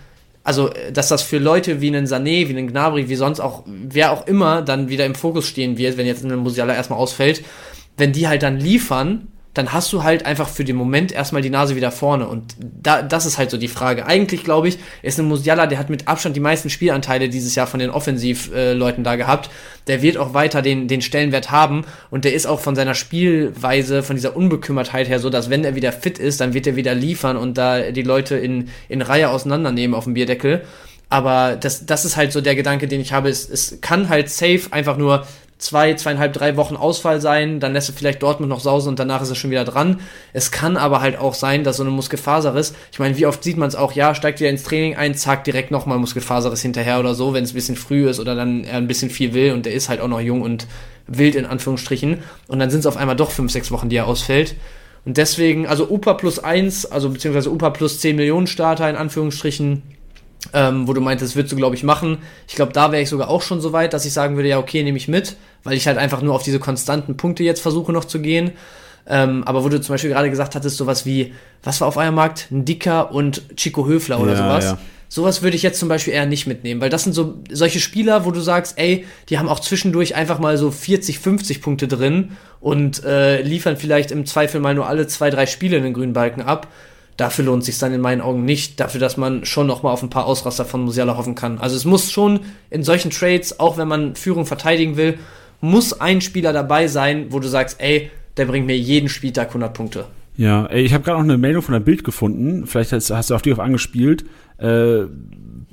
also dass das für Leute wie einen Sané, wie einen Gnabry, wie sonst auch, wer auch immer dann wieder im Fokus stehen wird, wenn jetzt ein Musiala erstmal ausfällt, wenn die halt dann liefern, dann hast du halt einfach für den Moment erstmal die Nase wieder vorne. Und da, das ist halt so die Frage. Eigentlich, glaube ich, ist ein Musiala, der hat mit Abstand die meisten Spielanteile dieses Jahr von den Offensivleuten da gehabt. Der wird auch weiter den, den Stellenwert haben. Und der ist auch von seiner Spielweise, von dieser Unbekümmertheit her so, dass wenn er wieder fit ist, dann wird er wieder liefern und da die Leute in, in Reihe auseinandernehmen auf dem Bierdeckel. Aber das, das ist halt so der Gedanke, den ich habe. Es, es kann halt safe einfach nur zwei, zweieinhalb, drei Wochen Ausfall sein, dann lässt du vielleicht Dortmund noch sausen und danach ist er schon wieder dran. Es kann aber halt auch sein, dass so eine Muskelfaserriss, ich meine, wie oft sieht man es auch, ja, steigt wieder ins Training ein, zack, direkt nochmal Muskelfaserriss hinterher oder so, wenn es ein bisschen früh ist oder dann er ein bisschen viel will und der ist halt auch noch jung und wild in Anführungsstrichen und dann sind es auf einmal doch fünf, sechs Wochen, die er ausfällt. Und deswegen, also UPA plus eins, also beziehungsweise UPA plus 10 Millionen Starter in Anführungsstrichen, ähm, wo du meintest, das würdest du, glaube ich, machen. Ich glaube, da wäre ich sogar auch schon so weit, dass ich sagen würde, ja, okay, nehme ich mit, weil ich halt einfach nur auf diese konstanten Punkte jetzt versuche noch zu gehen. Ähm, aber wo du zum Beispiel gerade gesagt hattest, sowas wie, was war auf eurem Markt? Ein Dicker und Chico Höfler oder Ja, sowas. ja. Sowas würde ich jetzt zum Beispiel eher nicht mitnehmen, weil das sind so solche Spieler, wo du sagst, ey, die haben auch zwischendurch einfach mal so 40, 50 Punkte drin und äh, liefern vielleicht im Zweifel mal nur alle zwei, drei Spiele in den grünen Balken ab. Dafür lohnt sich dann in meinen Augen nicht, dafür, dass man schon noch mal auf ein paar Ausraster von Musiala hoffen kann. Also es muss schon in solchen Trades, auch wenn man Führung verteidigen will, muss ein Spieler dabei sein, wo du sagst, ey, der bringt mir jeden Spieltag 100 Punkte. Ja, ey, ich habe gerade noch eine Meldung von der Bild gefunden. Vielleicht hast, hast du auf die auf angespielt. Äh,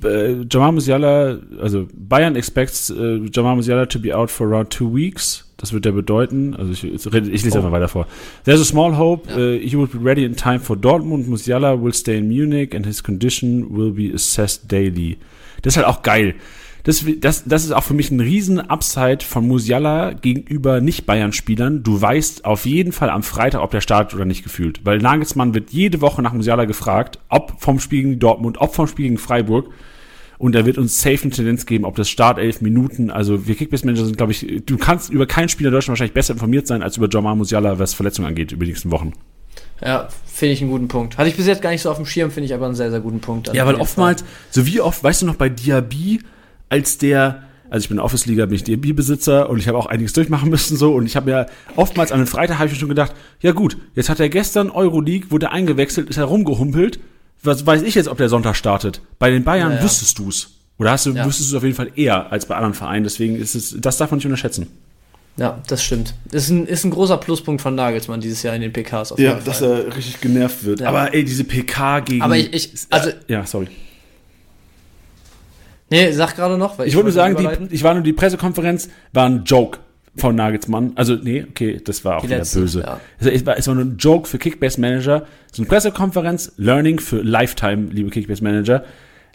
äh, Jamal Musiala, also Bayern expects äh, Jamal Musiala to be out for around two weeks. Das wird ja bedeuten, also ich, ich, ich lese Oh. einfach weiter vor. There's a small hope uh, he will be ready in time for Dortmund. Musiala will stay in Munich and his condition will be assessed daily. Das ist halt auch geil. Das, das, das ist auch für mich ein riesen Upside von Musiala gegenüber Nicht-Bayern-Spielern. Du weißt auf jeden Fall am Freitag, ob der startet oder nicht gefühlt. Weil Nagelsmann wird jede Woche nach Musiala gefragt, ob vom Spiel gegen Dortmund, ob vom Spiel gegen Freiburg. Und er wird uns safe eine Tendenz geben, ob das Start elf Minuten, also wir Kickbase-Manager sind, glaube ich, du kannst über keinen Spieler in Deutschland wahrscheinlich besser informiert sein als über Jamal Musiala, was Verletzungen angeht, über die nächsten Wochen. Ja, finde ich einen guten Punkt. Hatte ich bis jetzt gar nicht so auf dem Schirm, finde ich aber einen sehr, sehr guten Punkt. Ja, weil oftmals, so wie oft, weißt du noch bei Diaby, als der Also ich bin Office-Liga, bin ich DB-Besitzer und ich habe auch einiges durchmachen müssen so und ich habe mir oftmals an den Freitag habe ich mir schon gedacht, ja gut, jetzt hat er gestern Euroleague, wurde eingewechselt, ist herumgehumpelt. Was weiß ich jetzt, ob der Sonntag startet? Bei den Bayern Ja, ja. wüsstest du's. Oder hast du, Ja. wüsstest du es auf jeden Fall eher als bei anderen Vereinen. Deswegen ist es, das darf man nicht unterschätzen. Ja, das stimmt. Ist ein, ist ein großer Pluspunkt von Nagelsmann dieses Jahr in den PKs auf jeden Fall. er richtig genervt wird. Ja. Aber ey, diese PK gegen. Aber ich- ich- also- ja, sorry. Nee, sag gerade noch, weil Ich wollte nur sagen, die, ich war nur die Pressekonferenz, war ein Joke von Nagelsmann. Also, nee, okay, das war auch Die wieder letzte, böse. ja. Also, es, war, es war nur ein Joke für Kickbase Manager. So eine Pressekonferenz, Learning für Lifetime, liebe Kickbase Manager.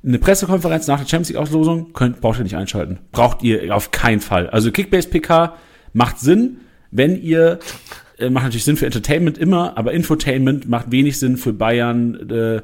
Eine Pressekonferenz nach der Champions League Auslosung könnt, braucht ihr nicht einschalten. Braucht ihr auf keinen Fall. Also Kickbase PK macht Sinn, wenn ihr äh, macht natürlich Sinn für Entertainment immer, aber Infotainment macht wenig Sinn für Bayern äh,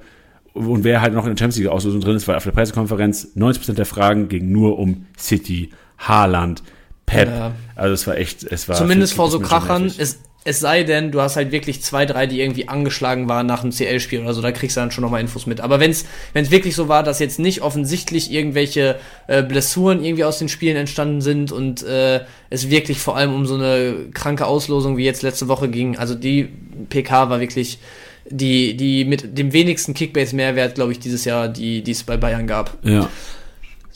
und wer halt noch in der Champions League Auslosung drin ist, weil auf der Pressekonferenz 90% der Fragen ging nur um City, Haaland, Pep. Ja. Also es war echt, es war Zumindest vor so Krachern. Es, es sei denn, du hast halt wirklich zwei, drei, die irgendwie angeschlagen waren nach einem CL-Spiel oder so, da kriegst du dann schon nochmal Infos mit. Aber wenn es wirklich so war, dass jetzt nicht offensichtlich irgendwelche äh, Blessuren irgendwie aus den Spielen entstanden sind und äh, es wirklich vor allem um so eine kranke Auslosung wie jetzt letzte Woche ging, also die PK war wirklich die, die mit dem wenigsten Kickbase-Mehrwert, glaube ich, dieses Jahr, die die es bei Bayern gab. ja.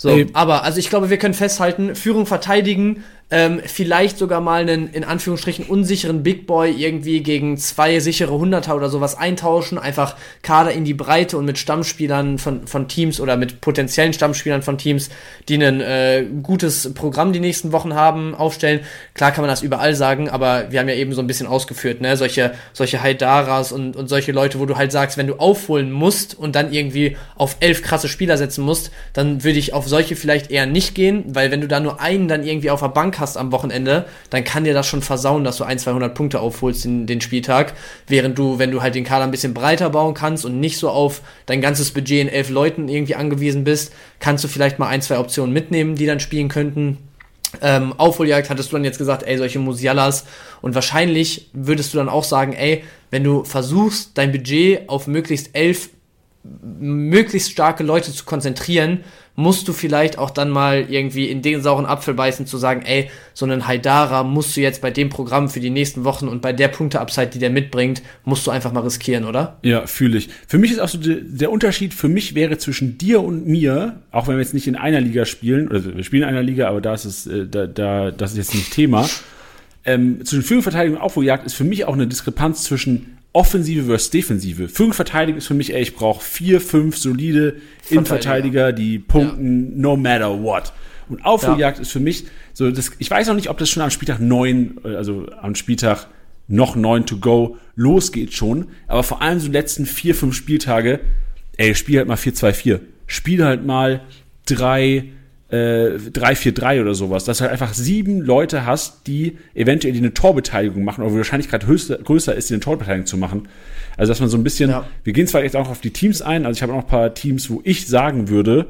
So, Ey. aber also ich glaube, wir können festhalten, Führung verteidigen, ähm, vielleicht sogar mal einen in Anführungsstrichen unsicheren Big Boy irgendwie gegen zwei sichere Hunderter oder sowas eintauschen, einfach Kader in die Breite und mit Stammspielern von, von Teams oder mit potenziellen Stammspielern von Teams, die ein äh, gutes Programm die nächsten Wochen haben, aufstellen. Klar kann man das überall sagen, aber wir haben ja eben so ein bisschen ausgeführt, ne, solche, solche Haidaras und, und solche Leute, wo du halt sagst, wenn du aufholen musst und dann irgendwie auf elf krasse Spieler setzen musst, dann würde ich auf solche vielleicht eher nicht gehen, weil wenn du da nur einen dann irgendwie auf der Bank hast am Wochenende, dann kann dir das schon versauen, dass du ein, 200 Punkte aufholst in den Spieltag, während du, wenn du halt den Kader ein bisschen breiter bauen kannst und nicht so auf dein ganzes Budget in elf Leuten irgendwie angewiesen bist, kannst du vielleicht mal ein, zwei Optionen mitnehmen, die dann spielen könnten. Ähm, Aufholjagd hattest du dann jetzt gesagt, ey, solche Musialas. Und wahrscheinlich würdest du dann auch sagen, ey, wenn du versuchst, dein Budget auf möglichst elf möglichst starke Leute zu konzentrieren, musst du vielleicht auch dann mal irgendwie in den sauren Apfel beißen, zu sagen, ey, so einen Haidara musst du jetzt bei dem Programm für die nächsten Wochen und bei der Punkte-Upside, die der mitbringt, musst du einfach mal riskieren, oder? Ja, fühle ich. Für mich ist auch so der, der Unterschied, für mich wäre zwischen dir und mir, auch wenn wir jetzt nicht in einer Liga spielen, oder wir spielen in einer Liga, aber da ist es, äh, da, da, das ist jetzt nicht Thema. Ähm, zwischen Führungsverteidigung und Aufholjagd ist für mich auch eine Diskrepanz zwischen Offensive versus Defensive. Führungsverteidigung ist für mich, ey, ich brauche vier, fünf solide Innenverteidiger, die punkten no matter what. Und Aufholjagd ist für mich so, das, ich weiß noch nicht, ob das schon am Spieltag neun, äh, also am Spieltag noch neun to go losgeht schon, aber vor allem so die letzten vier, fünf Spieltage, ey, spiel halt mal 4-2-4. Spiel halt mal drei, äh, 3-4-3 oder sowas, dass du halt einfach sieben Leute hast, die eventuell die eine Torbeteiligung machen, oder die Wahrscheinlichkeit höchster, größer ist, die eine Torbeteiligung zu machen. Also, dass man so ein bisschen, Ja. wir gehen zwar jetzt auch auf die Teams ein, also ich habe auch noch ein paar Teams, wo ich sagen würde,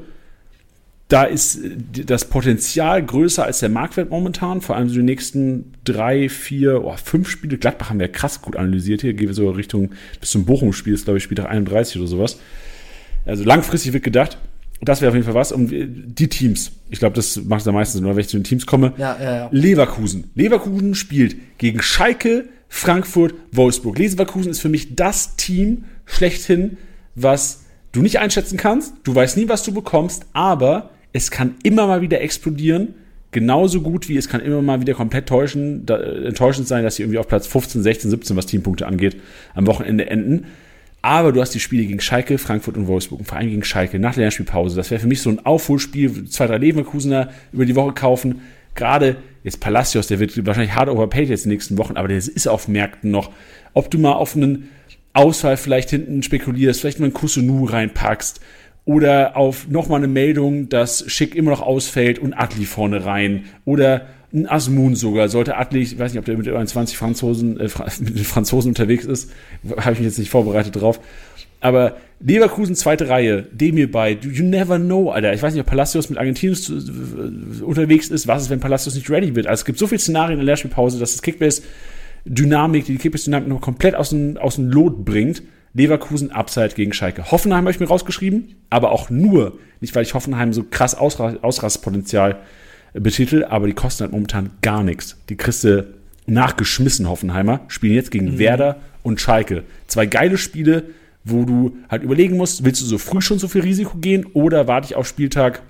da ist äh, das Potenzial größer als der Marktwert momentan, vor allem so die nächsten drei, vier, oh, fünf Spiele. Gladbach haben wir krass gut analysiert hier, gehen wir so Richtung bis zum Bochum-Spiel, ist glaube ich Spieltag 31 oder sowas. Also langfristig wird gedacht, das wäre auf jeden Fall was. Und die Teams, ich glaube, das macht am meisten Sinn, wenn ich zu den Teams komme. Ja, ja, ja. Leverkusen. Leverkusen spielt gegen Schalke, Frankfurt, Wolfsburg. Leverkusen ist für mich das Team schlechthin, was du nicht einschätzen kannst. Du weißt nie, was du bekommst, aber es kann immer mal wieder explodieren. Genauso gut wie es kann immer mal wieder komplett täuschen, da, äh, enttäuschend sein, dass sie irgendwie auf Platz 15, 16, 17, was Teampunkte angeht, am Wochenende enden. Aber du hast die Spiele gegen Schalke, Frankfurt und Wolfsburg und vor allem gegen Schalke nach der Lernspielpause. Das wäre für mich so ein Aufholspiel, zwei, drei Leverkusener über die Woche kaufen. Gerade jetzt Palacios, der wird wahrscheinlich hart overpaid jetzt in den nächsten Wochen, aber der ist auf Märkten noch. Ob du mal auf einen Ausfall vielleicht hinten spekulierst, vielleicht mal einen Kusunu reinpackst oder auf nochmal eine Meldung, dass Schick immer noch ausfällt und Adli vorne rein oder ein Asmun sogar. Sollte Adli, ich weiß nicht, ob der mit den 20 Franzosen, äh, mit den Franzosen unterwegs ist, habe ich mich jetzt nicht vorbereitet drauf. Aber Leverkusen zweite Reihe, Demir bei, you never know, Alter. Ich weiß nicht, ob Palacios mit Argentinien zu- äh, unterwegs ist. Was ist, wenn Palacios nicht ready wird? Also es gibt so viele Szenarien in der Lehrspielpause, dass das Kickbase Dynamik, die Kickbase-Dynamik noch komplett aus dem, aus dem Lot bringt. Leverkusen Upside gegen Schalke. Hoffenheim habe ich mir rausgeschrieben, aber auch nur, nicht weil ich Hoffenheim so krass Ausra Ausrastpotenzial betitelt, aber die kosten halt momentan gar nichts. Die kriegst du nachgeschmissen, Hoffenheimer, spielen jetzt gegen mhm. Werder und Schalke. Zwei geile Spiele, wo du halt überlegen musst, willst du so früh schon so viel Risiko gehen oder warte ich auf Spieltag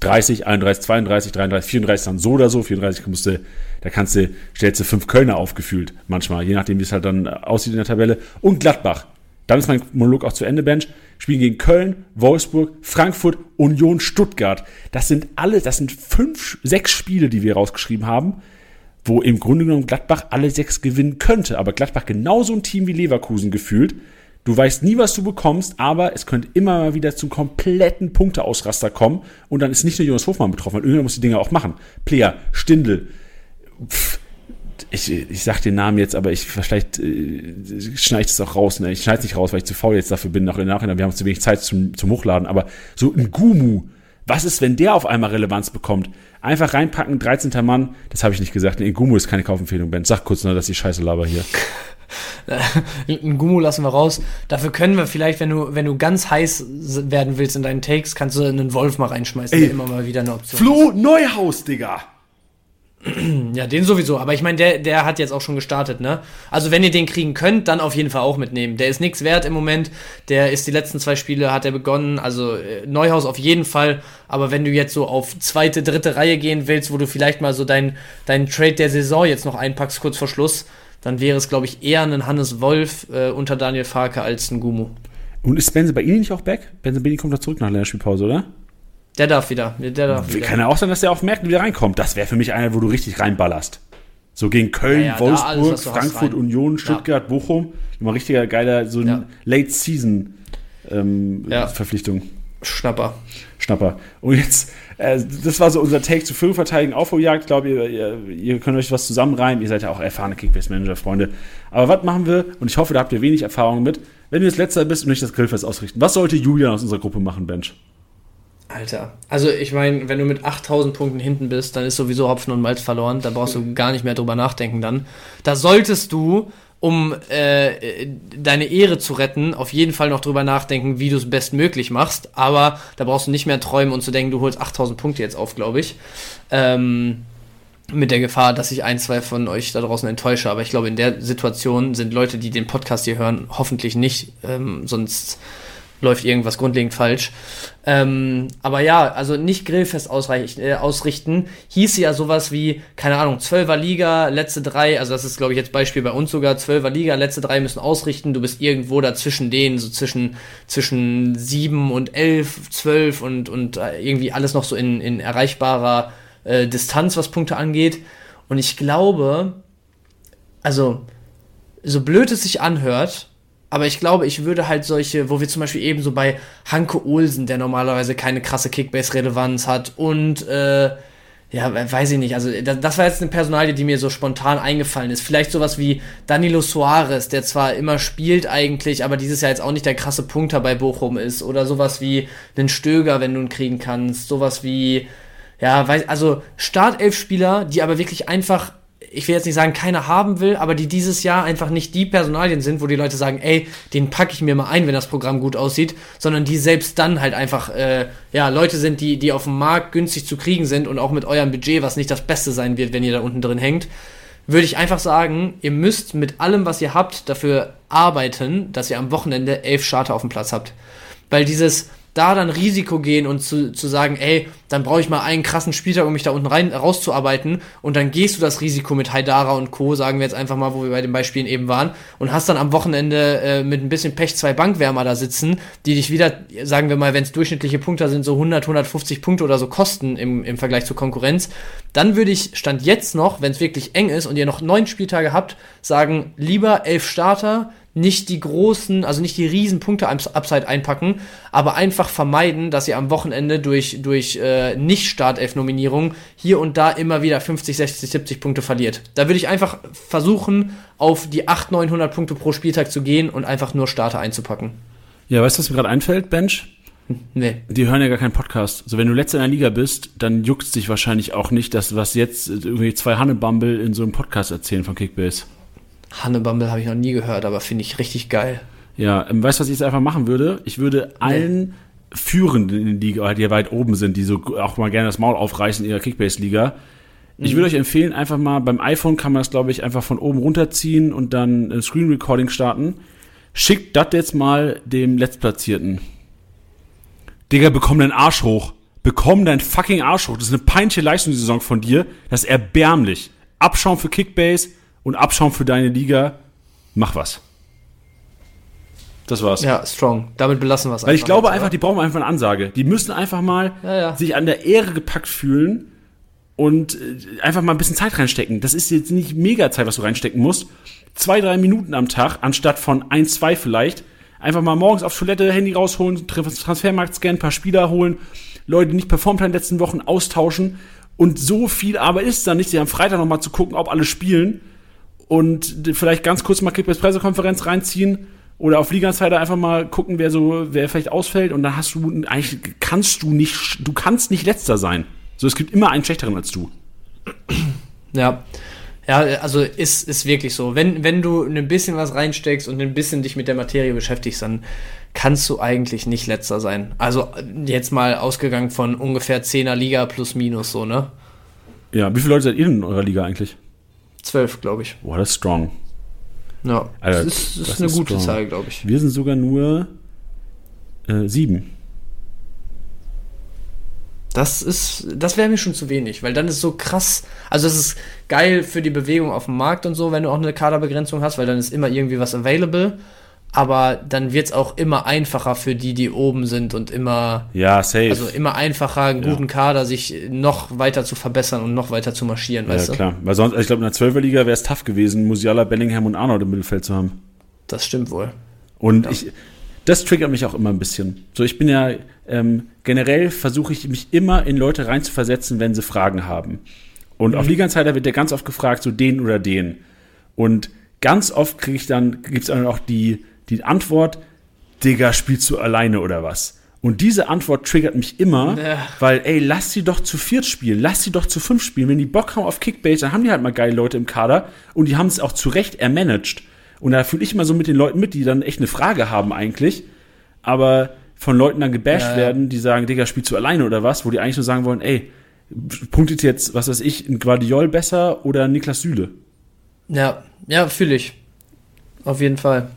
30, 31, 32, 33, 34 dann so oder so. 34 musst du, da kannst du, stellst du fünf Kölner aufgefühlt manchmal, je nachdem, wie es halt dann aussieht in der Tabelle. Und Gladbach. Dann ist mein Monolog auch zu Ende, Bench. Spielen gegen Köln, Wolfsburg, Frankfurt, Union, Stuttgart. Das sind alle, das sind fünf, sechs Spiele, die wir rausgeschrieben haben, wo im Grunde genommen Gladbach alle sechs gewinnen könnte. Aber Gladbach genauso ein Team wie Leverkusen gefühlt. Du weißt nie, was du bekommst, aber es könnte immer mal wieder zum kompletten Punkteausraster kommen. Und dann ist nicht nur Jonas Hofmann betroffen, weil irgendjemand muss die Dinge auch machen. Player, Stindel, pff, ich, ich sag den Namen jetzt, aber ich vielleicht äh, schneide ich das auch raus. Ne? Ich schneide es nicht raus, weil ich zu faul jetzt dafür bin, noch im Nachhinein. Wir haben zu wenig Zeit zum, zum Hochladen. Aber so ein Gumu, was ist, wenn der auf einmal Relevanz bekommt? Einfach reinpacken, 13. Mann, das habe ich nicht gesagt. Ein Gumu ist keine Kaufempfehlung, Ben. Sag kurz nur, dass die Scheiße laber hier. ein Gumu lassen wir raus. Dafür können wir vielleicht, wenn du, wenn du ganz heiß werden willst in deinen Takes, kannst du einen Wolf mal reinschmeißen. Ey, immer mal wieder eine Option. Flo Neuhaus, Digga. Ja, den sowieso. Aber ich meine, der, der hat jetzt auch schon gestartet, ne? Also wenn ihr den kriegen könnt, dann auf jeden Fall auch mitnehmen. Der ist nichts wert im Moment. Der ist die letzten zwei Spiele, hat er begonnen. Also äh, Neuhaus auf jeden Fall. Aber wenn du jetzt so auf zweite, dritte Reihe gehen willst, wo du vielleicht mal so deinen dein Trade der Saison jetzt noch einpackst, kurz vor Schluss, dann wäre es, glaube ich, eher ein Hannes Wolf äh, unter Daniel Farke als ein Gumu. Und ist Benze bei Ihnen nicht auch back? Benze Bini kommt doch zurück nach der Spielpause, oder? Der darf wieder. Der darf wieder. Kann ja auch sein, dass der auf Märkten wieder reinkommt. Das wäre für mich einer, wo du richtig reinballerst. So gegen Köln, ja, ja, Wolfsburg, alles, Frankfurt, Union, Stuttgart, ja. Bochum. Immer richtiger geiler, so ein Late-Season ähm, Verpflichtung. Schnapper. Schnapper. Und jetzt, äh, das war so unser Take zu Führungverteidigen Aufholjagd. Ich glaube, ihr, ihr, ihr, könnt euch was zusammenreimen. Ihr seid ja auch erfahrene Kickbase-Manager, Freunde. Aber was machen wir? Und ich hoffe, da habt ihr wenig Erfahrung mit. Wenn du jetzt letzter bist und nicht das Grillfest ausrichten, was sollte Julian aus unserer Gruppe machen, Bench? Alter. Also ich meine, wenn du mit 8000 Punkten hinten bist, dann ist sowieso Hopfen und Malz verloren. Da brauchst du gar nicht mehr drüber nachdenken dann. Da solltest du, um äh, deine Ehre zu retten, auf jeden Fall noch drüber nachdenken, wie du es bestmöglich machst. Aber da brauchst du nicht mehr träumen und zu denken, du holst 8000 Punkte jetzt auf, glaube ich. Ähm, mit der Gefahr, dass ich ein, zwei von euch da draußen enttäusche. Aber ich glaube, in der Situation sind Leute, die den Podcast hier hören, hoffentlich nicht. Ähm, sonst läuft irgendwas grundlegend falsch. Ähm, aber ja, also nicht grillfest äh, ausrichten. Hieß ja sowas wie, keine Ahnung, 12er Liga, letzte drei, also das ist glaube ich jetzt Beispiel bei uns sogar, 12er Liga, letzte drei müssen ausrichten. Du bist irgendwo dazwischen denen, so zwischen, zwischen 7 und 11, 12 und, und äh, irgendwie alles noch so in, in erreichbarer äh, Distanz, was Punkte angeht. Und ich glaube, also, so blöd es sich anhört, aber ich glaube, ich würde halt solche, wo wir zum Beispiel eben so bei Hanke Olsen, der normalerweise keine krasse Kickbase-Relevanz hat, und äh, ja, weiß ich nicht. Also, das war jetzt eine Personalie, die mir so spontan eingefallen ist. Vielleicht sowas wie Danilo Soares, der zwar immer spielt eigentlich, aber dieses Jahr jetzt auch nicht der krasse Punkter bei Bochum ist. Oder sowas wie einen Stöger, wenn du ihn kriegen kannst. Sowas wie, ja, weiß, also Startelf-Spieler, die aber wirklich einfach ich will jetzt nicht sagen, keiner haben will, aber die dieses Jahr einfach nicht die Personalien sind, wo die Leute sagen, ey, den packe ich mir mal ein, wenn das Programm gut aussieht, sondern die selbst dann halt einfach, äh, ja, Leute sind, die, die auf dem Markt günstig zu kriegen sind und auch mit eurem Budget, was nicht das Beste sein wird, wenn ihr da unten drin hängt, würde ich einfach sagen, ihr müsst mit allem, was ihr habt, dafür arbeiten, dass ihr am Wochenende elf Starter auf dem Platz habt. Weil dieses, da dann Risiko gehen und zu, zu sagen, ey, dann brauche ich mal einen krassen Spieltag, um mich da unten rein rauszuarbeiten und dann gehst du das Risiko mit Haidara und Co., sagen wir jetzt einfach mal, wo wir bei den Beispielen eben waren, und hast dann am Wochenende äh, mit ein bisschen Pech zwei Bankwärmer da sitzen, die dich wieder, sagen wir mal, wenn es durchschnittliche Punkte sind, so 100, 150 Punkte oder so kosten im, im Vergleich zur Konkurrenz, dann würde ich Stand jetzt noch, wenn es wirklich eng ist und ihr noch neun Spieltage habt, sagen, lieber elf Starter, nicht die großen, also nicht die riesen Punkte Upside einpacken, aber einfach vermeiden, dass ihr am Wochenende durch, durch äh, Nicht-Startelf-Nominierungen hier und da immer wieder 50, 60, 70 Punkte verliert. Da würde ich einfach versuchen, auf die 800, 900 Punkte pro Spieltag zu gehen und einfach nur Starter einzupacken. Ja, weißt du, was mir gerade einfällt, Bench? Nee. Die hören ja gar keinen Podcast. Also wenn du letzter in der Liga bist, dann juckt sich wahrscheinlich auch nicht, dass was jetzt irgendwie zwei Hannebumble in so einem Podcast erzählen von Kickbase. Hannebumble habe ich noch nie gehört, aber finde ich richtig geil. Ja, ähm, weißt du, was ich jetzt einfach machen würde? Ich würde allen Führenden in der Liga, die weit oben sind, die so auch mal gerne das Maul aufreißen in ihrer Kickbase-Liga. Ich würde euch empfehlen, einfach mal beim iPhone kann man das, glaube ich, einfach von oben runterziehen und dann ein Screen Recording starten. Schickt das jetzt mal dem Letztplatzierten. Digga, bekomm deinen Arsch hoch. Bekomm deinen fucking Arsch hoch. Das ist eine peinliche Leistungssaison von dir. Das ist erbärmlich. Abschaum für Kickbase und Abschaum für deine Liga. Mach was. Das war's. Ja, strong. Damit belassen wir es Weil ich glaube jetzt, einfach, die brauchen einfach eine Ansage. Die müssen einfach mal Ja, ja. sich an der Ehre gepackt fühlen und äh, einfach mal ein bisschen Zeit reinstecken. Das ist jetzt nicht mega Zeit, was du reinstecken musst. Zwei, drei Minuten am Tag, anstatt von ein, zwei vielleicht. Einfach mal morgens auf Toilette, Handy rausholen, Trans- Transfermarkt scannen, paar Spieler holen, Leute, die nicht performt haben in den letzten Wochen, austauschen. Und so viel Arbeit ist da nicht, sie am Freitag noch mal zu gucken, ob alle spielen und vielleicht ganz kurz mal Kickbase Pressekonferenz reinziehen oder auf Liga-Insider einfach mal gucken, wer so, wer vielleicht ausfällt und dann hast du eigentlich kannst du nicht, du kannst nicht letzter sein. So, es gibt immer einen schlechteren als du. Ja. Ja, also ist, ist wirklich so. Wenn, wenn du ein bisschen was reinsteckst und ein bisschen dich mit der Materie beschäftigst, dann kannst du eigentlich nicht letzter sein. Also jetzt mal ausgegangen von ungefähr 10er Liga plus minus so, ne? Ja, wie viele Leute seid ihr denn in eurer Liga eigentlich? Zwölf, glaube ich. Das ist strong. Ja. Alter, das ist, ist das eine ist gute strong. Zahl, glaube ich. Wir sind sogar nur äh, sieben. Das ist, das wäre mir schon zu wenig, weil dann ist so krass. Also es ist geil für die Bewegung auf dem Markt und so, wenn du auch eine Kaderbegrenzung hast, weil dann ist immer irgendwie was available. Aber dann wird es auch immer einfacher für die, die oben sind und immer, Ja, safe. also immer einfacher, einen Ja. guten Kader sich noch weiter zu verbessern und noch weiter zu marschieren, weißt ja, du? klar. Weil sonst, ich glaube, in der Zwölferliga wäre es tough gewesen, Musiala, Bellingham und Arnold im Mittelfeld zu haben. Das stimmt wohl. Und ich, das triggert mich auch immer ein bisschen. So, ich bin ja ähm, generell versuche ich mich immer in Leute reinzuversetzen, wenn sie Fragen haben. Und auf Liga Insider wird ja ganz oft gefragt, so den oder den. Und ganz oft kriege ich dann, gibt es dann auch die, die Antwort, Digga, spielst du alleine oder was? Und diese Antwort triggert mich immer, Ja. weil, ey, lass sie doch zu viert spielen, lass sie doch zu fünf spielen. Wenn die Bock haben auf Kickbase, dann haben die halt mal geile Leute im Kader und die haben es auch zu Recht ermanagt. Und da fühle ich immer so mit den Leuten mit, die dann echt eine Frage haben eigentlich, aber von Leuten dann gebasht Ja, werden, die sagen, Digga, spielst du alleine oder was? Wo die eigentlich nur sagen wollen, ey, punktet jetzt, was weiß ich, ein Guardiol besser oder Niklas Süle? Ja, ja, fühle ich. Auf jeden Fall.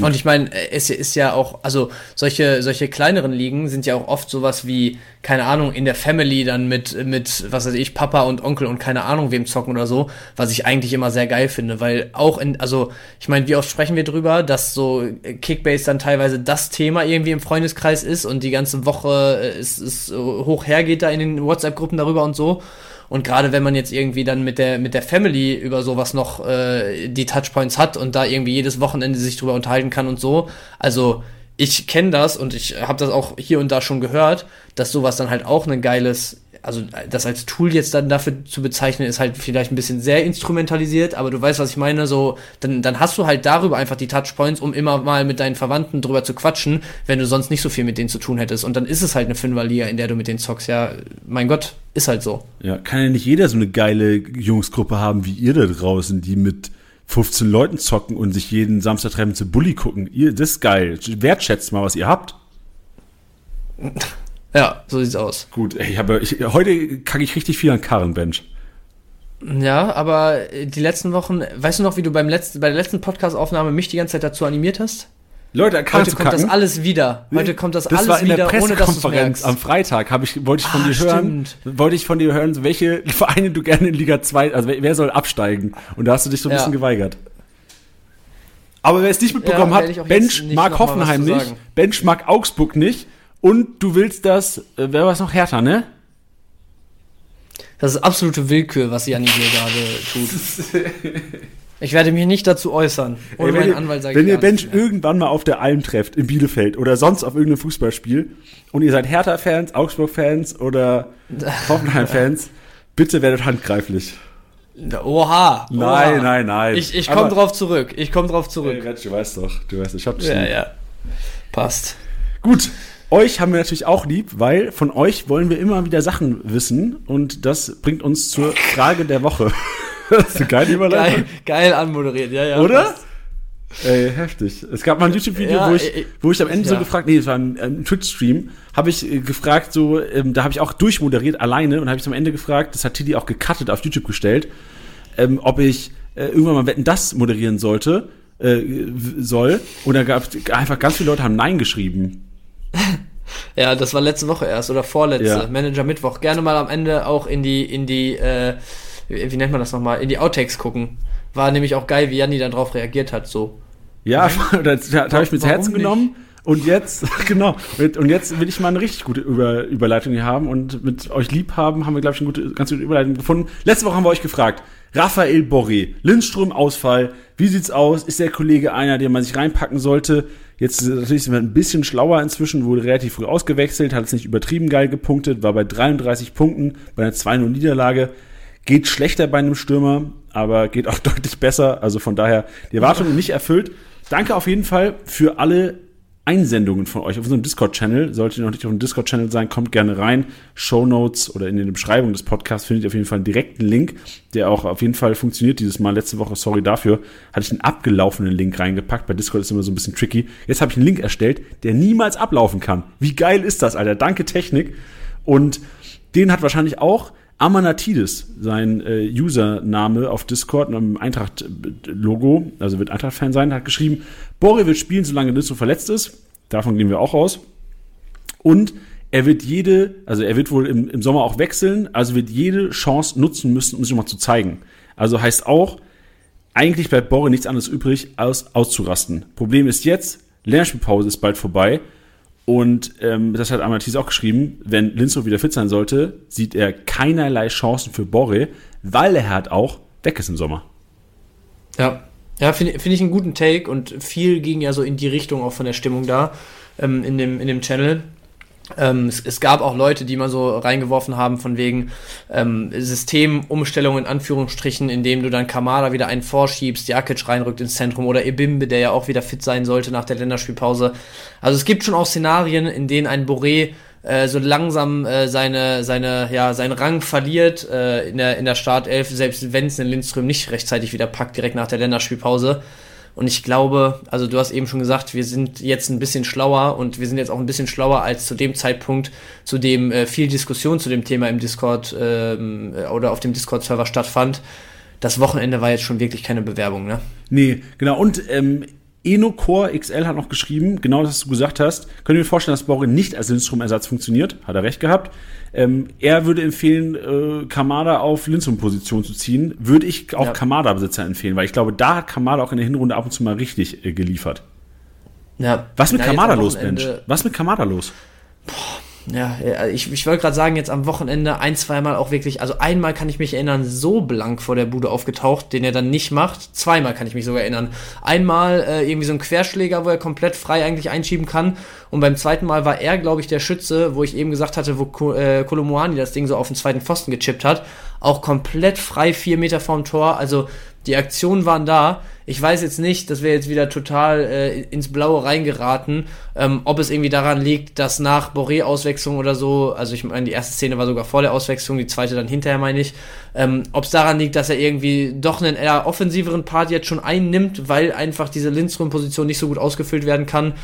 Und ich meine, es ist ja auch, also solche, solche kleineren Ligen sind ja auch oft sowas wie, keine Ahnung, in der Family dann mit, mit, was weiß ich, Papa und Onkel und keine Ahnung wem zocken oder so, was ich eigentlich immer sehr geil finde, weil auch in, also ich meine, wie oft sprechen wir drüber, dass so Kickbase dann teilweise das Thema irgendwie im Freundeskreis ist und die ganze Woche äh, es, es hoch hergeht da in den WhatsApp-Gruppen darüber und so. Und gerade wenn man jetzt irgendwie dann mit der, mit der Family über sowas noch äh, die Touchpoints hat und da irgendwie jedes Wochenende sich drüber unterhalten kann und so. Also ich kenne das und ich habe das auch hier und da schon gehört, dass sowas dann halt auch ein geiles, also das als Tool jetzt dann dafür zu bezeichnen, ist halt vielleicht ein bisschen sehr instrumentalisiert, aber du weißt, was ich meine, so, dann, dann hast du halt darüber einfach die Touchpoints, um immer mal mit deinen Verwandten drüber zu quatschen, wenn du sonst nicht so viel mit denen zu tun hättest. Und dann ist es halt eine Fünferliga, in der du mit denen zockst. Ja, mein Gott, ist halt so. Ja, kann ja nicht jeder so eine geile Jungsgruppe haben wie ihr da draußen, die mit 15 Leuten zocken und sich jeden Samstag treffen zu Bully gucken. Ihr, das ist geil. Wertschätzt mal, was ihr habt. Ja, so sieht's aus. Gut, ich habe, ich, heute kacke ich richtig viel an Karrenbench. Ja, aber die letzten Wochen, weißt du noch, wie du beim letzten, bei der letzten Podcast-Aufnahme mich die ganze Zeit dazu animiert hast? Leute, Karren Heute zu kommt kacken. das alles wieder. Heute kommt das, das alles war in wieder, der ohne dass du es Pressekonferenz am. Freitag. Habe ich, wollte ich von Ah, dir hören, stimmt. wollte ich von dir hören, welche Vereine du gerne in Liga 2, also wer, wer soll absteigen? Und da hast du dich so ein Ja. bisschen geweigert. Aber wer es nicht mitbekommen Ja, hat, Bench mag Hoffenheim nicht. Bench mag Augsburg nicht und du willst das, äh, wer war es noch, Hertha, ne? Das ist absolute Willkür, was Janni hier gerade tut. Ich werde mich nicht dazu äußern. Ohne Ey, wenn meinen ihr, Anwalt sage wenn ich ihr Bench irgendwann mal auf der Alm trefft, in Bielefeld oder sonst auf irgendeinem Fußballspiel und ihr seid Hertha-Fans, Augsburg-Fans oder Hoffenheim-Fans, bitte werdet handgreiflich. Oha! Nein, oha. nein, nein. Ich, ich komme drauf zurück. Ich komme drauf Ey, zurück. Mensch, du weißt doch, du weißt, ich hab dich Ja, lieb. ja. Passt. Gut, euch haben wir natürlich auch lieb, weil von euch wollen wir immer wieder Sachen wissen und das bringt uns zur Frage der Woche. das ist eine geile Überleitung. Geil, geil anmoderiert, ja, ja. Oder? passt. Ey, heftig. Es gab mal ein YouTube-Video, Ja, wo, ich, ey, wo ich am Ende so ja. gefragt, nee, es war ein, ein Twitch-Stream, habe ich äh, gefragt, so, ähm, da habe ich auch durchmoderiert alleine und habe ich am Ende gefragt, das hat Tilly auch gecuttet auf YouTube gestellt, ähm, ob ich äh, irgendwann mal Wetten, das moderieren sollte, äh, soll. Und da gab es einfach ganz viele Leute haben Nein geschrieben. Ja, das war letzte Woche erst oder vorletzte. Ja. Manager Mittwoch. Gerne mal am Ende auch in die, in die, äh, wie wie nennt man das nochmal? In die Outtakes gucken. War nämlich auch geil, wie Janni dann drauf reagiert hat, so. Ja, das, da habe ich mir zu Herzen nicht? genommen. Und jetzt, genau, und und jetzt will ich mal eine richtig gute Über Überleitung hier haben und mit euch lieb haben, haben wir, glaube ich, eine gute, ganz gute Überleitung gefunden. Letzte Woche haben wir euch gefragt, Raphael Borré, Lindström Ausfall, wie sieht's aus? Ist der Kollege einer, den man sich reinpacken sollte? Jetzt natürlich sind wir ein bisschen schlauer inzwischen, wurde relativ früh ausgewechselt, hat es nicht übertrieben geil gepunktet, war bei 33 Punkten, bei einer 2-0-Niederlage. Geht schlechter bei einem Stürmer, aber geht auch deutlich besser. Also von daher die Erwartungen nicht erfüllt. Danke auf jeden Fall für alle Einsendungen von euch auf unserem Discord-Channel. Solltet ihr noch nicht auf dem Discord-Channel sein, kommt gerne rein. Show Notes oder in den Beschreibungen des Podcasts findet ihr auf jeden Fall einen direkten Link, der auch auf jeden Fall funktioniert dieses Mal. Letzte Woche, sorry dafür, hatte ich einen abgelaufenen Link reingepackt. Bei Discord ist immer so ein bisschen tricky. Jetzt habe ich einen Link erstellt, der niemals ablaufen kann. Wie geil ist das, Alter? Danke Technik. Und den hat wahrscheinlich auch Amanatidis, sein äh, Username auf Discord mit einem Eintracht-Logo, also wird Eintracht-Fan sein, hat geschrieben, Borre wird spielen, solange Lindström verletzt ist. Davon gehen wir auch aus. Und er wird jede, also er wird wohl im, im Sommer auch wechseln, also wird jede Chance nutzen müssen, um sich mal zu zeigen. Also heißt auch, eigentlich bleibt Borre nichts anderes übrig, als auszurasten. Problem ist jetzt, Lernspielpause ist bald vorbei. Und ähm, das hat Amatis auch geschrieben, wenn Lindsdorf wieder fit sein sollte, sieht er keinerlei Chancen für Borre, weil er halt auch weg ist im Sommer. Ja. Ja, finde find ich einen guten Take und viel ging ja so in die Richtung auch von der Stimmung da ähm, in, dem, in dem Channel. Ähm, es, es gab auch Leute, die mal so reingeworfen haben von wegen ähm, Systemumstellung in Anführungsstrichen, indem du dann Kamada wieder einen vorschiebst, Jakic reinrückt ins Zentrum oder Ebimbe, der ja auch wieder fit sein sollte nach der Länderspielpause. Also es gibt schon auch Szenarien, in denen ein Boré äh, so langsam äh, seine, seine, ja, seinen Rang verliert äh, in, der, in der Startelf, selbst wenn es einen Lindström nicht rechtzeitig wieder packt, direkt nach der Länderspielpause. Und ich glaube, also du hast eben schon gesagt, wir sind jetzt ein bisschen schlauer und wir sind jetzt auch ein bisschen schlauer als zu dem Zeitpunkt, zu dem äh, viel Diskussion zu dem Thema im Discord ähm, oder auf dem Discord-Server stattfand. Das Wochenende war jetzt schon wirklich keine Bewerbung, ne? Nee, genau. Und ähm, Enocore XL hat noch geschrieben, genau das, was du gesagt hast. Könnt ihr euch vorstellen, dass Borre nicht als Lindstrom-Ersatz funktioniert? Hat er recht gehabt. Ähm, er würde empfehlen, äh, Kamada auf Lindstrom-Position zu ziehen. Würde ich auch Ja. Kamada-Besitzer empfehlen, weil ich glaube, da hat Kamada auch in der Hinrunde ab und zu mal richtig äh, geliefert. Ja. Was mit Na, Kamada am los, Mensch? Was mit Kamada los? Ja, ja, ich, ich wollte gerade sagen, jetzt am Wochenende ein, zweimal auch wirklich, also einmal kann ich mich erinnern, so blank vor der Bude aufgetaucht, den er dann nicht macht. Zweimal kann ich mich sogar erinnern. Einmal äh, irgendwie so ein Querschläger, wo er komplett frei eigentlich einschieben kann. Und beim zweiten Mal war er, glaube ich, der Schütze, wo ich eben gesagt hatte, wo Ko äh, Kolomoani das Ding so auf den zweiten Pfosten gechippt hat. Auch komplett frei, vier Meter vorm Tor. Also die Aktionen waren da. Ich weiß jetzt nicht, das wäre jetzt wieder total äh, ins Blaue reingeraten, ähm, ob es irgendwie daran liegt, dass nach Boré-Auswechslung oder so, also ich meine, die erste Szene war sogar vor der Auswechslung, die zweite dann hinterher, meine ich, ähm, ob es daran liegt, dass er irgendwie doch einen eher offensiveren Part jetzt schon einnimmt, weil einfach diese Lindström-Position nicht so gut ausgefüllt werden kann.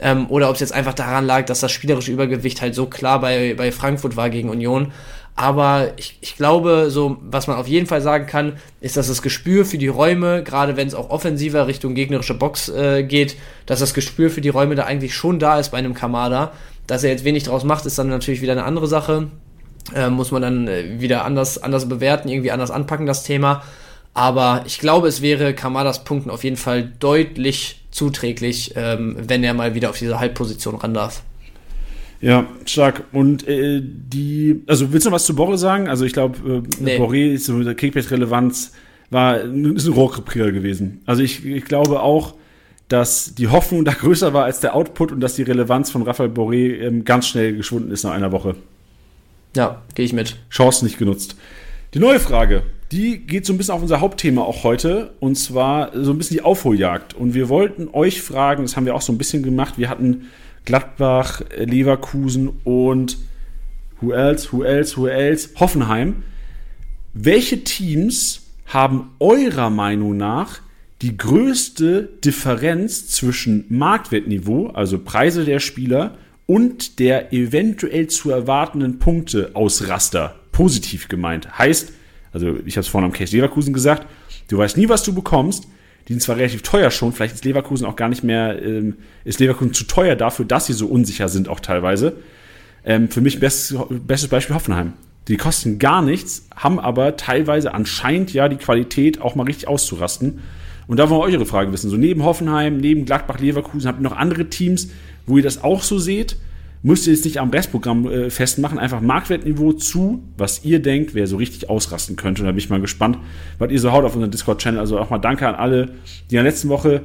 Ähm, oder ob es jetzt einfach daran lag, dass das spielerische Übergewicht halt so klar bei, bei Frankfurt war gegen Union. Aber ich, ich glaube, so, was man auf jeden Fall sagen kann, ist, dass das Gespür für die Räume, gerade wenn es auch offensiver Richtung gegnerische Box äh, geht, dass das Gespür für die Räume da eigentlich schon da ist bei einem Kamada. Dass er jetzt wenig draus macht, ist dann natürlich wieder eine andere Sache. Äh, muss man dann äh, wieder anders, anders bewerten, irgendwie anders anpacken, das Thema. Aber ich glaube, es wäre Kamadas Punkten auf jeden Fall deutlich zuträglich, ähm, wenn er mal wieder auf diese Halbposition ran darf. Ja, stark. Und äh, die, also willst du noch was zu Borre sagen? Also ich glaube, äh, Nee. Borre ist so mit der Kickbase-Relevanz war ist ein Rohrkrepierer gewesen. Also ich, ich glaube auch, dass die Hoffnung da größer war als der Output und dass die Relevanz von Raphael Boré ähm, ganz schnell geschwunden ist nach einer Woche. Ja, gehe ich mit. Chance nicht genutzt. Die neue Frage, die geht so ein bisschen auf unser Hauptthema auch heute und zwar so ein bisschen die Aufholjagd. Und wir wollten euch fragen, das haben wir auch so ein bisschen gemacht. Wir hatten Gladbach, Leverkusen und who else, who else, who else, Hoffenheim. Welche Teams haben eurer Meinung nach die größte Differenz zwischen Marktwertniveau, also Preise der Spieler, und der eventuell zu erwartenden Punkte aus Raster. Positiv gemeint. Heißt, also ich habe es vorhin am Case Leverkusen gesagt, du weißt nie, was du bekommst. Die sind zwar relativ teuer schon, vielleicht ist Leverkusen auch gar nicht mehr, ähm, ist Leverkusen zu teuer dafür, dass sie so unsicher sind auch teilweise. Ähm, für mich bestes, bestes Beispiel Hoffenheim. Die kosten gar nichts, haben aber teilweise anscheinend ja die Qualität, auch mal richtig auszurasten. Und da wollen wir eure Frage wissen. So neben Hoffenheim, neben Gladbach, Leverkusen, habt ihr noch andere Teams, wo ihr das auch so seht? Müsst ihr es nicht am Restprogramm äh, festmachen, einfach Marktwertniveau zu, was ihr denkt, wer so richtig ausrasten könnte. Und da bin ich mal gespannt, was ihr so haut auf unserem Discord-Channel. Also auch mal danke an alle, die in der letzten Woche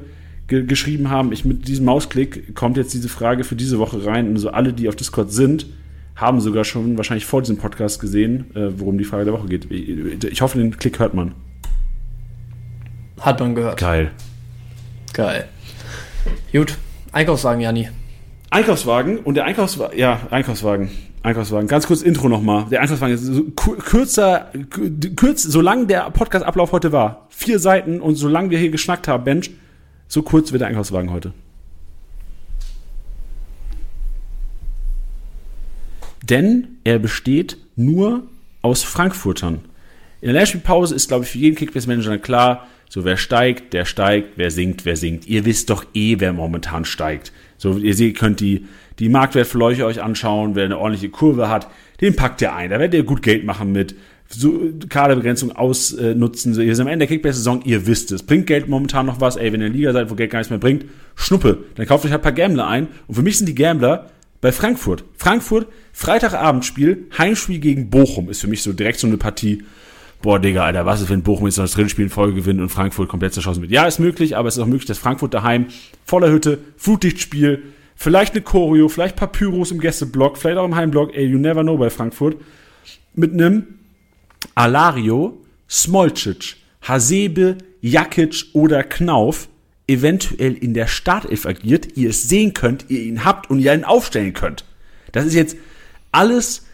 ge geschrieben haben. Ich mit diesem Mausklick kommt jetzt diese Frage für diese Woche rein. Und so alle, die auf Discord sind, haben sogar schon wahrscheinlich vor diesem Podcast gesehen, äh, worum die Frage der Woche geht. Ich, ich hoffe, den Klick hört man. Hat man gehört. Geil. Geil. Gut. Einkaufswagen, Jani. Einkaufswagen und der Einkaufswagen, ja, Einkaufswagen. Einkaufswagen. Ganz kurz Intro nochmal. Der Einkaufswagen ist so kürzer, kürz, solange der Podcast-Ablauf heute war. Vier Seiten und solange wir hier geschnackt haben, Bench, so kurz wird der Einkaufswagen heute. Denn er besteht nur aus Frankfurtern. In der Länderspielpause ist, glaube ich, für jeden Kickbase-Manager klar, so wer steigt, der steigt, wer sinkt, wer sinkt. Ihr wisst doch eh, wer momentan steigt. So, ihr seht, könnt die, die Marktwertverläufe euch anschauen, wer eine ordentliche Kurve hat, den packt ihr ein. Da werdet ihr gut Geld machen mit so Kaderbegrenzung ausnutzen. So, ihr seid am Ende der Kickbase-Saison, ihr wisst es. Bringt Geld momentan noch was? Ey, wenn ihr in der Liga seid, wo Geld gar nichts mehr bringt, Schnuppe. Dann kauft euch halt ein paar Gambler ein. Und für mich sind die Gambler bei Frankfurt. Frankfurt, Freitagabendspiel, Heimspiel gegen Bochum ist für mich so direkt so eine Partie. Boah, Digga, Alter, was ist, wenn Bochum jetzt noch das dritte Spiel in Folge gewinnt und Frankfurt komplett zerschossen wird? Ja, ist möglich, aber es ist auch möglich, dass Frankfurt daheim voller Hütte, Flutlichtspiel, vielleicht eine Choreo, vielleicht ein paar Pyros im Gästeblock, vielleicht auch im Heimblock, ey, you never know bei Frankfurt, mit einem Alario, Smolcic, Hasebe, Jakic oder Knauf eventuell in der Startelf agiert, ihr es sehen könnt, ihr ihn habt und ihr ihn aufstellen könnt. Das ist jetzt alles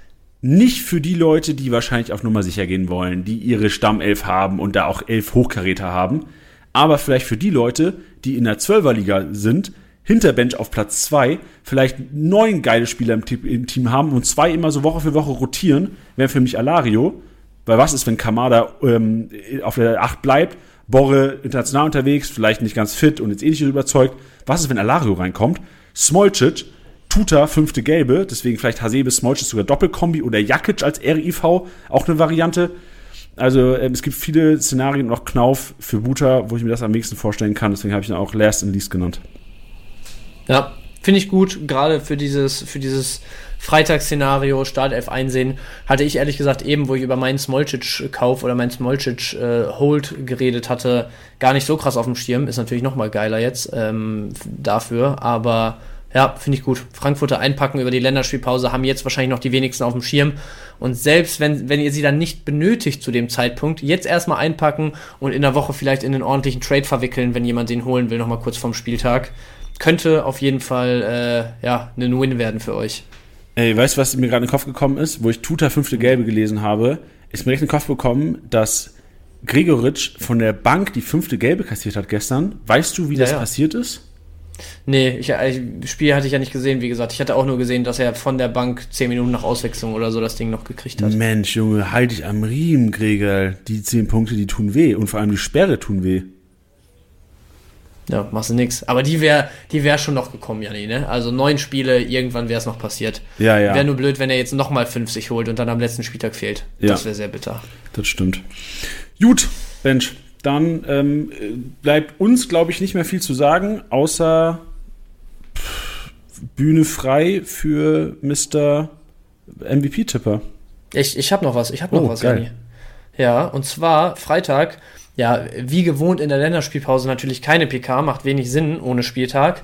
nicht für die Leute, die wahrscheinlich auf Nummer sicher gehen wollen, die ihre Stammelf haben und da auch elf Hochkaräter haben, aber vielleicht für die Leute, die in der Zwölferliga sind, Hinterbench auf Platz zwei, vielleicht neun geile Spieler im, Team haben und zwei immer so Woche für Woche rotieren, wäre für mich Alario. Weil was ist, wenn Kamada ähm, auf der 8 bleibt Borre international unterwegs, vielleicht nicht ganz fit und jetzt eh nicht überzeugt. Was ist, wenn Alario reinkommt? Smolcic, Tuta, fünfte Gelbe, deswegen vielleicht Hasebe, Smolcic sogar Doppelkombi oder Jakic als RIV, auch eine Variante. Also ähm, es gibt viele Szenarien und auch Knauf für Buta, wo ich mir das am wenigsten vorstellen kann. Deswegen habe ich ihn auch Last in Least genannt. Ja, finde ich gut, gerade für dieses, für dieses Freitagsszenario, Startelf einsehen, hatte ich ehrlich gesagt eben, wo ich über meinen Smolcic-Kauf oder meinen Smolcic-Hold äh, geredet hatte, gar nicht so krass auf dem Schirm. Ist natürlich noch mal geiler jetzt ähm, dafür, aber ja, finde ich gut. Frankfurter einpacken über die Länderspielpause haben jetzt wahrscheinlich noch die wenigsten auf dem Schirm. Und selbst wenn, wenn ihr sie dann nicht benötigt zu dem Zeitpunkt, jetzt erstmal einpacken und in der Woche vielleicht in einen ordentlichen Trade verwickeln, wenn jemand den holen will, nochmal kurz vorm Spieltag. Könnte auf jeden Fall äh, ja, ein Win werden für euch. Ey, weißt du, was mir gerade in den Kopf gekommen ist? Wo ich Tuta fünfte Gelbe gelesen habe, ist mir echt in den Kopf gekommen, dass Gregoritsch von der Bank die fünfte Gelbe kassiert hat gestern. Weißt du, wie ja, das ja. passiert ist? Nee, ich, ich, Spiel hatte ich ja nicht gesehen, wie gesagt. Ich hatte auch nur gesehen, dass er von der Bank zehn Minuten nach Auswechslung oder so das Ding noch gekriegt hat. Mensch, Junge, halt dich am Riemen, Gregor. Die zehn Punkte, die tun weh. Und vor allem die Sperre tun weh. Ja, machst du nix. Aber die wäre die wär schon noch gekommen, Janni, ne? Also neun Spiele, irgendwann wäre es noch passiert. Ja, ja. Wäre nur blöd, wenn er jetzt nochmal 50 holt und dann am letzten Spieltag fehlt. Ja. Das wäre sehr bitter. Das stimmt. Gut, Bench. Dann ähm, bleibt uns, glaube ich, nicht mehr viel zu sagen, außer pff, Bühne frei für Mr. MVP-Tipper. Ich, ich habe noch was, ich habe noch oh, was, geil. Ja, und zwar Freitag ja, wie gewohnt in der Länderspielpause natürlich keine PK, macht wenig Sinn ohne Spieltag.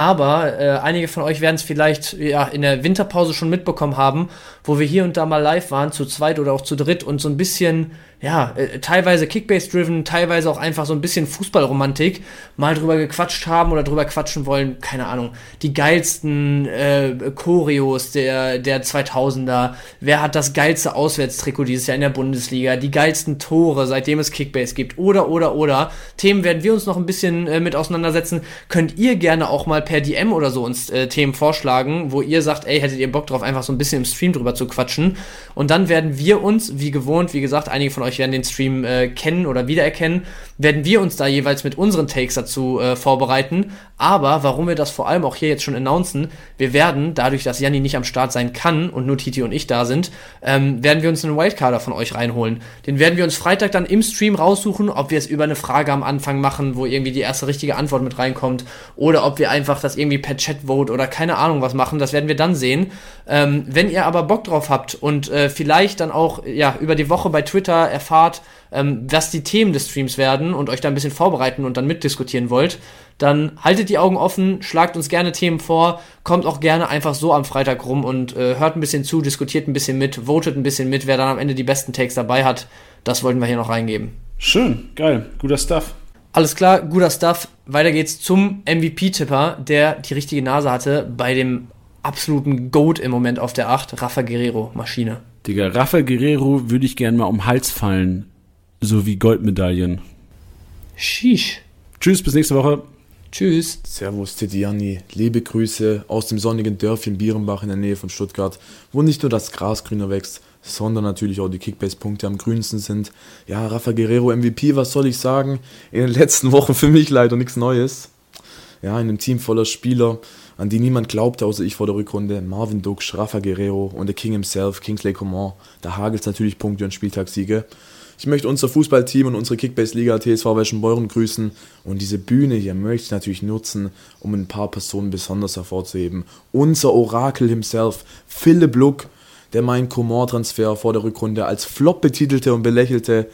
Aber äh, einige von euch werden es vielleicht ja, in der Winterpause schon mitbekommen haben, wo wir hier und da mal live waren, zu zweit oder auch zu dritt und so ein bisschen ja, äh, teilweise Kickbase-driven, teilweise auch einfach so ein bisschen Fußballromantik mal drüber gequatscht haben oder drüber quatschen wollen, keine Ahnung, die geilsten äh, Choreos der, der 2000er, wer hat das geilste Auswärtstrikot dieses Jahr in der Bundesliga, die geilsten Tore, seitdem es Kickbase gibt, oder, oder, oder. Themen werden wir uns noch ein bisschen äh, mit auseinandersetzen. Könnt ihr gerne auch mal per DM oder so uns äh, Themen vorschlagen, wo ihr sagt, ey, hättet ihr Bock drauf, einfach so ein bisschen im Stream drüber zu quatschen. Und dann werden wir uns, wie gewohnt, wie gesagt, einige von euch werden den Stream äh, kennen oder wiedererkennen, werden wir uns da jeweils mit unseren Takes dazu äh, vorbereiten. Aber warum wir das vor allem auch hier jetzt schon announcen, wir werden, dadurch, dass Janni nicht am Start sein kann und nur Titi und ich da sind, ähm, werden wir uns einen Wildcarder von euch reinholen. Den werden wir uns Freitag dann im Stream raussuchen, ob wir es über eine Frage am Anfang machen, wo irgendwie die erste richtige Antwort mit reinkommt, oder ob wir einfach das irgendwie per Chat-Vote oder keine Ahnung was machen. Das werden wir dann sehen. Ähm, wenn ihr aber Bock drauf habt und äh, vielleicht dann auch ja über die Woche bei Twitter erfahrt, ähm, was die Themen des Streams werden und euch da ein bisschen vorbereiten und dann mitdiskutieren wollt, dann haltet die Augen offen, schlagt uns gerne Themen vor, kommt auch gerne einfach so am Freitag rum und äh, hört ein bisschen zu, diskutiert ein bisschen mit, votet ein bisschen mit, wer dann am Ende die besten Takes dabei hat. Das wollten wir hier noch reingeben. Schön, geil, guter Stuff. Alles klar, guter Stuff. Weiter geht's zum MVP-Tipper, der die richtige Nase hatte bei dem absoluten Goat im Moment auf der 8, Rafa Guerrero, Maschine. Digga, Rafa Guerrero würde ich gerne mal um den Hals fallen, so wie Goldmedaillen. Sheesh. Tschüss, bis nächste Woche. Tschüss. Servus Tidiani, liebe Grüße aus dem sonnigen Dörfchen Bierenbach in der Nähe von Stuttgart, wo nicht nur das Gras grüner wächst, sondern natürlich auch die Kickbase-Punkte am grünsten sind. Ja, Rafa Guerrero MVP, was soll ich sagen? In den letzten Wochen für mich leider nichts Neues. Ja, in einem Team voller Spieler, an die niemand glaubte, außer ich vor der Rückrunde. Marvin Duksch, Rafa Guerrero und der King himself, Kingsley Coman. Da hagelt es natürlich Punkte und Spieltagssiege. Ich möchte unser Fußballteam und unsere Kickbase-Liga TSV Weschenbeuren grüßen und diese Bühne hier möchte ich natürlich nutzen, um ein paar Personen besonders hervorzuheben. Unser Orakel himself, Philipp Luck, der meinen Coman-Transfer vor der Rückrunde als Flop betitelte und belächelte.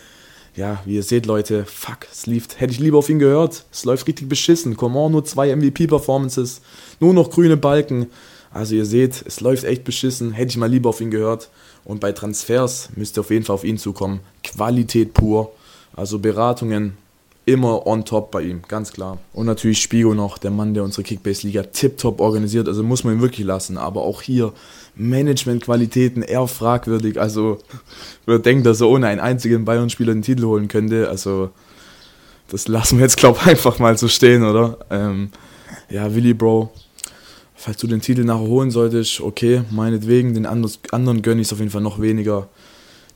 Ja, wie ihr seht, Leute, fuck, es lief. Hätte ich lieber auf ihn gehört. Es läuft richtig beschissen. Coman nur zwei MVP-Performances, nur noch grüne Balken. Also ihr seht, es läuft echt beschissen. Hätte ich mal lieber auf ihn gehört. Und bei Transfers müsst ihr auf jeden Fall auf ihn zukommen. Qualität pur. Also Beratungen immer on top bei ihm, ganz klar. Und natürlich Spigo noch, der Mann, der unsere Kickbase-Liga tiptop organisiert. Also muss man ihn wirklich lassen. Aber auch hier Managementqualitäten eher fragwürdig. Also wer denkt, dass er ohne einen einzigen Bayern-Spieler den Titel holen könnte. Also das lassen wir jetzt, glaube ich, einfach mal so stehen, oder? Ähm, ja, Willy Bro, falls du den Titel nachher holen solltest, okay, meinetwegen, den anderen gönne ich es auf jeden Fall noch weniger.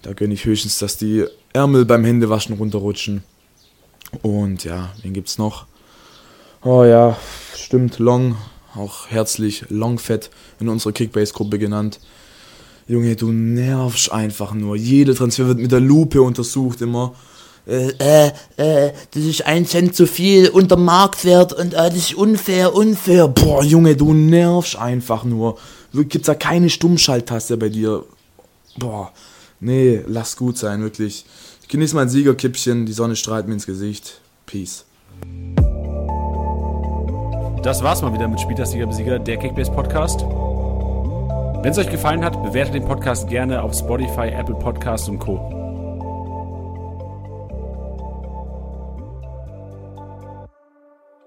Da gönne ich höchstens, dass die Ärmel beim Händewaschen runterrutschen. Und ja, wen gibt's noch? Oh ja, stimmt, Long, auch herzlich Longfett in unserer Kickbase-Gruppe genannt. Junge, du nervst einfach nur. Jeder Transfer wird mit der Lupe untersucht immer äh, äh, äh, das ist ein Cent zu viel unter Marktwert und äh, das ist unfair, unfair. Boah, Junge, du nervst einfach nur. Gibt's da keine Stummschalttaste bei dir? Boah, nee, lass gut sein, wirklich. Ich genieße mein Siegerkippchen, die Sonne strahlt mir ins Gesicht. Peace. Das war's mal wieder mit Spieltagsliga Besieger, der Kickbase Podcast. Wenn es euch gefallen hat, bewertet den Podcast gerne auf Spotify, Apple Podcasts und Co.